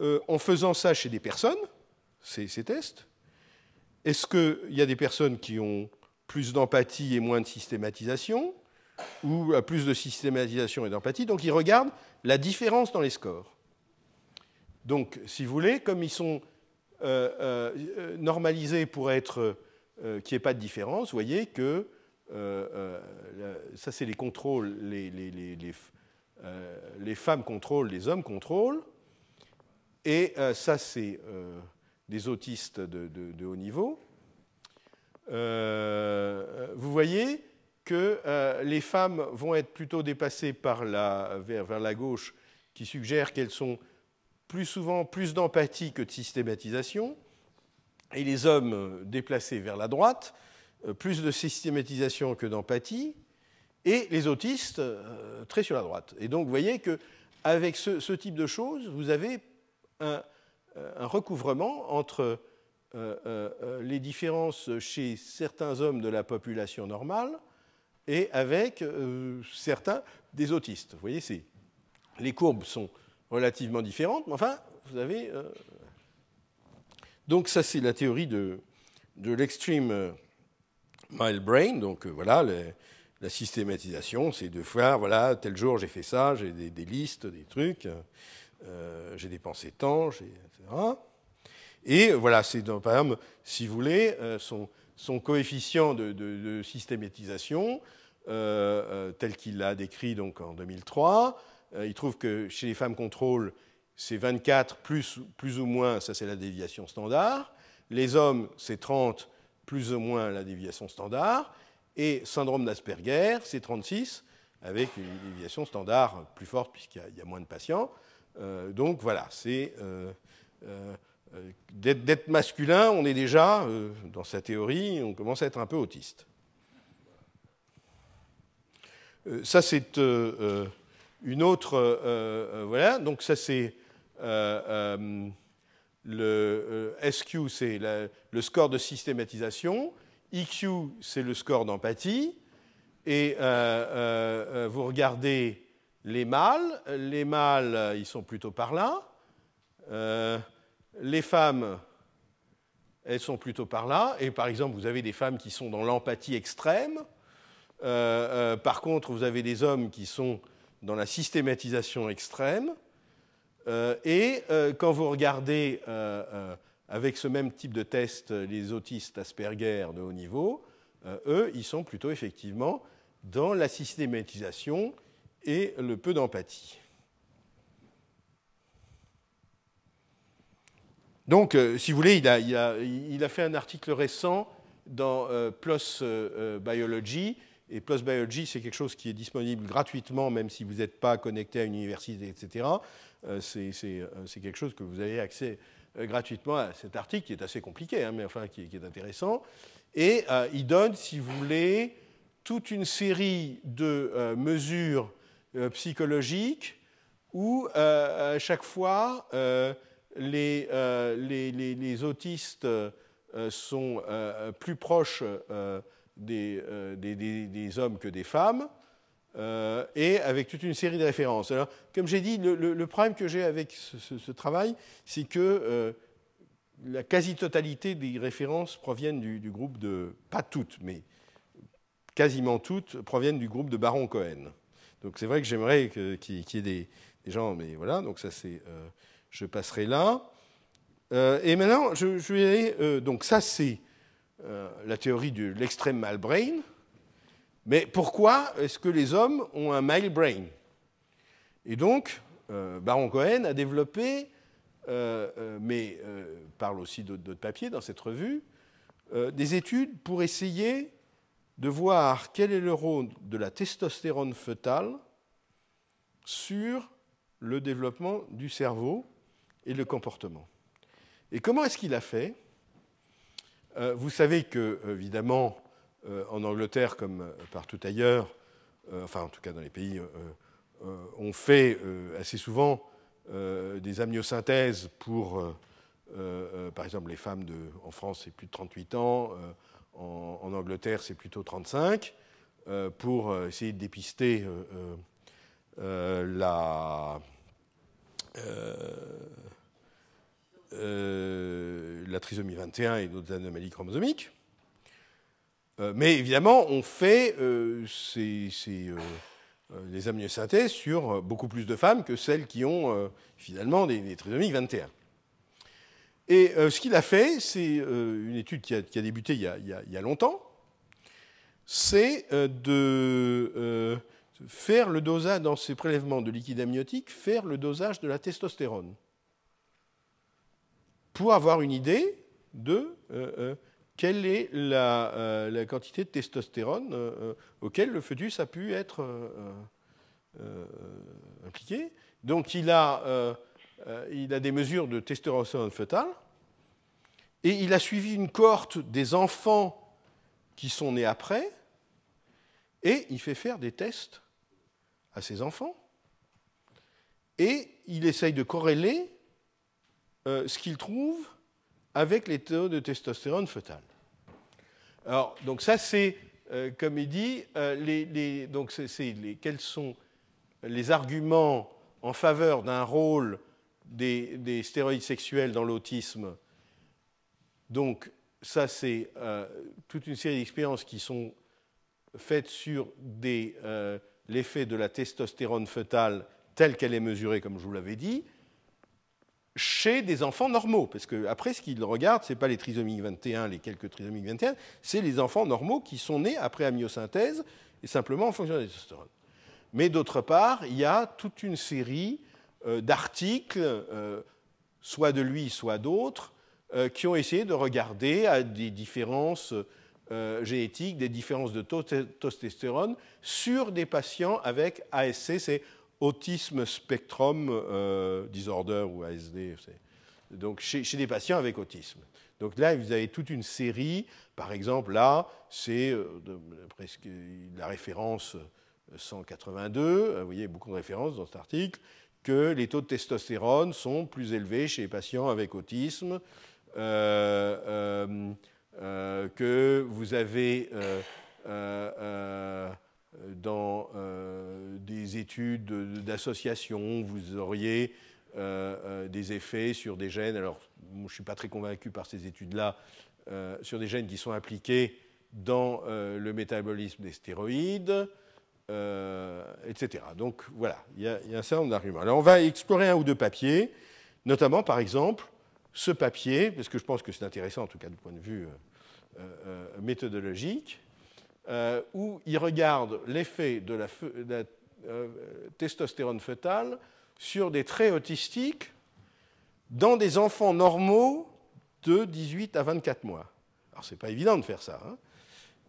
Speaker 1: euh, en faisant ça chez des personnes, ces, tests, est-ce qu'il y a des personnes qui ont plus d'empathie et moins de systématisation, ou euh, plus de systématisation et d'empathie? Donc ils regardent la différence dans les scores. Donc, si vous voulez, comme ils sont euh, normalisés pour être qu'il n'y ait pas de différence, vous voyez que ça c'est les contrôles, les, femmes contrôlent, les hommes contrôlent. Et euh, ça, c'est euh, des autistes de, haut niveau. Euh, vous voyez que les femmes vont être plutôt dépassées par la, vers, la gauche, qui suggère qu'elles sont plus souvent plus d'empathie que de systématisation, et les hommes déplacés vers la droite, plus de systématisation que d'empathie, et les autistes très sur la droite. Et donc vous voyez qu'avec ce, ce type de choses, vous avez un, recouvrement entre euh, euh, les différences chez certains hommes de la population normale et avec euh, certains des autistes. Vous voyez, les courbes sont relativement différentes, mais enfin, vous avez. Donc, ça, c'est la théorie de, de l'extreme mile brain. Donc, voilà, la systématisation, c'est de faire, voilà, tel jour j'ai fait ça, j'ai des, listes, des trucs. Euh, j'ai dépensé tant, etc. Et voilà, c'est par exemple, si vous voulez, euh, son, son, coefficient de, systématisation, euh, tel qu'il l'a décrit donc en 2003, il trouve que chez les femmes contrôle, c'est 24 plus, ou moins, ça c'est la déviation standard. Les hommes, c'est 30 plus ou moins la déviation standard. Et syndrome d'Asperger, c'est 36 avec une déviation standard plus forte puisqu'il y, a moins de patients. Euh, donc voilà, c'est euh, euh, d'être masculin, on est déjà, dans sa théorie, on commence à être un peu autiste. Ça, c'est une autre. voilà, donc ça, c'est. le SQ, c'est le score de systématisation. EQ, c'est le score d'empathie. Et vous regardez les mâles, les mâles, ils sont plutôt par là. Euh, les femmes, elles sont plutôt par là. Et par exemple, vous avez des femmes qui sont dans l'empathie extrême. Euh, euh, par contre, vous avez des hommes qui sont dans la systématisation extrême. et quand vous regardez avec ce même type de test les autistes Asperger de haut niveau, eux, ils sont plutôt effectivement dans la systématisation et le peu d'empathie. Donc, euh, si vous voulez, il a, fait un article récent dans euh, PLOS euh, Biology. Et PLOS Biology, c'est quelque chose qui est disponible gratuitement, même si vous n'êtes pas connecté à une université, etc. c'est quelque chose que vous avez accès gratuitement cet article qui est assez compliqué, hein, mais enfin qui, est intéressant. Et il donne, si vous voulez, toute une série de mesures psychologiques où à chaque fois les, autistes sont plus proches des, des, hommes que des femmes, euh, et avec toute une série de références. Alors, comme j'ai dit, le, problème que j'ai avec ce, travail, c'est que euh, la quasi-totalité des références proviennent du, groupe de, pas toutes, mais quasiment toutes, proviennent du groupe de Baron Cohen. Donc c'est vrai que j'aimerais qu'il y ait des, gens, mais voilà, donc ça c'est, euh, je passerai là. et maintenant, je, je vais aller, donc ça c'est la théorie de l'extrême mal brain. Mais pourquoi est-ce que les hommes ont un male brain? Et donc, euh, Baron Cohen a développé, euh, euh, mais parle aussi d'autres papiers dans cette revue, des études pour essayer de voir quel est le rôle de la testostérone fœtale sur le développement du cerveau et le comportement. Et comment est-ce qu'il a fait? Vous savez que, évidemment, euh, en Angleterre comme euh, partout ailleurs, euh, enfin en tout cas dans les pays, on fait assez souvent des amniosynthèses pour, par exemple, les femmes de, en France, c'est plus de 38 ans, en, Angleterre, c'est plutôt 35, pour essayer de dépister la, la trisomie 21 et d'autres anomalies chromosomiques. Euh, mais évidemment, on fait euh, ces, euh, amniosynthèses sur beaucoup plus de femmes que celles qui ont finalement des, trisomiques 21. Et ce qu'il a fait, c'est une étude qui a, débuté il y a, longtemps, c'est de faire le dosage, dans ces prélèvements de liquide amniotique, faire le dosage de la testostérone pour avoir une idée de quelle est la, euh, quantité de testostérone euh, euh, auquel le fœtus a pu être impliqué. Donc il a, il a des mesures de testostérone fœtale et il a suivi une cohorte des enfants qui sont nés après et il fait faire des tests à ces enfants et il essaye de corréler ce qu'il trouve avec les taux de testostérone fœtale. Alors, donc ça, c'est, euh, comme il dit, euh, donc les, quels sont les arguments en faveur d'un rôle des, stéroïdes sexuels dans l'autisme. Donc, ça, c'est euh, toute une série d'expériences qui sont faites sur l'effet de la testostérone fœtale telle qu'elle est mesurée, comme je vous l'avais dit, chez des enfants normaux. Parce qu'après, ce qu'ils regardent, ce n'est pas les trisomiques 21, les quelques trisomiques 21, c'est les enfants normaux qui sont nés après amyosynthèse et simplement en fonction de la testostérone. Mais d'autre part, il y a toute une série euh, d'articles, euh, soit de lui, soit d'autres, euh, qui ont essayé de regarder à des différences génétiques, des différences de testostérone sur des patients avec ASC, c'est autisme spectrum euh, disorder ou ASD, donc chez, des patients avec autisme. Donc là, vous avez toute une série. Par exemple, là, c'est euh, presque la référence 182. Euh, vous voyez, beaucoup de références dans cet article que les taux de testostérone sont plus élevés chez les patients avec autisme, que vous avez euh, dans euh, des études d'association, vous auriez euh, des effets sur des gènes. Alors, je ne suis pas très convaincu par ces études-là, sur des gènes qui sont impliqués dans le métabolisme des stéroïdes, etc. Donc voilà, il y, a un certain nombre d'arguments. Alors on va explorer un ou deux papiers, notamment par exemple ce papier, parce que je pense que c'est intéressant en tout cas du point de vue méthodologique. Euh, où il regarde l'effet de la, euh, testostérone fœtale sur des traits autistiques dans des enfants normaux de 18 à 24 mois. Alors, ce n'est pas évident de faire ça. Hein.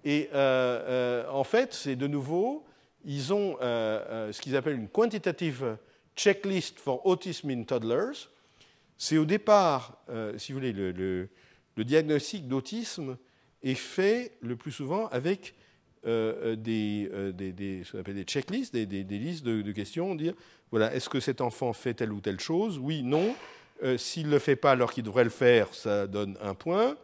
Speaker 1: Et euh, en fait, c'est de nouveau, ils ont ce qu'ils appellent une quantitative checklist for autism in toddlers. c'est au départ, si vous voulez, le, diagnostic d'autisme est fait le plus souvent avec des, des, ce qu'on appelle des checklists, des, listes de, de, questions, dire voilà, est-ce que cet enfant fait telle ou telle chose? Oui, non. S'il ne le fait pas alors qu'il devrait le faire, ça donne un point.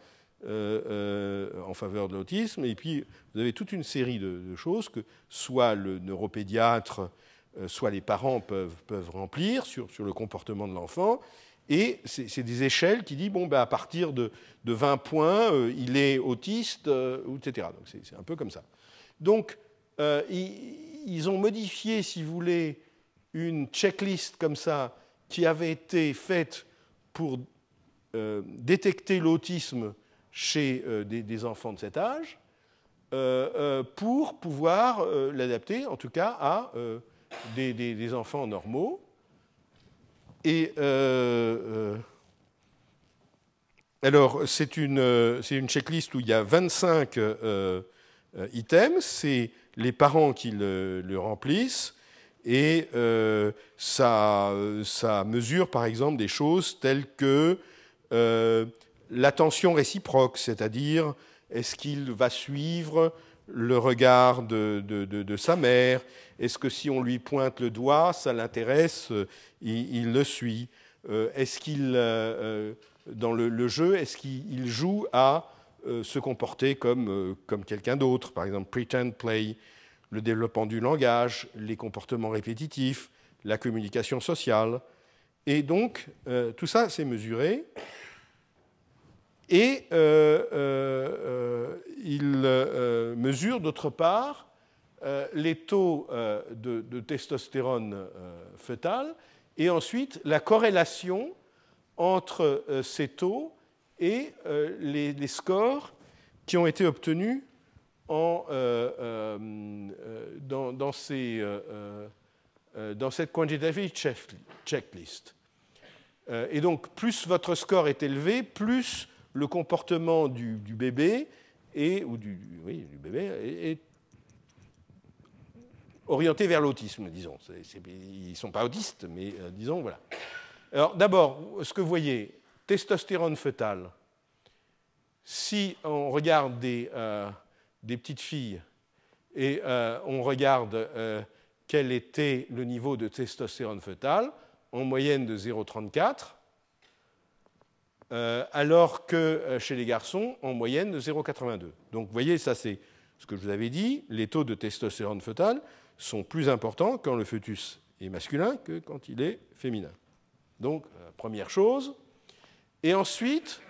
Speaker 1: Euh, euh, en faveur de l'autisme. Et puis, vous avez toute une série de, choses que soit le neuropédiatre, euh, soit les parents peuvent, remplir sur, le comportement de l'enfant. Et c'est des échelles qui disent, bon, ben, à partir de, de 20 points, il est autiste, etc. Donc c'est un peu comme ça. Donc, ils, ils, ont modifié, si vous voulez, une checklist comme ça, qui avait été faite pour détecter l'autisme chez euh, des, enfants de cet âge euh, euh, pour pouvoir l'adapter, en tout cas, à des, enfants normaux. Et alors, c'est une, une, checklist où il y a 25 items. C'est les parents qui le, remplissent. Et ça, ça, mesure, par exemple, des choses telles que l'attention réciproque, c'est-à-dire est-ce qu'il va suivre le regard de, sa mère? Est-ce que si on lui pointe le doigt, ça l'intéresse, il, le suit? Euh, Est-ce qu'il, euh, dans le, jeu, est-ce qu'il joue à euh, se comporter comme, comme quelqu'un d'autre Par exemple, pretend play, le développement du langage, les comportements répétitifs, la communication sociale. Et donc, tout ça, c'est mesuré. Et euh, euh, euh, il mesure d'autre part les taux de, testostérone fœtal et ensuite la corrélation entre ces taux et les, scores qui ont été obtenus en, dans, dans, ces, dans, cette quantitative checklist. et donc, plus votre score est élevé, plus le comportement du, bébé est, orienté vers l'autisme, disons. ils ne sont pas autistes, mais euh, disons, voilà. Alors d'abord, ce que vous voyez, testostérone fœtal, si on regarde des, euh, petites filles et euh, on regarde quel était le niveau de testostérone fœtal, en moyenne de 0,34, euh, alors que euh, chez les garçons, en moyenne, de 0,82. Donc vous voyez, ça c'est ce que je vous avais dit, les taux de testostérone fœtal sont plus importants quand le fœtus est masculin que quand il est féminin. Donc, euh, première chose. Et ensuite,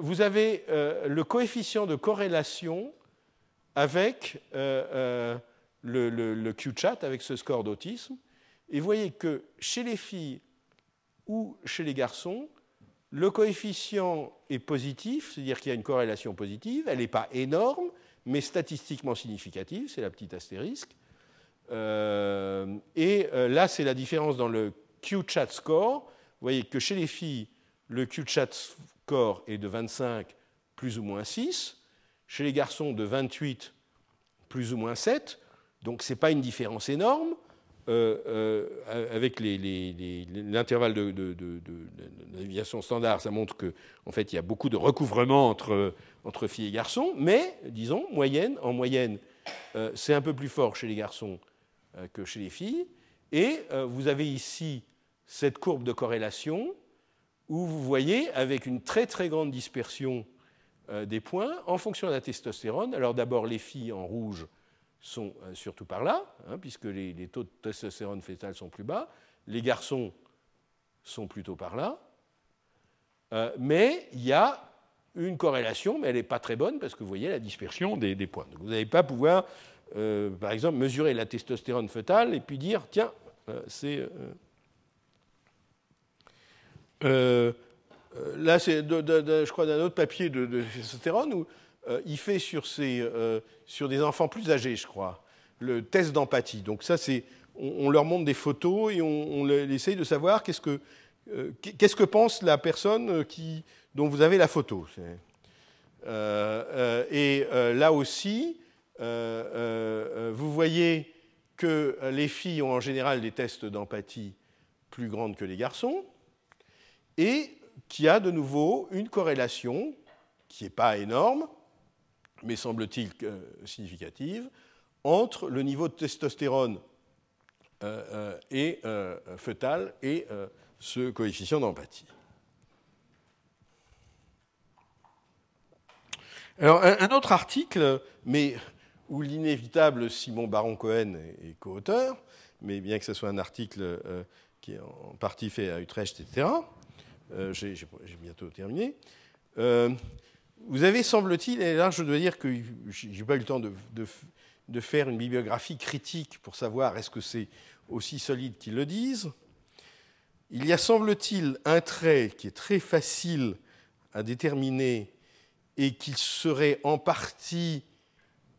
Speaker 1: vous avez le coefficient de corrélation avec le, le, le Q-chat, avec ce score d'autisme. Et vous voyez que chez les filles ou chez les garçons, le coefficient est positif, c'est-à-dire qu'il y a une corrélation positive. Elle n'est pas énorme, mais statistiquement significative, c'est la petite astérisque. Euh, et euh, là, c'est la différence dans le Q-chat score. Vous voyez que chez les filles, le Q-chat score est de 25 plus ou moins 6. Chez les garçons, de 28 plus ou moins 7. Donc, ce n'est pas une différence énorme. Euh, euh, avec l'intervalle de, standard, ça montre qu'en en fait, il y a beaucoup de recouvrement entre, entre filles et garçons, mais, disons, moyenne, en moyenne, euh, c'est un peu plus fort chez les garçons que chez les filles. Et vous avez ici cette courbe de corrélation où vous voyez, avec une très très grande dispersion des points, en fonction de la testostérone, alors d'abord les filles en rouge sont euh, surtout par là, hein, puisque les, taux de testostérone fœtal sont plus bas. Les garçons sont plutôt par là. Euh, mais il y a une corrélation, mais elle n'est pas très bonne, parce que vous voyez la dispersion des, points. vous n'allez pas pouvoir, euh, par exemple, mesurer la testostérone fœtale et puis dire, tiens, c'est... là, c'est, je crois, d'un autre papier de, de où euh, il fait sur, euh, des enfants plus âgés, je crois, le test d'empathie. Donc ça, c'est, on, leur montre des photos et on, essaye de savoir qu'est-ce que, euh, pense la personne dont vous avez la photo. et là aussi, vous voyez que les filles ont en général des tests d'empathie plus grandes que les garçons. Et qui a de nouveau une corrélation qui n'est pas énorme, mais semble-t-il significative, entre le niveau de testostérone et, fœtal et ce coefficient d'empathie. Alors, un, autre article, mais où l'inévitable Simon Baron-Cohen est, co-auteur, mais bien que ce soit un article euh, qui est en partie fait à Utrecht, etc., euh, j'ai bientôt terminé. Euh, vous avez, semble-t-il, et là je dois dire que je n'ai pas eu le temps de, faire une bibliographie critique pour savoir est-ce que c'est aussi solide qu'ils le disent. Il y a, semble-t-il, un trait qui est très facile à déterminer et qu'il serait en partie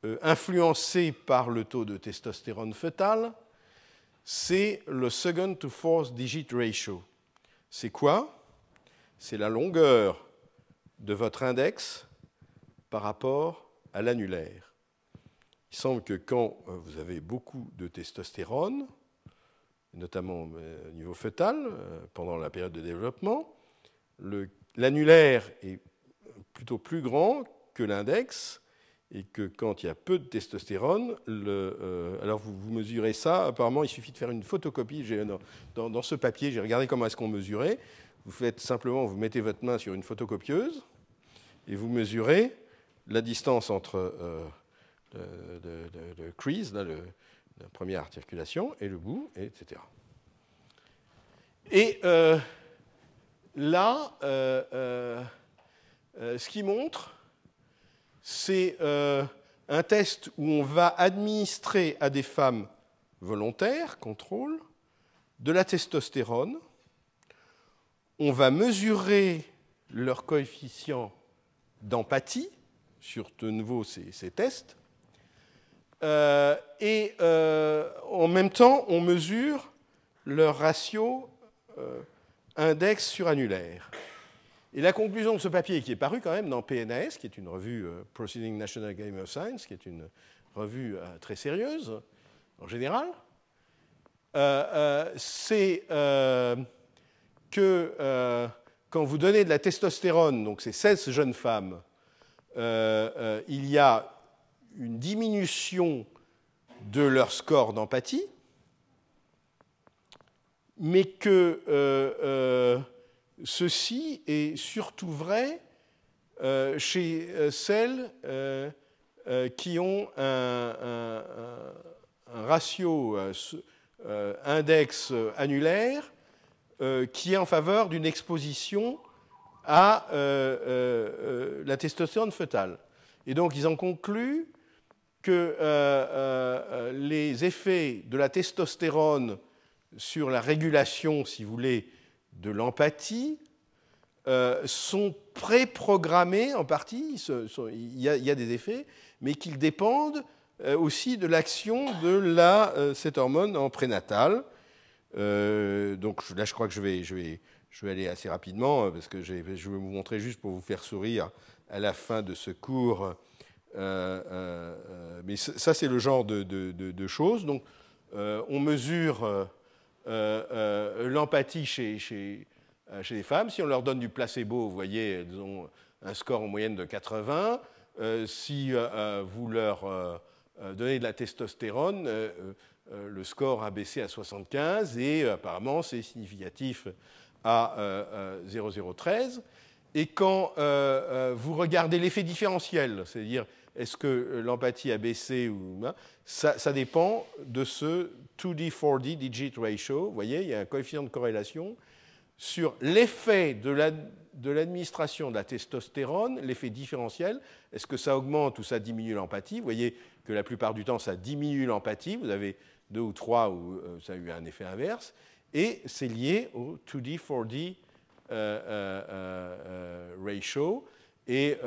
Speaker 1: euh, influencé par le taux de testostérone fœtal, c'est le second to fourth digit ratio. C'est quoi? C'est la longueur de votre index par rapport à l'annulaire. Il semble que quand euh, vous avez beaucoup de testostérone, notamment euh, au niveau fœtal, pendant la période de développement, l'annulaire est plutôt plus grand que l'index, et que quand il y a peu de testostérone, euh, alors vous, mesurez ça, apparemment il suffit de faire une photocopie, dans, dans, ce papier j'ai regardé comment est-ce qu'on mesurait, vous faites simplement, vous mettez votre main sur une photocopieuse, et vous mesurez la distance entre euh, le, crease, la première articulation, et le bout, etc. Et euh, là, euh, ce qui montre, c'est un test où on va administrer à des femmes volontaires, contrôle, de la testostérone. On va mesurer leur coefficient d'empathie sur de nouveau ces, tests. Euh, et en même temps, on mesure leur ratio index surannulaire. Et la conclusion de ce papier, qui est paru quand même dans PNAS, qui est une revue euh, Proceeding National Game of Science, qui est une revue euh, très sérieuse en général, euh, c'est que quand vous donnez de la testostérone, donc ces 16 jeunes femmes, il y a une diminution de leur score d'empathie, mais que Ceci est surtout vrai euh, chez euh, celles euh, qui ont un, ratio index annulaire qui est en faveur d'une exposition à la testostérone fœtale. Et donc ils en concluent que les effets de la testostérone sur la régulation, si vous voulez, de l'empathie euh, sont préprogrammés en partie, il y, a, des effets, mais qu'ils dépendent euh, aussi de l'action de euh, cette hormone en prénatal. Donc là, je crois que je vais, je vais, je vais aller assez rapidement, parce que je vais vous montrer juste pour vous faire sourire à la fin de ce cours. mais ça, c'est le genre de, de choses. Donc, on mesure euh, euh, l'empathie chez, chez, euh, chez, les femmes. Si on leur donne du placebo, vous voyez, elles ont un score en moyenne de 80. si vous leur donnez de la testostérone, le score a baissé à 75 et apparemment c'est significatif à 0,013. Et quand vous regardez l'effet différentiel, c'est-à-dire est-ce que l'empathie a baissé ou ça, ça, dépend de ce 2D, 4D digit ratio. Vous voyez, il y a un coefficient de corrélation sur l'effet de l'administration de la testostérone, l'effet différentiel. Est-ce que ça augmente ou ça diminue l'empathie? Vous voyez que la plupart du temps, ça diminue l'empathie. Vous avez deux ou trois où euh, ça a eu un effet inverse. Et c'est lié au 2D, 4D euh, euh, ratio. Et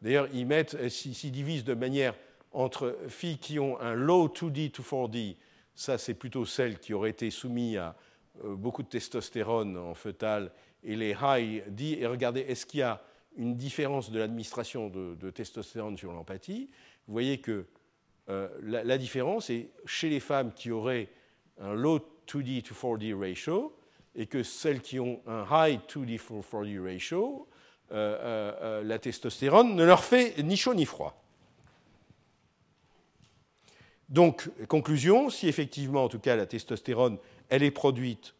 Speaker 1: D'ailleurs, ils mettent, s'ils divisent de manière entre filles qui ont un low 2D to 4D, ça c'est plutôt celles qui auraient été soumises à beaucoup de testostérone en fœtal, et les high D, et regardez, est-ce qu'il y a une différence de l'administration de, testostérone sur l'empathie? Vous voyez que euh, la, différence est chez les femmes qui auraient un low 2D to 4D ratio, et que celles qui ont un high 2D440 ratio, la testostérone ne leur fait ni chaud ni froid. Donc, conclusion, si effectivement, en tout cas, la testostérone, elle est produite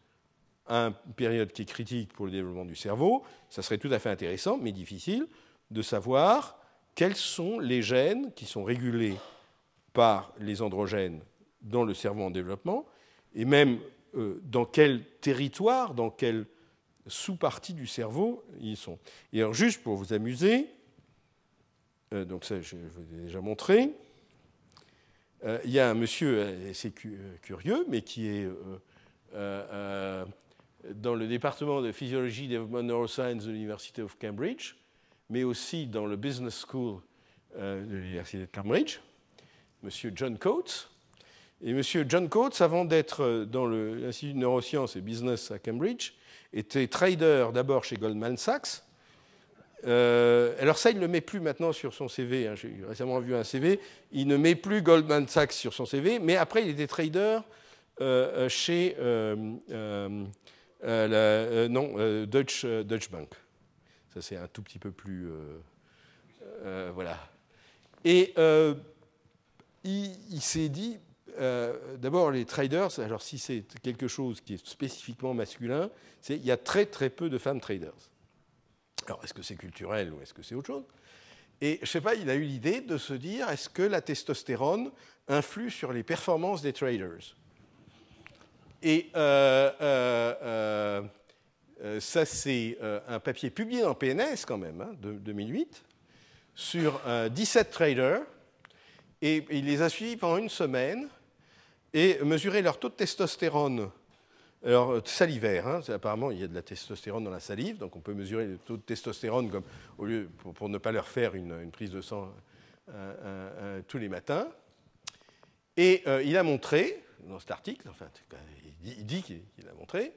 Speaker 1: à une période qui est critique pour le développement du cerveau, ça serait tout à fait intéressant, mais difficile, de savoir quels sont les gènes qui sont régulés par les androgènes dans le cerveau en développement, et même euh, dans quel territoire, dans quelle sous-partie du cerveau ils sont. Et alors, juste pour vous amuser, euh, donc ça, je vous ai déjà montré, euh, il y a un monsieur assez curieux, mais qui est dans le département de physiologie et développement neurosciences de l'Université of Cambridge, mais aussi dans le Business School de l'Université de Cambridge, monsieur John Coates. Et monsieur John Coates, avant d'être dans l'Institut de neurosciences et business à Cambridge, était trader d'abord chez Goldman Sachs. Euh, alors ça, il ne met plus maintenant sur son CV. Hein. J'ai récemment vu un CV. Il ne met plus Goldman Sachs sur son CV, mais après, il était trader euh, chez euh, non, Deutsche, Deutsche Bank. Ça, c'est un tout petit peu plus... voilà. Et il, s'est dit, d'abord les traders, alors si c'est quelque chose qui est spécifiquement masculin, c'est il y a très très peu de femmes traders. Alors est-ce que c'est culturel ou est-ce que c'est autre chose? Et je ne sais pas, il a eu l'idée de se dire est-ce que la testostérone influe sur les performances des traders? Et euh, euh, euh, ça, c'est un papier publié dans PNS quand même, hein, de 2008, sur 17 traders et il les a suivis pendant une semaine et mesuré leur taux de testostérone. Alors, salivaire, hein, apparemment il y a de la testostérone dans la salive, donc on peut mesurer le taux de testostérone comme, au lieu, pour, ne pas leur faire une, prise de sang euh, euh, euh, tous les matins. Et il a montré, dans cet article, enfin, il dit qu'il a montré,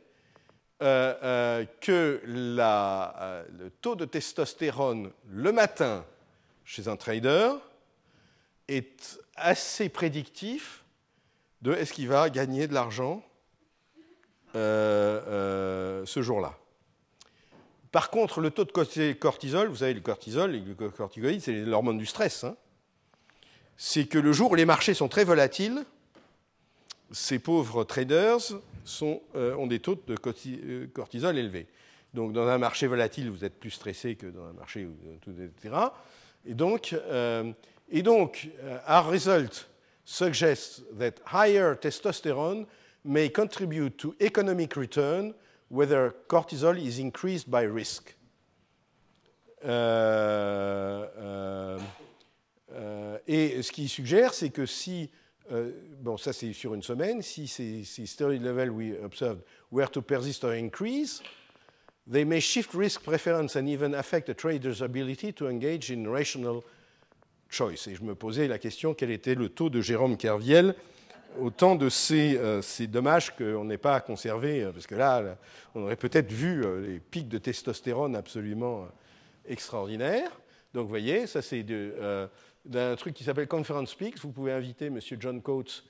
Speaker 1: que le taux de testostérone le matin chez un trader est assez prédictif de est-ce qu'il va gagner de l'argent euh, euh, ce jour-là. Par contre, le taux de cortisol, vous savez, le cortisol, le corticoïde, c'est l'hormone du stress. Hein. c'est que le jour où les marchés sont très volatiles, ces pauvres traders euh, ont des taux de cortisol élevés. Donc, dans un marché volatile, vous êtes plus stressé que dans un marché, etc. Et donc, et donc, uh, our result suggests that higher testosterone may contribute to economic return whether cortisol is increased by risk. Euh, euh, euh, et ce qu'il suggère, c'est que si, euh, bon, ça c'est sur une semaine, si ces steroid levels we observed were to persist or increase, they may shift risk preference and even affect a trader's ability to engage in rational choice. Et je me posais la question quel était le taux de Jérôme Kerviel au temps de ces, euh, dommages qu'on n'ait pas conservé, euh, parce que là, on aurait peut-être vu euh, les pics de testostérone absolument extraordinaires. Donc, vous voyez, ça c'est d'un truc qui s'appelle Conference Peaks. Vous pouvez inviter M. John Coates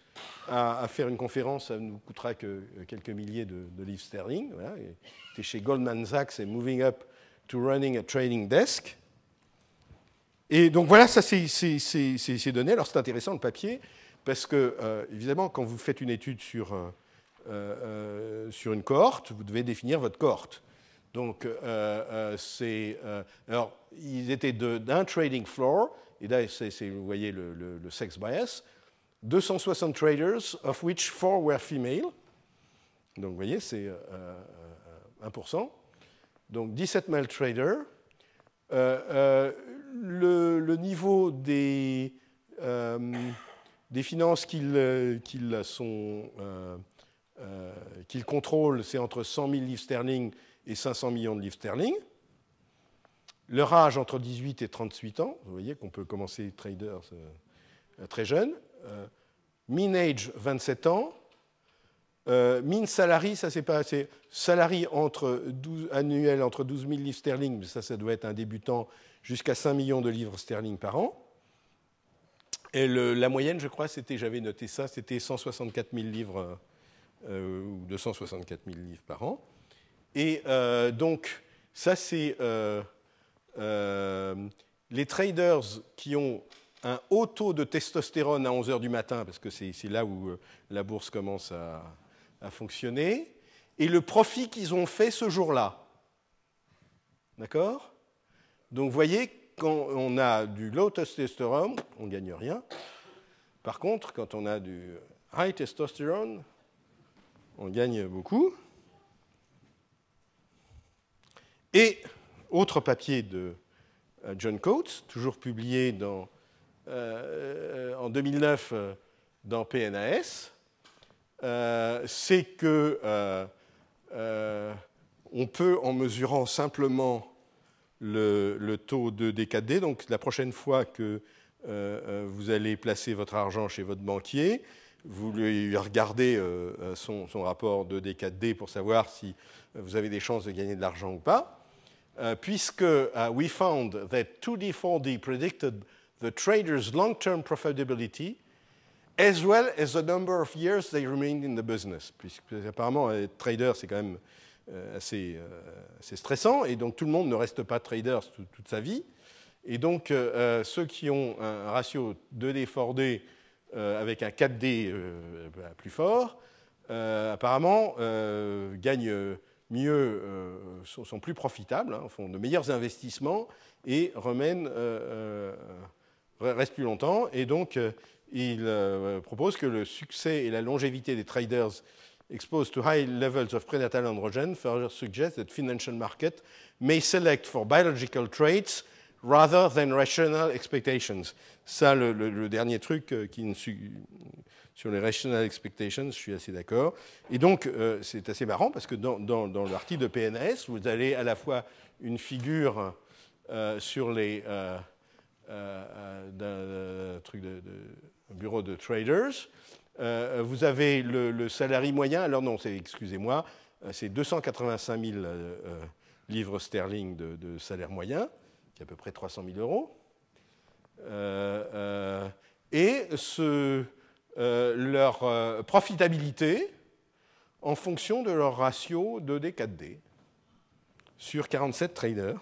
Speaker 1: à, faire une conférence, ça ne vous coûtera que quelques milliers de, livres sterling. Voilà. Il était chez Goldman Sachs et Moving Up to Running a Trading Desk. Et donc voilà, ça c'est donné. Alors c'est intéressant le papier, parce que euh, évidemment, quand vous faites une étude sur, euh, euh, sur une cohorte, vous devez définir votre cohorte. Donc c'est. alors, ils étaient d'un trading floor, et là, vous voyez le, sex bias, 260 traders, of which 4 were female. Donc vous voyez, c'est 1%. Donc 17 male traders le, niveau des, euh, finances qu'il euh, euh, contrôle, c'est entre 100 000 livres sterling et 500 millions de livres sterling. Leur âge entre 18 et 38 ans, vous voyez qu'on peut commencer trader très jeune. mean age 27 ans. mean salary, ça c'est pas. Salary entre 12, annuel entre 12 000 livres sterling, mais ça, ça doit être un débutant jusqu'à 5 millions de livres sterling par an. Et la moyenne, je crois, c'était, j'avais noté ça, c'était 164 000 livres euh, ou 264 000 livres par an. Et donc, ça, c'est les traders qui ont un haut taux de testostérone à 11 h du matin, parce que c'est là où la bourse commence à fonctionner, et le profit qu'ils ont fait ce jour-là. D'accord? Donc, vous voyez, quand on a du low testosterone, on ne gagne rien. Par contre, quand on a du high testosterone, on gagne beaucoup. Et autre papier de euh, John Coates, toujours publié euh, en 2009 euh, dans PNAS, c'est que on peut, en mesurant simplement le, taux de DKD. Donc la prochaine fois que euh, euh, vous allez placer votre argent chez votre banquier, vous lui regardez euh, son, rapport de DKD pour savoir si vous avez des chances de gagner de l'argent ou pas. puisque we found that 2D4D predicted the trader's long-term profitability as well as the number of years they remained in the business. Puisque apparemment, trader, c'est quand même euh, assez, euh, assez, stressant, et donc tout le monde ne reste pas trader toute, sa vie. Et donc euh, ceux qui ont un ratio 2D 4D avec un 4D bah, plus fort, apparemment gagnent mieux, sont, plus profitables, hein, font de meilleurs investissements et remènent, restent plus longtemps. Et donc, il propose que le succès et la longévité des traders exposed to high levels of prenatal androgen further suggests that financial market may select for biological traits rather than rational expectations. Ça, le, dernier truc euh, qui, sur les rational expectations, je suis assez d'accord. Et donc, euh, c'est assez marrant parce que dans, l'article de PNS, vous avez à la fois une figure euh, sur les de, bureau de traders, euh, vous avez le, salarié moyen, alors non, excusez-moi, euh, c'est 285 000 euh, livres sterling de, salaire moyen, qui est à peu près 300 000 euros. et leur profitabilité en fonction de leur ratio de D4D sur 47 traders.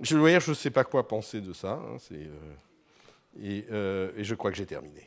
Speaker 1: Je, ne sais pas quoi penser de ça, hein, et je crois que j'ai terminé